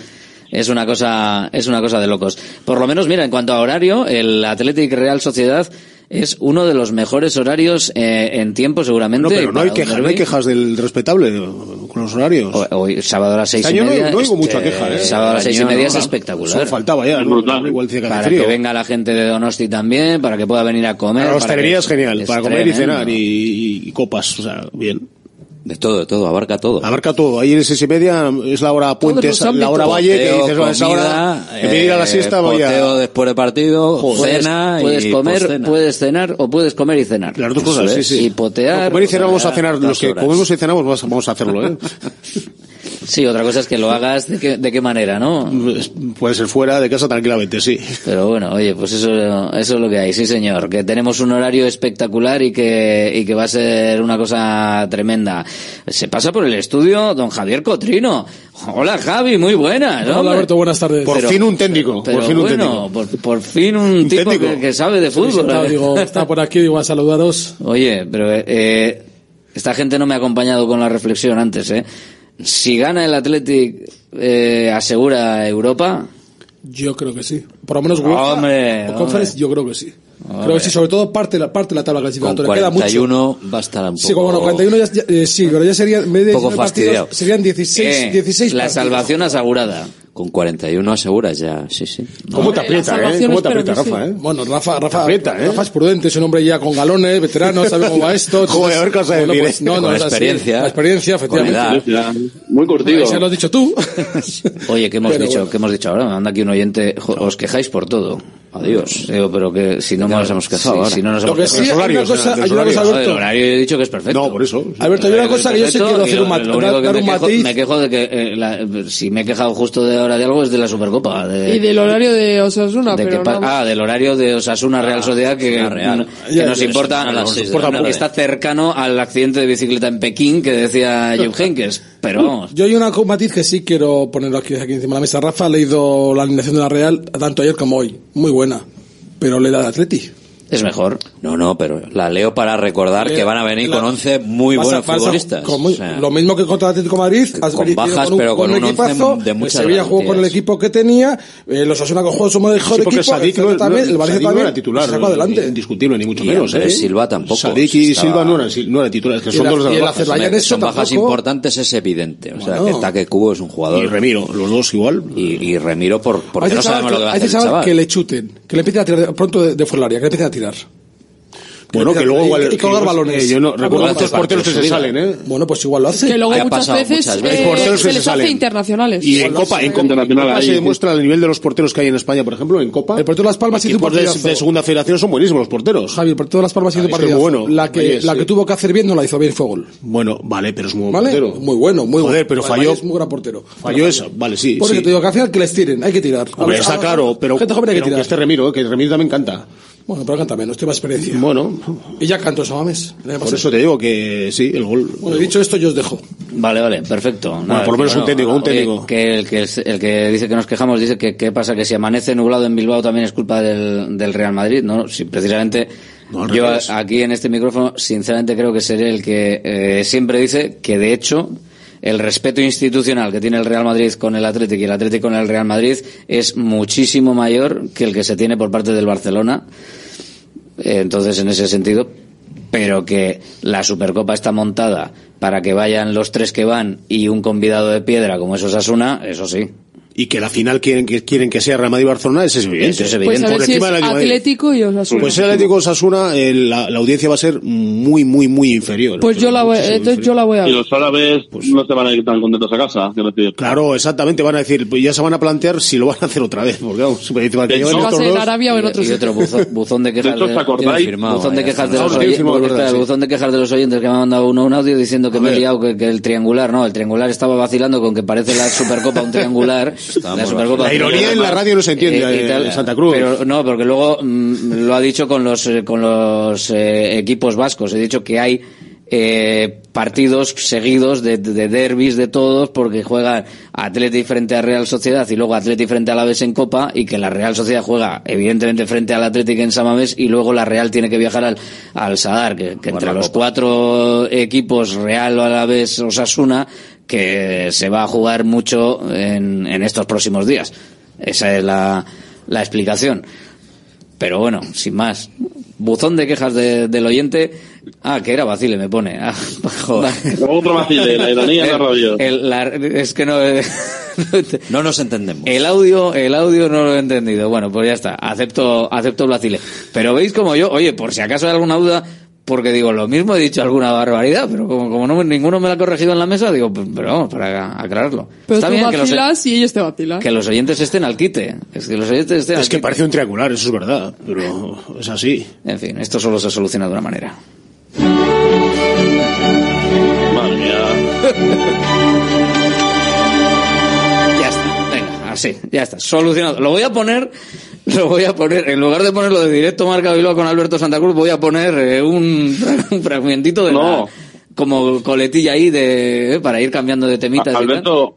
Es una cosa, es una cosa de locos. Por lo menos, mira, en cuanto a horario, el Athletic Real Sociedad es uno de los mejores horarios eh, en tiempo seguramente. No, pero no hay un quejas, no hay quejas del respetable eh, con los horarios. Ho- Hoy, sábado a las seis Este y media. no oigo este, mucha queja, ¿eh? Sábado a las seis y media no, es espectacular. Solo faltaba ya, Es ¿no? brutal. Igual que para frío. que venga la gente de Donosti también, para que pueda venir a comer. Para la hostelería es genial, para comer y cenar y, y copas, o sea, bien. De todo, de todo, abarca todo. Abarca todo. Ahí en seis y media es la hora puente, es la hora valle, que dices, bueno, esa hora, comida, en vez de ir a la eh, siesta voy a... después de partido, Puedes, cena puedes y comer, puedes cenar o puedes comer y cenar. Las dos cosas, Eso sí, es. sí. Y potear. No, comer y cenar vamos a cenar, los que horas. comemos y cenamos vamos a- Sí, otra cosa es que lo hagas de qué, de qué manera, ¿no? Pues, puede ser fuera de casa tranquilamente, sí. Pero bueno, oye, pues eso, eso es lo que hay, sí señor, que tenemos un horario espectacular y que, y que va a ser una cosa tremenda. Se pasa por el estudio don Javier Cotrino. Hola Javi, muy buenas. Hola. Alberto, buenas tardes. Por fin un técnico. Por fin un técnico. Por, fin un, ¿Un que, sabe de fútbol. Está, ¿eh? digo, está por aquí, digo, a saludaros. Oye, pero eh, eh, esta gente no me ha acompañado con la reflexión antes, ¿eh? si gana el Athletic, eh, asegura Europa. Yo creo que sí. Por lo menos UEFA hombre, o Conference, hombre. yo creo que sí. Hombre. Creo que sí, sobre todo parte de la, parte de la tabla clasificatoria. Con 41 Queda mucho. va a estar un poco... Sí, bueno, 41 ya, eh, sí, pero ya serían... Media poco fastidiado. Partidos, serían 16, eh, 16 La partidos. salvación asegurada. Con 41 aseguras ya, sí, sí. ¿Cómo te eh, aprieta, eh? ¿Cómo te aprieta, Rafa, eh? Bueno, Rafa, Rafa, aprieta, ¿eh? Rafa es prudente, es un hombre ya con galones, veterano, sabe cómo va esto. Jugador cosa de pues, No, no, con experiencia. La experiencia, efectivamente. Muy curtido. Eso lo has dicho tú. Oye, ¿qué hemos dicho? ¿Qué hemos dicho ahora? Anda aquí un oyente, os quejáis por todo. Adiós. Digo, pero que si no nos hemos quejado Si no nos hemos quejado. hay una cosa, Alberto. he dicho que es perfecto. No, por eso. Alberto, hay una cosa que yo sí quiero hacer un matiz. Me quejo de que, eh, si me he quejado justo de ahora de algo es de la Supercopa. Y del horario de Osasuna, de Ah, del horario de Osasuna Real ah, Sociedad que, nos, importa, a nos importa, está cercano al accidente de bicicleta en Pekín que decía Jim Henkes. Pero vamos. Yo hay una matiz que sí quiero ponerlo aquí, aquí encima de la mesa. Rafa ha leído la alineación de la Real tanto ayer como hoy. Muy buena. Pero le da al Atleti es mejor. No, no, pero la leo para recordar eh, que van a venir la, con 11 muy pasa, buenos pasa, futbolistas. Con, o sea, lo mismo que contra Atlético Madrid, con bajas, con un, pero con, un, un equipazo, once de muchas Sevilla jugó con el equipo que tenía, eh, los Asuna jugó su mejor sí, equipo, Sadik no, también, el Valencia también, era titular, sacó adelante. indiscutible ni mucho y menos, eh. Silva tampoco. Sadik y estaba... Silva no eran, no titulares, que son y la, dos de las bajas. Son, bajas importantes es evidente, o sea, que Taque Cubo es un jugador. Y Remiro, los dos igual. Y Remiro por porque no sabemos lo que va a hacer Hay que saber que le chuten, que le empiece a tirar pronto de fuera área, que le empiece a tirar. Bueno, que luego igual. Y colgar balones. Eh, yo no recuerdo muchos porteros que se salen, ¿eh? ¿eh? Bueno, pues igual lo hace. Que luego muchas veces, muchas eh, veces, eh, porteros que se, salen. internacionales. Y en Copa, en eh, Copa, en Copa se demuestra el nivel de los porteros que hay en España, por ejemplo, en Copa. El portero de Las Palmas hizo un partido. De, de segunda federación son buenísimos los porteros. Javier, el portero de Las Palmas hizo un ah, partido. bueno. La que, Reyes, la que sí. tuvo que hacer bien no la hizo bien, fue gol. Bueno, vale, pero es muy buen ¿Vale? Muy bueno, muy bueno. pero falló. Es muy gran portero. Falló eso, vale, sí. Por eso te digo que al final que les tiren, hay que tirar. Hombre, está ah, claro, pero. Gente joven hay que tirar. Este Remiro, que Remiro también canta. Bueno, pero canta menos, tiene más experiencia. Bueno. Ella cantó esa mames. Por eso te digo que sí, el gol. Bueno, dicho esto, yo os dejo. Vale, vale, perfecto. Bueno, por lo menos un técnico, un técnico. Que, el, que dice que nos quejamos dice que qué pasa, que si amanece nublado en Bilbao también es culpa del, del Real Madrid, ¿no? Si precisamente yo aquí en este micrófono, sinceramente creo que seré el que eh, siempre dice que de hecho el respeto institucional que tiene el Real Madrid con el Atlético y el Atlético con el Real Madrid es muchísimo mayor que el que se tiene por parte del Barcelona. Eh, entonces, en ese sentido, pero que la Supercopa está montada para que vayan los tres que van y un convidado de piedra como es Osasuna, eso sí y que la final quieren que quieren que sea Real Madrid Barcelona es evidente. Es evidente. Pues a ver si es Atlético y Osasuna. Pues Atlético Osasuna la, audiencia va a ser muy muy muy inferior. Pues yo la voy, entonces yo la voy a ver. Y los árabes pues, no se van a ir tan contentos a casa, Claro, exactamente, van a decir, pues ya se van a plantear si lo van a hacer otra vez, porque vamos, va a dos, y, otro buzón, de ¿eh? quejas de, buzón de quejas de los oyentes, buzón de quejas de los oyentes que me ha mandado uno un audio diciendo que me he liado que, el triangular, no, el triangular estaba vacilando con que parece la Supercopa un triangular La, ironía en la radio no se entiende eh, eh, eh, en Santa Cruz. Pero no, porque luego mm, lo ha dicho con los, con los eh, equipos vascos. He dicho que hay eh, partidos seguidos de, de, derbis de todos porque juega Atleti frente a Real Sociedad y luego Atleti frente a la Alavés en Copa y que la Real Sociedad juega evidentemente frente al Atlético en Samamés y luego la Real tiene que viajar al, al Sadar que, que entre los cuatro equipos Real, o Alavés, Osasuna que se va a jugar mucho en, en estos próximos días. Esa es la, la, explicación. Pero bueno, sin más. Buzón de quejas de, del oyente. Ah, que era Bacile, me pone. Ah, otro la ironía Es que no. no nos entendemos. El audio, el audio no lo he entendido. Bueno, pues ya está. Acepto, acepto Bacile. Pero veis como yo, oye, por si acaso hay alguna duda, porque digo, lo mismo he dicho alguna barbaridad, pero como, como no, ninguno me la ha corregido en la mesa, digo, pues, pero vamos, para aclararlo. Pero Está tú vacilas y ellos te vacilan. Que los oyentes estén al quite. Es que los oyentes estén Es que parece un triangular, eso es verdad, pero es así. En fin, esto solo se soluciona de una manera. Ya está, venga, así, ya está, solucionado. Lo voy a poner lo voy a poner, en lugar de ponerlo de directo Marca Bilbao con Alberto Santa Cruz, voy a poner eh, un, un fragmentito de la- como coletilla ahí de, eh, para ir cambiando de temitas. y tal.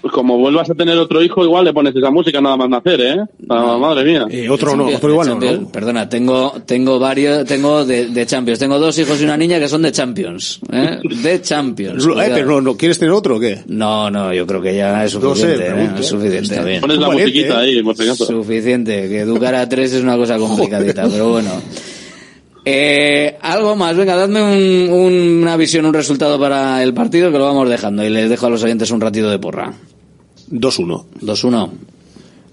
Como vuelvas a tener otro hijo, igual le pones esa música nada más nacer, ¿eh? Ah, madre mía. Champions, de Champions. Perdona, tengo, tengo varios, tengo de, de Champions. Tengo dos hijos y una niña que son de Champions. ¿eh? De Champions. Eh, cuidado. pero no, no, ¿quieres tener otro o qué? No, no, yo creo que ya es No sé, suficiente. ¿eh? Es suficiente. Está bien. Pones la Valiente, musiquita ¿eh? ahí, morcegazo. Suficiente. Que educar a tres es una cosa complicadita, pero bueno. Eh, algo más, venga, dadme un- un- una visión, un resultado para el partido que lo vamos dejando y les dejo a los oyentes un ratito de porra. 2-1. 2-1.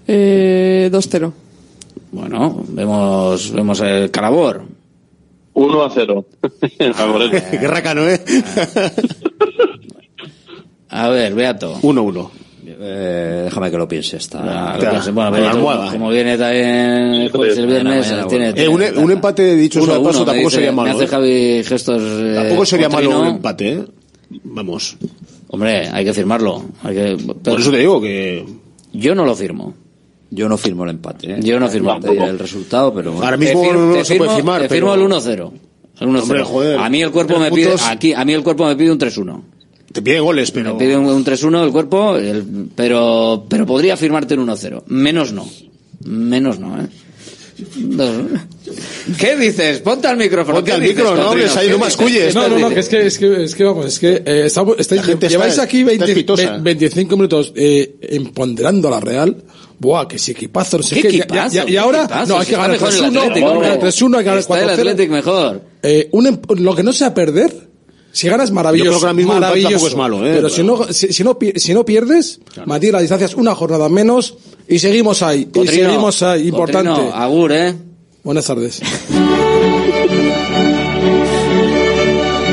Eh, 2-0. Bueno, vemos, vemos el calabor. 1 a 0. Qué racano, ¿eh? A ver, Beato. 1-1. Eh, déjame que lo piense. Está... Ah, piense. Bueno, como viene también el jueves y el viernes, Mañana, tiene, mañana, Eh, un, un empate, dicho Uno, paso, uno, tampoco dice- sería malo. Me hace ¿eh? Javi gestos. eh, Tampoco sería malo un empate, ¿eh? Vamos. Hombre, hay que firmarlo. Hay que... Por eso te digo que. Yo no lo firmo. Yo no firmo el empate. ¿eh? Yo no firmo. El resultado, pero bueno. Ahora mismo Te fir- no te se puede firmo- firmar. Te pero- firmo el 1-0. El 1-0. Hombre, joder, a mí el cuerpo me pide, puntos. aquí, a mí el cuerpo me pide un 3-1. Te pide goles, pero. Me pide un, un 3-1 el cuerpo, el- pero, pero podría firmarte un 1-0. Menos no. Menos no, ¿eh? ¿Qué dices? Ponte al micrófono. Ponte ¿Qué al micro, no hables ahí, ¿Qué no masculles. ¿Qué No, no, no, que es que, es que, es que vamos, es que eh, La gente lleváis está- aquí está 20 espitosa. ve- 25 minutos eh, empoderando a la Real. Buah, que si equipazo, no sé ¿Qué qué. Equipazo? ya- y ¿Qué ahora, equipazo? no, hay que está ganar mejor el 3-1, Atlético, hay que ganar hombre. 3-1, hay que ganar Está el 4-0. Athletic mejor. Eh, un em- lo que no sea perder, si ganas maravilloso, Yo creo que ahora mismo maravilloso. tampoco es malo, ¿eh? Pero si no, si, si no, si no pierdes, mantiene las distancias una jornada menos y seguimos ahí. y Cotrino, seguimos ahí, importante. Cotrino, agur, ¿eh? Buenas tardes.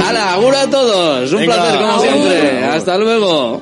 ¡Hala, agur a todos! Un Venga, placer, como agur. siempre. Hasta luego.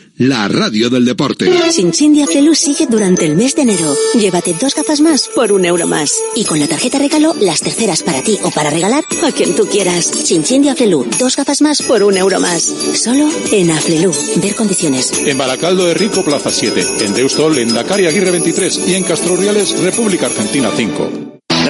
la radio del deporte. Chinchín de Aflelu sigue durante el mes de enero. Llévate dos gafas más por un euro más. Y con la tarjeta regalo, las terceras para ti o para regalar a quien tú quieras. Chinchín de Aflelu, dos gafas más por un euro más. Solo en Aflelu. Ver condiciones. En Baracaldo de Rico, Plaza 7. En Deustol, en Dakar Aguirre 23. Y en Castroriales, República Argentina 5.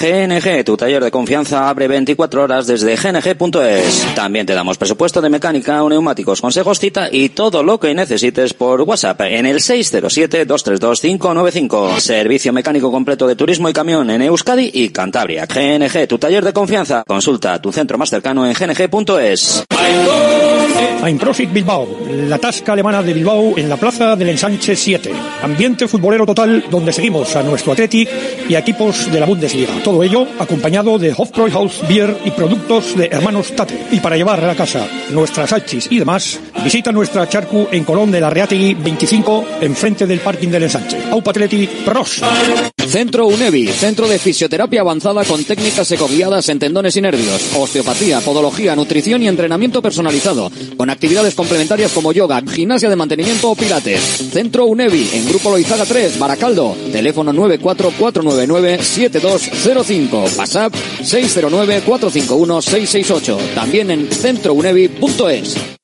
GNG, tu taller de confianza, abre 24 horas desde gng.es. También te damos presupuesto de mecánica, neumáticos, consejos, cita y todo lo que necesites por WhatsApp en el 607-232-595. Servicio mecánico completo de turismo y camión en Euskadi y Cantabria. GNG, tu taller de confianza. Consulta tu centro más cercano en gng.es. Einprosit Bilbao, la tasca alemana de Bilbao en la plaza del Ensanche 7. Ambiente futbolero total donde seguimos a nuestro Athletic y equipos de la Bundesliga. Todo ello acompañado de Hofbräuhaus Beer y productos de hermanos Tate. Y para llevar a la casa nuestras salchis y demás, visita nuestra charcu en Colón de la Reategui 25, enfrente del parking del Ensanche. Aupa Athletic, pros. Centro UNEVI, centro de fisioterapia avanzada con técnicas ecoguiadas en tendones y nervios, osteopatía, podología, nutrición y entrenamiento personalizado, con actividades complementarias como yoga, gimnasia de mantenimiento o pilates. Centro UNEVI, en Grupo Loizaga 3, Baracaldo, teléfono 944997205, WhatsApp 609451668, también en centrounevi.es.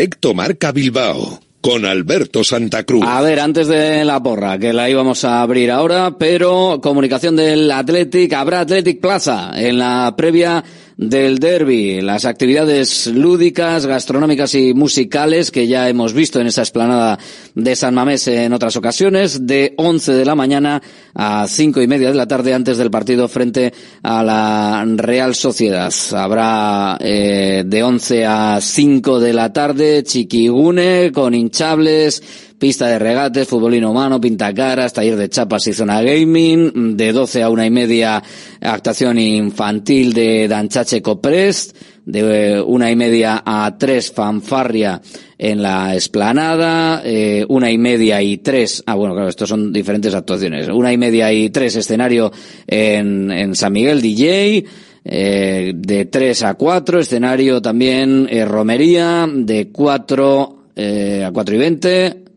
Directo Marca Bilbao con Alberto Santa Cruz. A ver, antes de la porra, que la íbamos a abrir ahora, pero comunicación del Athletic, habrá Athletic Plaza en la previa del derby, las actividades lúdicas, gastronómicas y musicales que ya hemos visto en esa esplanada de San Mamés en otras ocasiones, de 11 de la mañana a cinco y media de la tarde antes del partido frente a la Real Sociedad. Habrá eh, de 11 a 5 de la tarde Chiquigune con hinchables, pista de regates, futbolino humano, pintacaras, taller de chapas y zona gaming, de 12 a una y media actuación infantil de Danchache Coprest, de una y media a tres fanfarria en la esplanada, eh, una y media y tres, ah bueno, claro, estos son diferentes actuaciones, una y media y tres escenario en, en San Miguel DJ, eh, de tres a cuatro, escenario también eh, romería, de cuatro eh, a cuatro y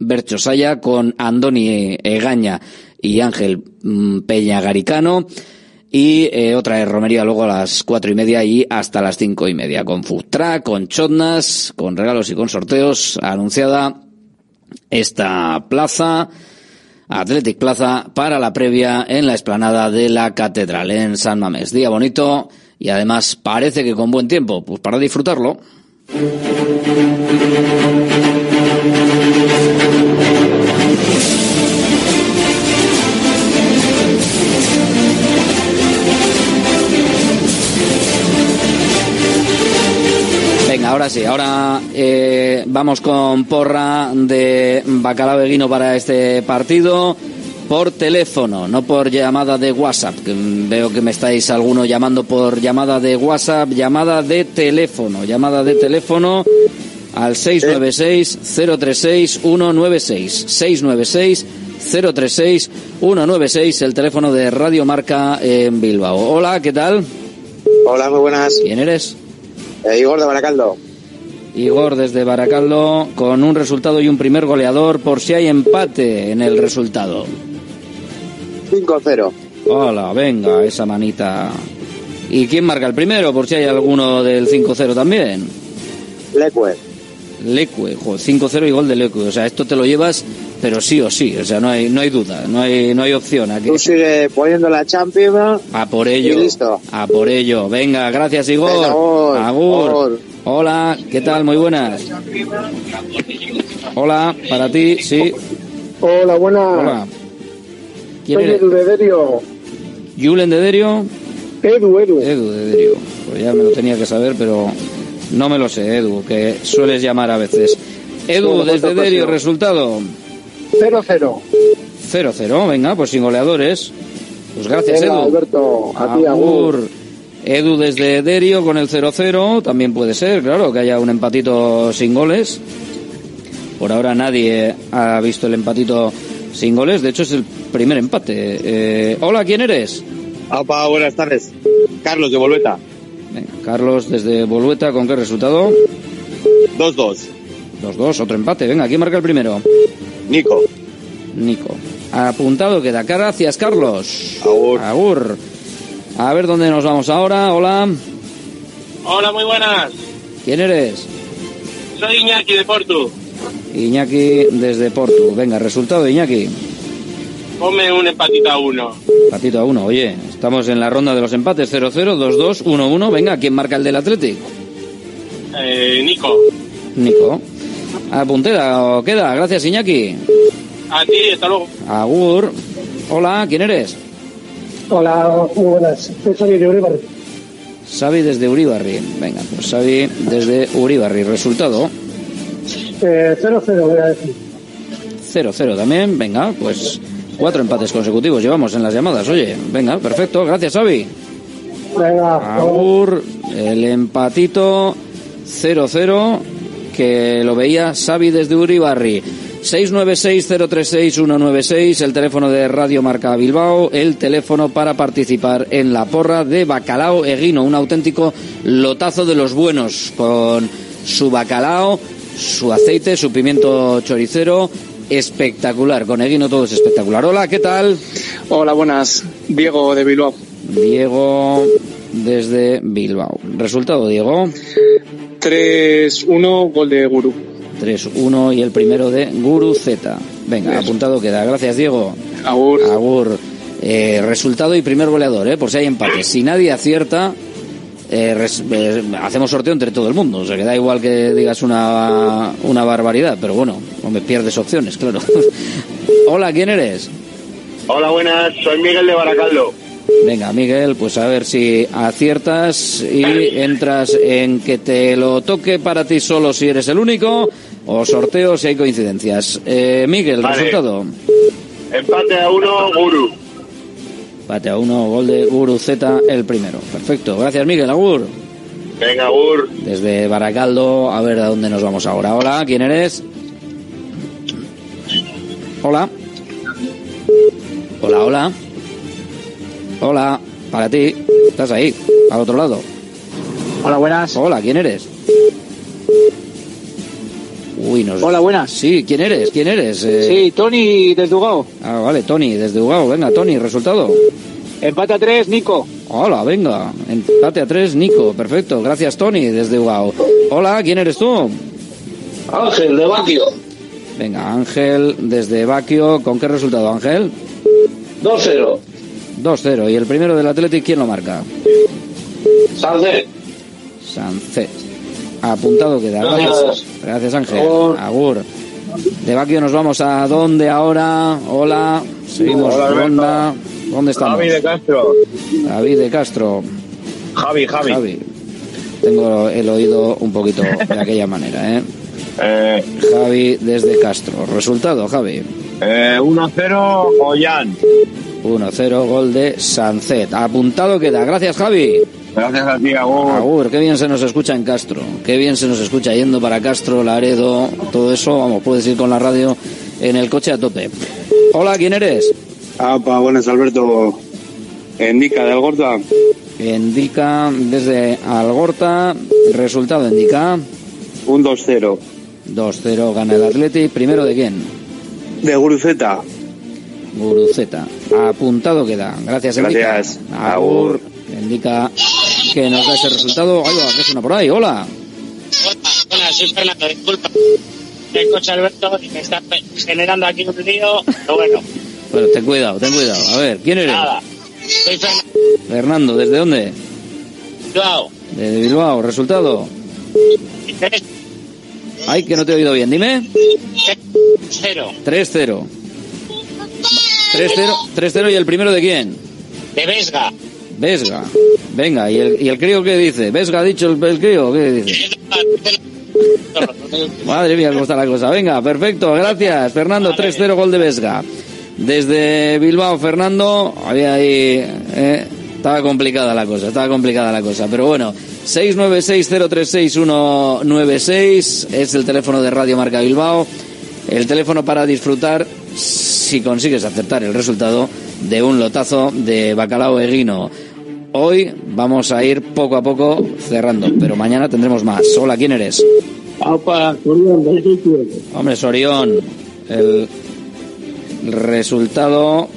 Berchosaya con Andoni Egaña y Ángel mm, Peña Garicano. Y eh, otra de romería luego a las cuatro y media y hasta las cinco y media, con food truck, con chotnas, con regalos y con sorteos, anunciada esta plaza, Athletic Plaza, para la previa en la explanada de la Catedral en San Mamés. Día bonito y además parece que con buen tiempo, pues para disfrutarlo. Ahora sí, ahora eh, vamos con porra de Bacalao Beguino para este partido por teléfono, no por llamada de WhatsApp. Que veo que me estáis alguno llamando por llamada de WhatsApp, llamada de teléfono, llamada de teléfono al 696-036-196. 696-036-196, el teléfono de Radio Marca en Bilbao. Hola, ¿qué tal? Hola, muy buenas. ¿Quién eres? Eh, Igor de Baracaldo. Igor desde Baracaldo con un resultado y un primer goleador por si hay empate en el resultado. 5-0. Hola, venga, esa manita. ¿Y quién marca el primero? Por si hay alguno del 5-0 también. Lecue. Lecue, 5-0 y gol de Lecue. O sea, esto te lo llevas, pero sí o sí. O sea, no hay, no hay duda, no hay, no hay opción aquí. Tú sigue poniendo la Champions. A por ello. Y listo. A por ello. Venga, gracias Igor. Venga, Agur. Agur. Agur. Hola, ¿qué tal? Muy buenas. Hola, para ti, sí. Hola, buenas. Hola. ¿Quién Soy eres? Edu de Derio. ¿Yulen de Derio? Edu, Edu. Edu de Derio. Pues ya me lo tenía que saber, pero no me lo sé, Edu, que sueles llamar a veces. Edu, desde Derio, resultado 0-0. 0-0. Venga, pues sin goleadores. Pues gracias, Venga, Edu. Alberto, a ti, Agur. Agur. Edu desde Derio con el 0-0, también puede ser, claro, que haya un empatito sin goles. Por ahora nadie ha visto el empatito sin goles, de hecho es el primer empate. Eh, hola, ¿quién eres? Opa, buenas tardes. Carlos de Volveta. Venga, Carlos desde Bolueta, ¿con qué resultado? 2-2. 2-2, otro empate. Venga, ¿quién marca el primero? Nico. Nico. Apuntado queda. Gracias, Carlos. Agur. Agur. A ver dónde nos vamos ahora. Hola. Hola, muy buenas. ¿Quién eres? Soy Iñaki de Portu. Iñaki desde Portu. Venga, resultado, Iñaki. Ponme un empatito a uno. Patito a uno. Oye, estamos en la ronda de los empates. 0-0, 2-2, 1-1. Venga, ¿quién marca el del Athletic? Eh, Nico. Nico. Apunteda o queda. Gracias, Iñaki. A ti, hasta luego. Agur. Hola, ¿quién eres? Hola, muy buenas. Soy Xavi de Uribarri. Xavi desde Uribarri. Venga, pues Xavi desde Uribarri. Resultado Eh, 0-0, voy a decir. 0-0 también. Venga, pues cuatro empates consecutivos llevamos en las llamadas. Oye, venga, perfecto. Gracias, Xavi. Venga, Agur, el empatito 0-0 que lo veía Xavi desde Uribarri. 696-036-196, el teléfono de Radio Marca Bilbao, el teléfono para participar en la porra de Bacalao Eguino, un auténtico lotazo de los buenos, con su bacalao, su aceite, su pimiento choricero, espectacular. Con Eguino todo es espectacular. Hola, ¿qué tal? Hola, buenas. Diego de Bilbao. Diego desde Bilbao. ¿Resultado, Diego? 3-1, gol de Guru. 3-1 y el primero de Guru Z. Venga, apuntado queda. Gracias, Diego. Agur. Agur. Eh, resultado y primer goleador, ¿eh? por si hay empate. Si nadie acierta, eh, res- eh, hacemos sorteo entre todo el mundo. O sea, que da igual que digas una, una barbaridad, pero bueno, hombre, pierdes opciones, claro. Hola, ¿quién eres? Hola, buenas. Soy Miguel de Baracaldo. Venga, Miguel, pues a ver si aciertas y entras en que te lo toque para ti solo si eres el único o sorteo si hay coincidencias. Eh, Miguel, Vale. resultado. Empate a uno, Guru. Pate a uno, gol de Guru Z, el primero. Perfecto, gracias Miguel, Agur. Venga, Gur. Desde Baracaldo, a ver a dónde nos vamos ahora. Hola, ¿quién eres? Hola. Hola, hola. Hola, para ti. Estás ahí, al otro lado. Hola, buenas. Hola, ¿quién eres? Uy, nos... Hola, buenas. Sí, ¿quién eres? ¿Quién eres? Eh, Sí, Tony desde Ugao. Ah, vale, Tony, desde Ugao. Venga, Tony, resultado. Empate a tres, Nico. Hola, venga. Empate a tres, Nico. Perfecto. Gracias, Tony, desde Ugao. Hola, ¿quién eres tú? Ángel, de Baquio. Venga, Ángel, desde Baquio. ¿Con qué resultado, Ángel? 2-0. 2-0. ¿Y el primero del Athletic quién lo marca? Sánchez. Sánchez. Apuntado queda. Gracias. Gracias, Ángel. Agur. Agur. De Baquio nos vamos a dónde ahora. Hola. Seguimos Hola, ronda. ¿Dónde estamos? Javi de Castro. David de Castro. Javi, Javi. Javi. Tengo el oído un poquito de aquella manera, ¿eh? Eh, Javi desde Castro. Resultado, Javi. eh, 1-0, Ollán. 1-0, gol de Sancet. Apuntado queda. Gracias, Javi. Gracias a ti, Agur. Agur, qué bien se nos escucha en Castro. Qué bien se nos escucha yendo para Castro, Laredo, todo eso. Vamos, puedes ir con la radio en el coche a tope. Hola, ¿quién eres? Apa, buenas, Alberto. Indica de Algorta. Indica desde Algorta. Resultado indica. Un 2-0. 2-0 gana el Atleti. ¿Primero de quién? De Guruceta. Guruceta. Apuntado queda. Gracias, Indica. Gracias. Agur. Indica que nos da ese resultado. Ahí va, que suena por ahí. Hola. Hola, soy Fernando, disculpa. El coche Alberto y me está generando aquí un lío, pero bueno, Bueno, ten cuidado, ten cuidado. A ver, ¿quién eres? nada. Soy Fernando. Fernando, ¿desde dónde? Bilbao. Desde Bilbao. ¿Resultado? Ay, que no te he oído bien. Dime. Cero. 3-0. 3-0 3-0 y el primero de quién? De Vesga. Vesga. Venga, ¿y el, y el crío qué dice? ¿Vesga ha dicho el, el crío? ¿Qué dice? Madre mía, cómo está la cosa. Venga, perfecto, gracias. Fernando, 3-0 gol de Vesga. Desde Bilbao, Fernando, había ahí... eh, estaba complicada la cosa, estaba complicada la cosa. Pero bueno, 696-036-196 es el teléfono de Radio Marca Bilbao. El teléfono para disfrutar, si consigues acertar el resultado, de un lotazo de bacalao eguino. Hoy vamos a ir poco a poco cerrando, pero mañana tendremos más. Hola, ¿quién eres? Opa, Sorión. Hombre, Sorión, el resultado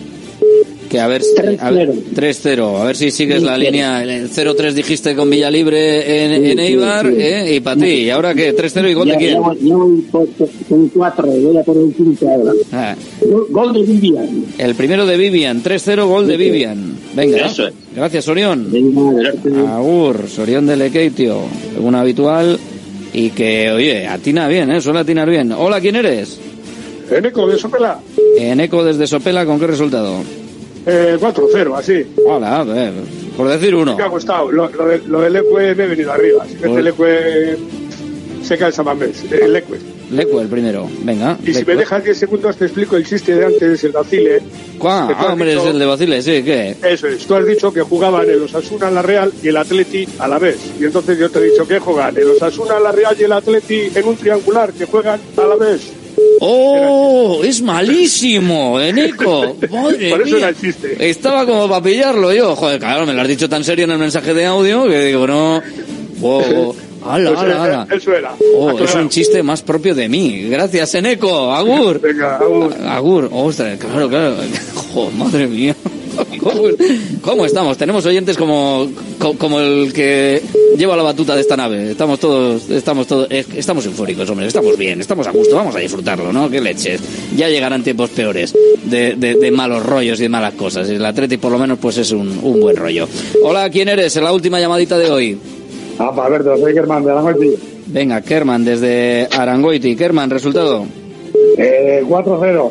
que a ver, a ver 3-0, a ver si sigues la línea, el 0-3 dijiste con Villalibre en, en Eibar, ¿eh? y para ti, ¿y ahora qué? 3-0 y gol de Ya- quién? ya voy- ya voy por- por- con cuatro, voy a por el quinto ahora. Ah, Gol- de Vivian. el primero de Vivian, 3-0 gol de Vivian. Venga, Eso es. gracias Sorión. Agur, Sorión de Lekeitio, un habitual y que, oye, atina bien, ¿eh? Suele atinar bien. Hola, ¿quién eres? Eneco de Sopela, En Eco desde Sopela, ¿con qué resultado? Eh, 4-0, así. Hola, a ver, por decir uno. Me ha gustado. Lo, lo, de- lo del Ecue me he venido arriba. Si mete Pues- el Ecue, se cae el Samamés. El Ecue. Lecu el primero. Venga. Y si me dejas 10 segundos te explico el chiste de antes, el Bacile. ¿Cuál? Ah, hombre, es el de Bacile, sí, ¿qué? Eso es. Tú has dicho que jugaban el Osasuna, la Real y el Atleti a la vez. Y entonces yo te he dicho que juegan el Osasuna, la Real y el Atleti en un triangular, que juegan a la vez. ¡Oh! Es malísimo, ¿eh, Nico? Madre Por eso mía. era el chiste. Estaba como para pillarlo yo. Joder, claro, me lo has dicho tan serio en el mensaje de audio que digo, no. Wow. ¡Hala, Eso hala, era- hala! Eso era. Oh, es Aclarado. un chiste más propio de mí. Gracias, Eneco. Agur. Venga, agur. Agur. Ostras, claro, claro. Jo, madre mía. ¿Cómo, cómo estamos? Tenemos oyentes como, co- como el que lleva la batuta de esta nave. Estamos todos, estamos todos, estamos eufóricos, hombre. Estamos bien, estamos a gusto. Vamos a disfrutarlo, ¿no? Qué leches. Ya llegarán tiempos peores de, de- de malos rollos y de malas cosas. El Atleti, por lo menos, pues es un, un buen rollo. Hola, ¿quién eres? En la última llamadita de hoy. Ah, para Alberto, soy Germán de Arangoiti. Venga, Kerman, desde Arangoiti. Kerman, resultado. Eh, 4-0.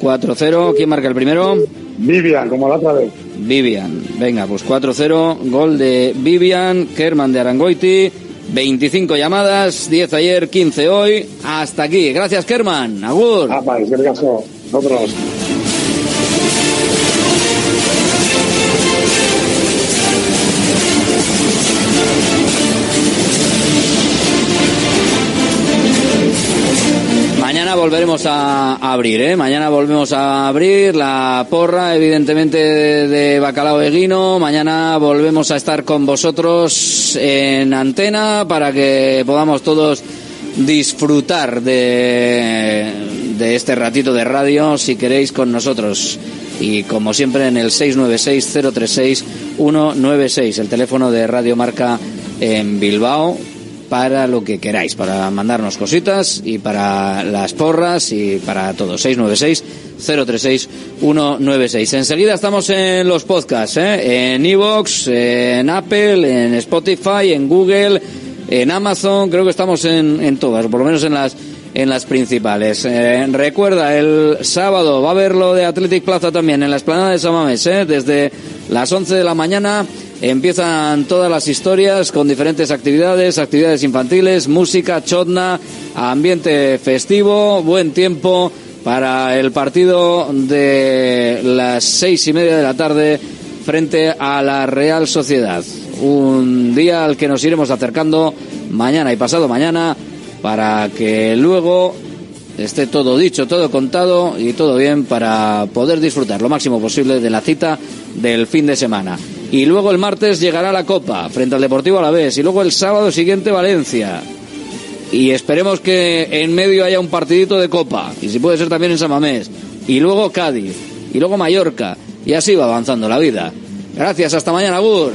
4-0. ¿Quién marca el primero? Vivian, como la otra vez. Vivian. Venga, pues 4-0. Gol de Vivian. Kerman de Arangoiti. 25 llamadas, 10 ayer, 15 hoy. Hasta aquí. Gracias, Kerman. Agur. Ah, vale, es el caso. Nosotros. Volveremos a abrir, ¿eh? Mañana volvemos a abrir la porra, evidentemente, de, de Bacalao Eguino. Mañana volvemos a estar con vosotros en antena para que podamos todos disfrutar de, de este ratito de radio, si queréis, con nosotros. Y como siempre en el 696-036-196, el teléfono de Radio Marca en Bilbao, para lo que queráis, para mandarnos cositas y para las porras y para todo. 696-036-196. Enseguida estamos en los podcasts, ¿eh? en Evox, en Apple, en Spotify, en Google, en Amazon, creo que estamos en, en todas, por lo menos en las en las principales. Eh, recuerda, el sábado va a haber lo de Athletic Plaza también en la esplanada de Samames, ¿eh? desde las 11 de la mañana empiezan todas las historias con diferentes actividades, actividades infantiles, música, chotna, ambiente festivo, buen tiempo para el partido de las seis y media de la tarde frente a la Real Sociedad. Un día al que nos iremos acercando mañana y pasado mañana para que luego esté todo dicho, todo contado y todo bien para poder disfrutar lo máximo posible de la cita del fin de semana. Y luego el martes llegará la Copa frente al Deportivo Alavés y luego el sábado siguiente Valencia. Y esperemos que en medio haya un partidito de Copa y si puede ser también en San Mamés. Y luego Cádiz y luego Mallorca y así va avanzando la vida. Gracias, hasta mañana, Gur.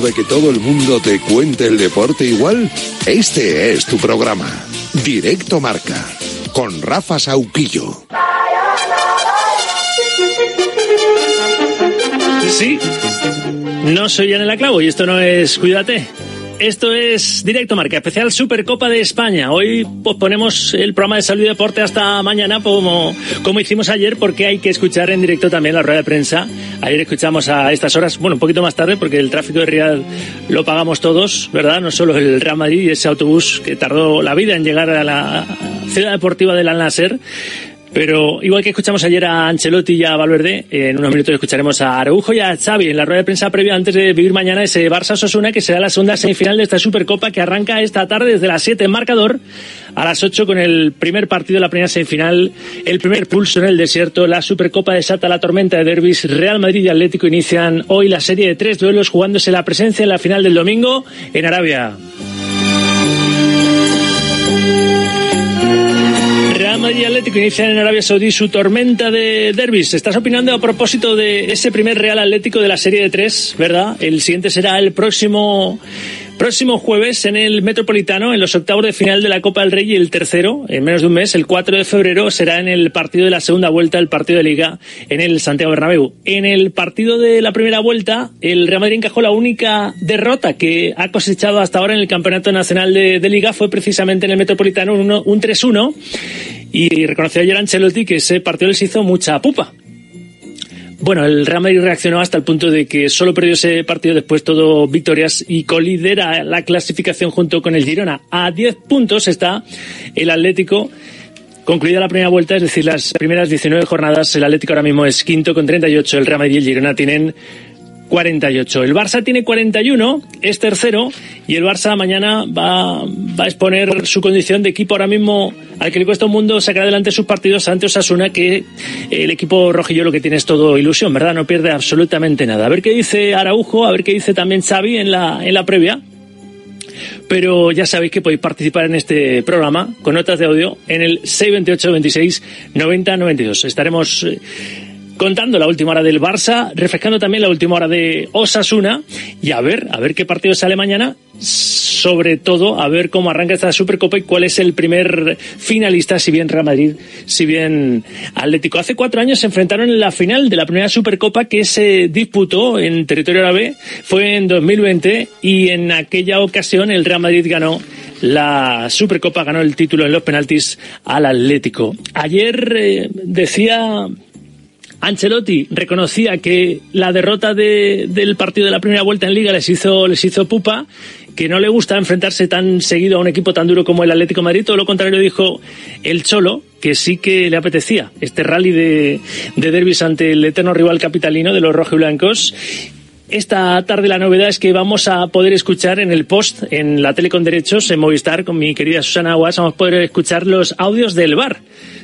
¿Harto de que todo el mundo te cuente el deporte igual? Este es tu programa. Directo Marca. Con Rafa Sauquillo. Sí, no soy Yanela Clavo y esto no es Cuídate. Esto es Directo Marca, especial Supercopa de España. Hoy posponemos el programa de salud y deporte hasta mañana, como, como hicimos ayer, porque hay que escuchar en directo también la rueda de prensa. Ayer escuchamos a estas horas, bueno, un poquito más tarde, porque el tráfico de Riyadh lo pagamos todos, ¿verdad? No solo el Real Madrid y ese autobús que tardó la vida en llegar a la ciudad deportiva del Al Nasser Pero igual que escuchamos ayer a Ancelotti y a Valverde, en unos minutos escucharemos a Araujo y a Xavi en la rueda de prensa previa antes de vivir mañana ese Barça Sosuna que será la segunda semifinal de esta Supercopa que arranca esta tarde desde las 7 en marcador a las 8 con el primer partido de la primera semifinal, el primer pulso en el desierto, la Supercopa desata la tormenta de derbis, Real Madrid y Atlético inician hoy la serie de tres duelos jugándose la presencia en la final del domingo en Arabia. Real Madrid Atlético inician en Arabia Saudí su tormenta de derbis. Estás opinando a propósito de ese primer Real Atlético de la serie de tres, ¿verdad? El siguiente será el próximo Próximo jueves en el Metropolitano, en los octavos de final de la Copa del Rey y el tercero, en menos de un mes, el 4 de febrero, será en el partido de la segunda vuelta, el partido de Liga, en el Santiago Bernabéu. En el partido de la primera vuelta, el Real Madrid encajó la única derrota que ha cosechado hasta ahora en el Campeonato Nacional de, Liga, fue precisamente en el Metropolitano, un, un 3-1, y reconoció ayer Ancelotti que ese partido les hizo mucha pupa. Bueno, el Real Madrid reaccionó hasta el punto de que solo perdió ese partido después todo victorias y colidera la clasificación junto con el Girona. A 10 puntos está el Atlético. Concluida la primera vuelta, es decir, las primeras 19 jornadas, el Atlético ahora mismo es quinto con 38, el Real Madrid y el Girona tienen 48. El Barça tiene 41, es tercero y el Barça mañana va, va a exponer su condición de equipo ahora mismo al que le cuesta un mundo sacar adelante sus partidos ante Osasuna que el equipo rojillo lo que tiene es todo ilusión, ¿verdad? No pierde absolutamente nada. A ver qué dice Araujo, a ver qué dice también Xavi en la, en la previa. Pero ya sabéis que podéis participar en este programa con notas de audio en el 628 26 90 92. Estaremos eh, contando la última hora del Barça, refrescando también la última hora de Osasuna y a ver, a ver qué partido sale mañana, sobre todo a ver cómo arranca esta Supercopa y cuál es el primer finalista, si bien Real Madrid, si bien Atlético. Hace cuatro años se enfrentaron en la final de la primera Supercopa que se disputó en territorio árabe, fue en 2020 y en aquella ocasión el Real Madrid ganó la Supercopa, ganó el título en los penaltis al Atlético. Ayer eh, decía Ancelotti reconocía que la derrota del partido de la primera vuelta en Liga les hizo, les hizo pupa, que no le gusta enfrentarse tan seguido a un equipo tan duro como el Atlético Madrid. Todo lo contrario dijo el Cholo, que sí que le apetecía este rally de, de derbis ante el eterno rival capitalino de los rojiblancos. Esta tarde la novedad es que vamos a poder escuchar en el post, en la tele con derechos, en Movistar, con mi querida Susana Aguas, vamos a poder escuchar los audios del bar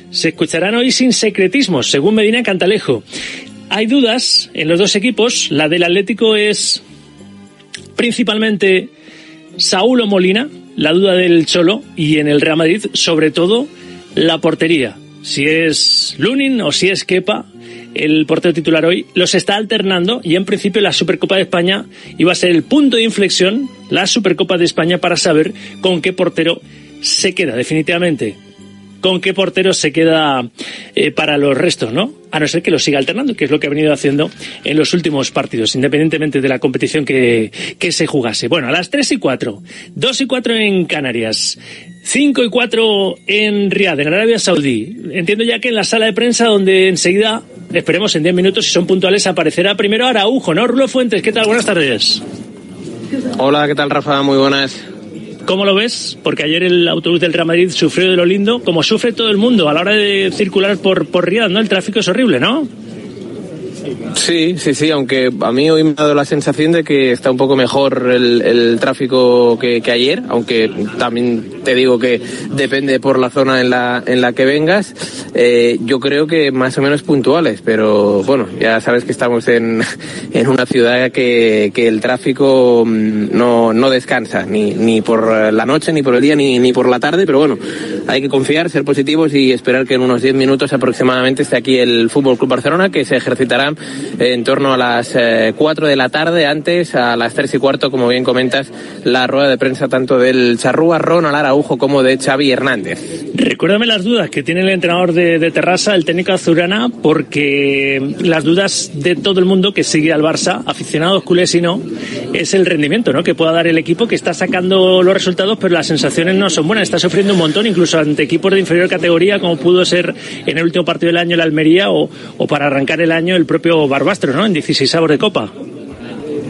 se escucharán hoy sin secretismos, según Medina Cantalejo. Hay dudas en los dos equipos. La del Atlético es principalmente Saúl o Molina, la duda del Cholo, y en el Real Madrid, sobre todo, la portería. Si es Lunin o si es Kepa, el portero titular hoy, los está alternando y en principio la Supercopa de España iba a ser el punto de inflexión, la Supercopa de España, para saber con qué portero se queda definitivamente con qué portero se queda eh, para los restos, ¿no? A no ser que lo siga alternando, que es lo que ha venido haciendo en los últimos partidos, independientemente de la competición que, que se jugase. Bueno, a las 3 y 4, 2 y 4 en Canarias, 5 y 4 en Riad, en Arabia Saudí. Entiendo ya que en la sala de prensa, donde enseguida, esperemos en 10 minutos, si son puntuales, aparecerá primero Araujo, ¿no? Rulo Fuentes, ¿qué tal? Buenas tardes. Hola, ¿qué tal, Rafa? Muy buenas. ¿Cómo lo ves? Porque ayer el autobús del Real Madrid sufrió de lo lindo, como sufre todo el mundo a la hora de circular por, por Riyadh, ¿no? El tráfico es horrible, ¿no? Sí, sí, sí, aunque a mí hoy me ha dado la sensación de que está un poco mejor el, tráfico que, ayer, aunque también te digo que depende por la zona en la, en la que vengas. Eh, yo creo que más o menos puntuales, pero bueno, ya sabes que estamos en, en una ciudad que, que el tráfico mm, no, no descansa, ni, ni por la noche, ni por el día, ni, ni por la tarde, pero bueno, hay que confiar, ser positivos y esperar que en unos 10 minutos aproximadamente esté aquí el Fútbol Club Barcelona, que se ejercitará en torno a las 4 eh, de la tarde, antes a las 3 y cuarto, como bien comentas, la rueda de prensa tanto del Charrúa Ronald Araujo como de Xavi Hernández. Recuérdame las dudas que tiene el entrenador de, de Terrassa, el técnico azurana, porque las dudas de todo el mundo que sigue al Barça, aficionados culés y no, es el rendimiento ¿no? que pueda dar el equipo, que está sacando los resultados, pero las sensaciones no son buenas. Está sufriendo un montón, incluso ante equipos de inferior categoría, como pudo ser en el último partido del año la Almería o, o para arrancar el año el propio Barbastro, ¿no? En 16 de Copa.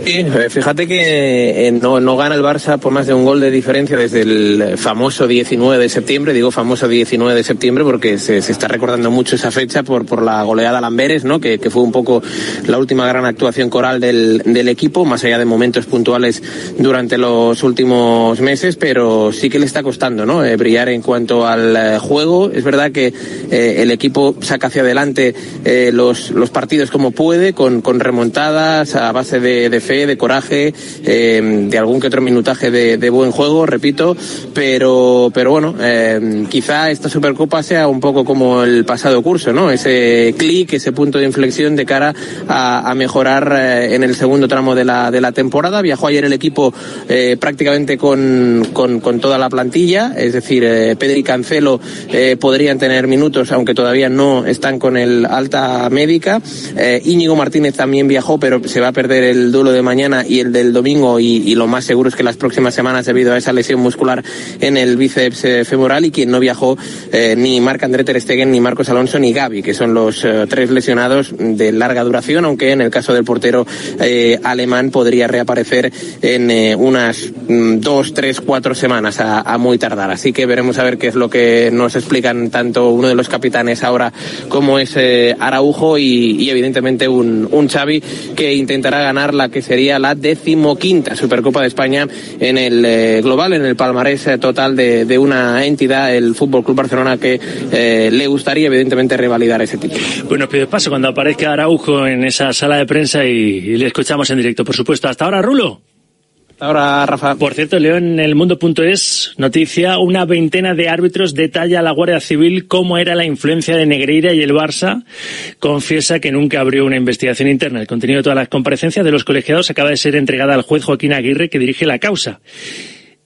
Sí, eh, fíjate que eh, no, no gana el Barça por más de un gol de diferencia desde el famoso 19 de septiembre. Digo famoso 19 de septiembre porque se, está recordando mucho esa fecha por, por la goleada a Lamberes, ¿no? Que, que, fue un poco la última gran actuación coral del, del, equipo, más allá de momentos puntuales durante los últimos meses, pero sí que le está costando ¿no? Eh, brillar en cuanto al juego. Es verdad que el equipo saca hacia adelante los, los partidos como puede, con, con remontadas a base de, de de coraje, eh, de algún que otro minutaje de, de, buen juego, repito, pero, pero bueno, eh, quizá esta Supercopa sea un poco como el pasado curso, ¿no? Ese clic, ese punto de inflexión de cara a, a mejorar eh, en el segundo tramo de la, de la temporada. Viajó ayer el equipo eh, prácticamente con, con, con, toda la plantilla, es decir, eh, Pedri y Cancelo podrían tener minutos, aunque todavía no están con el alta médica. Íñigo Martínez también viajó, pero se va a perder el duelo de mañana y el del domingo y, lo más seguro es que las próximas semanas debido a esa lesión muscular en el bíceps eh, femoral y quien no viajó eh, ni Marc André Ter Stegen ni Marcos Alonso ni Gaby que son los eh, tres lesionados de larga duración aunque en el caso del portero eh, alemán podría reaparecer en unas mm, dos, tres, cuatro semanas a, muy tardar. Así que veremos a ver qué es lo que nos explican tanto uno de los capitanes ahora como es Araujo y, y evidentemente un, un Xavi que intentará ganar la que sería la decimoquinta Supercopa de España en el eh, global, en el palmarés eh, total de, de, una entidad, el Fútbol Club Barcelona, que eh, le gustaría evidentemente revalidar ese título. Bueno, pido paso cuando aparezca Araujo en esa sala de prensa y, y le escuchamos en directo, por supuesto. Hasta ahora, Rulo. Ahora, Rafa. Por cierto, leo en el mundo.es noticia, una veintena de árbitros detalla a la Guardia Civil cómo era la influencia de Negreira y el Barça. Confiesa que nunca abrió una investigación interna. El contenido de todas las comparecencias de los colegiados acaba de ser entregada al juez Joaquín Aguirre, que dirige la causa.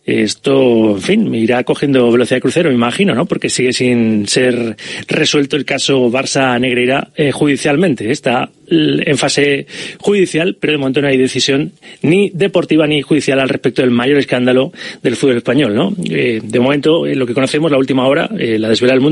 Esto, en fin, irá cogiendo velocidad de crucero, me imagino, ¿no? Porque sigue sin ser resuelto el caso Barça-Negreira eh, judicialmente. Está en fase judicial, pero de momento no hay decisión ni deportiva ni judicial al respecto del mayor escándalo del fútbol español, ¿no? Eh, de momento, eh, lo que conocemos, la última hora, la desvela el mundo.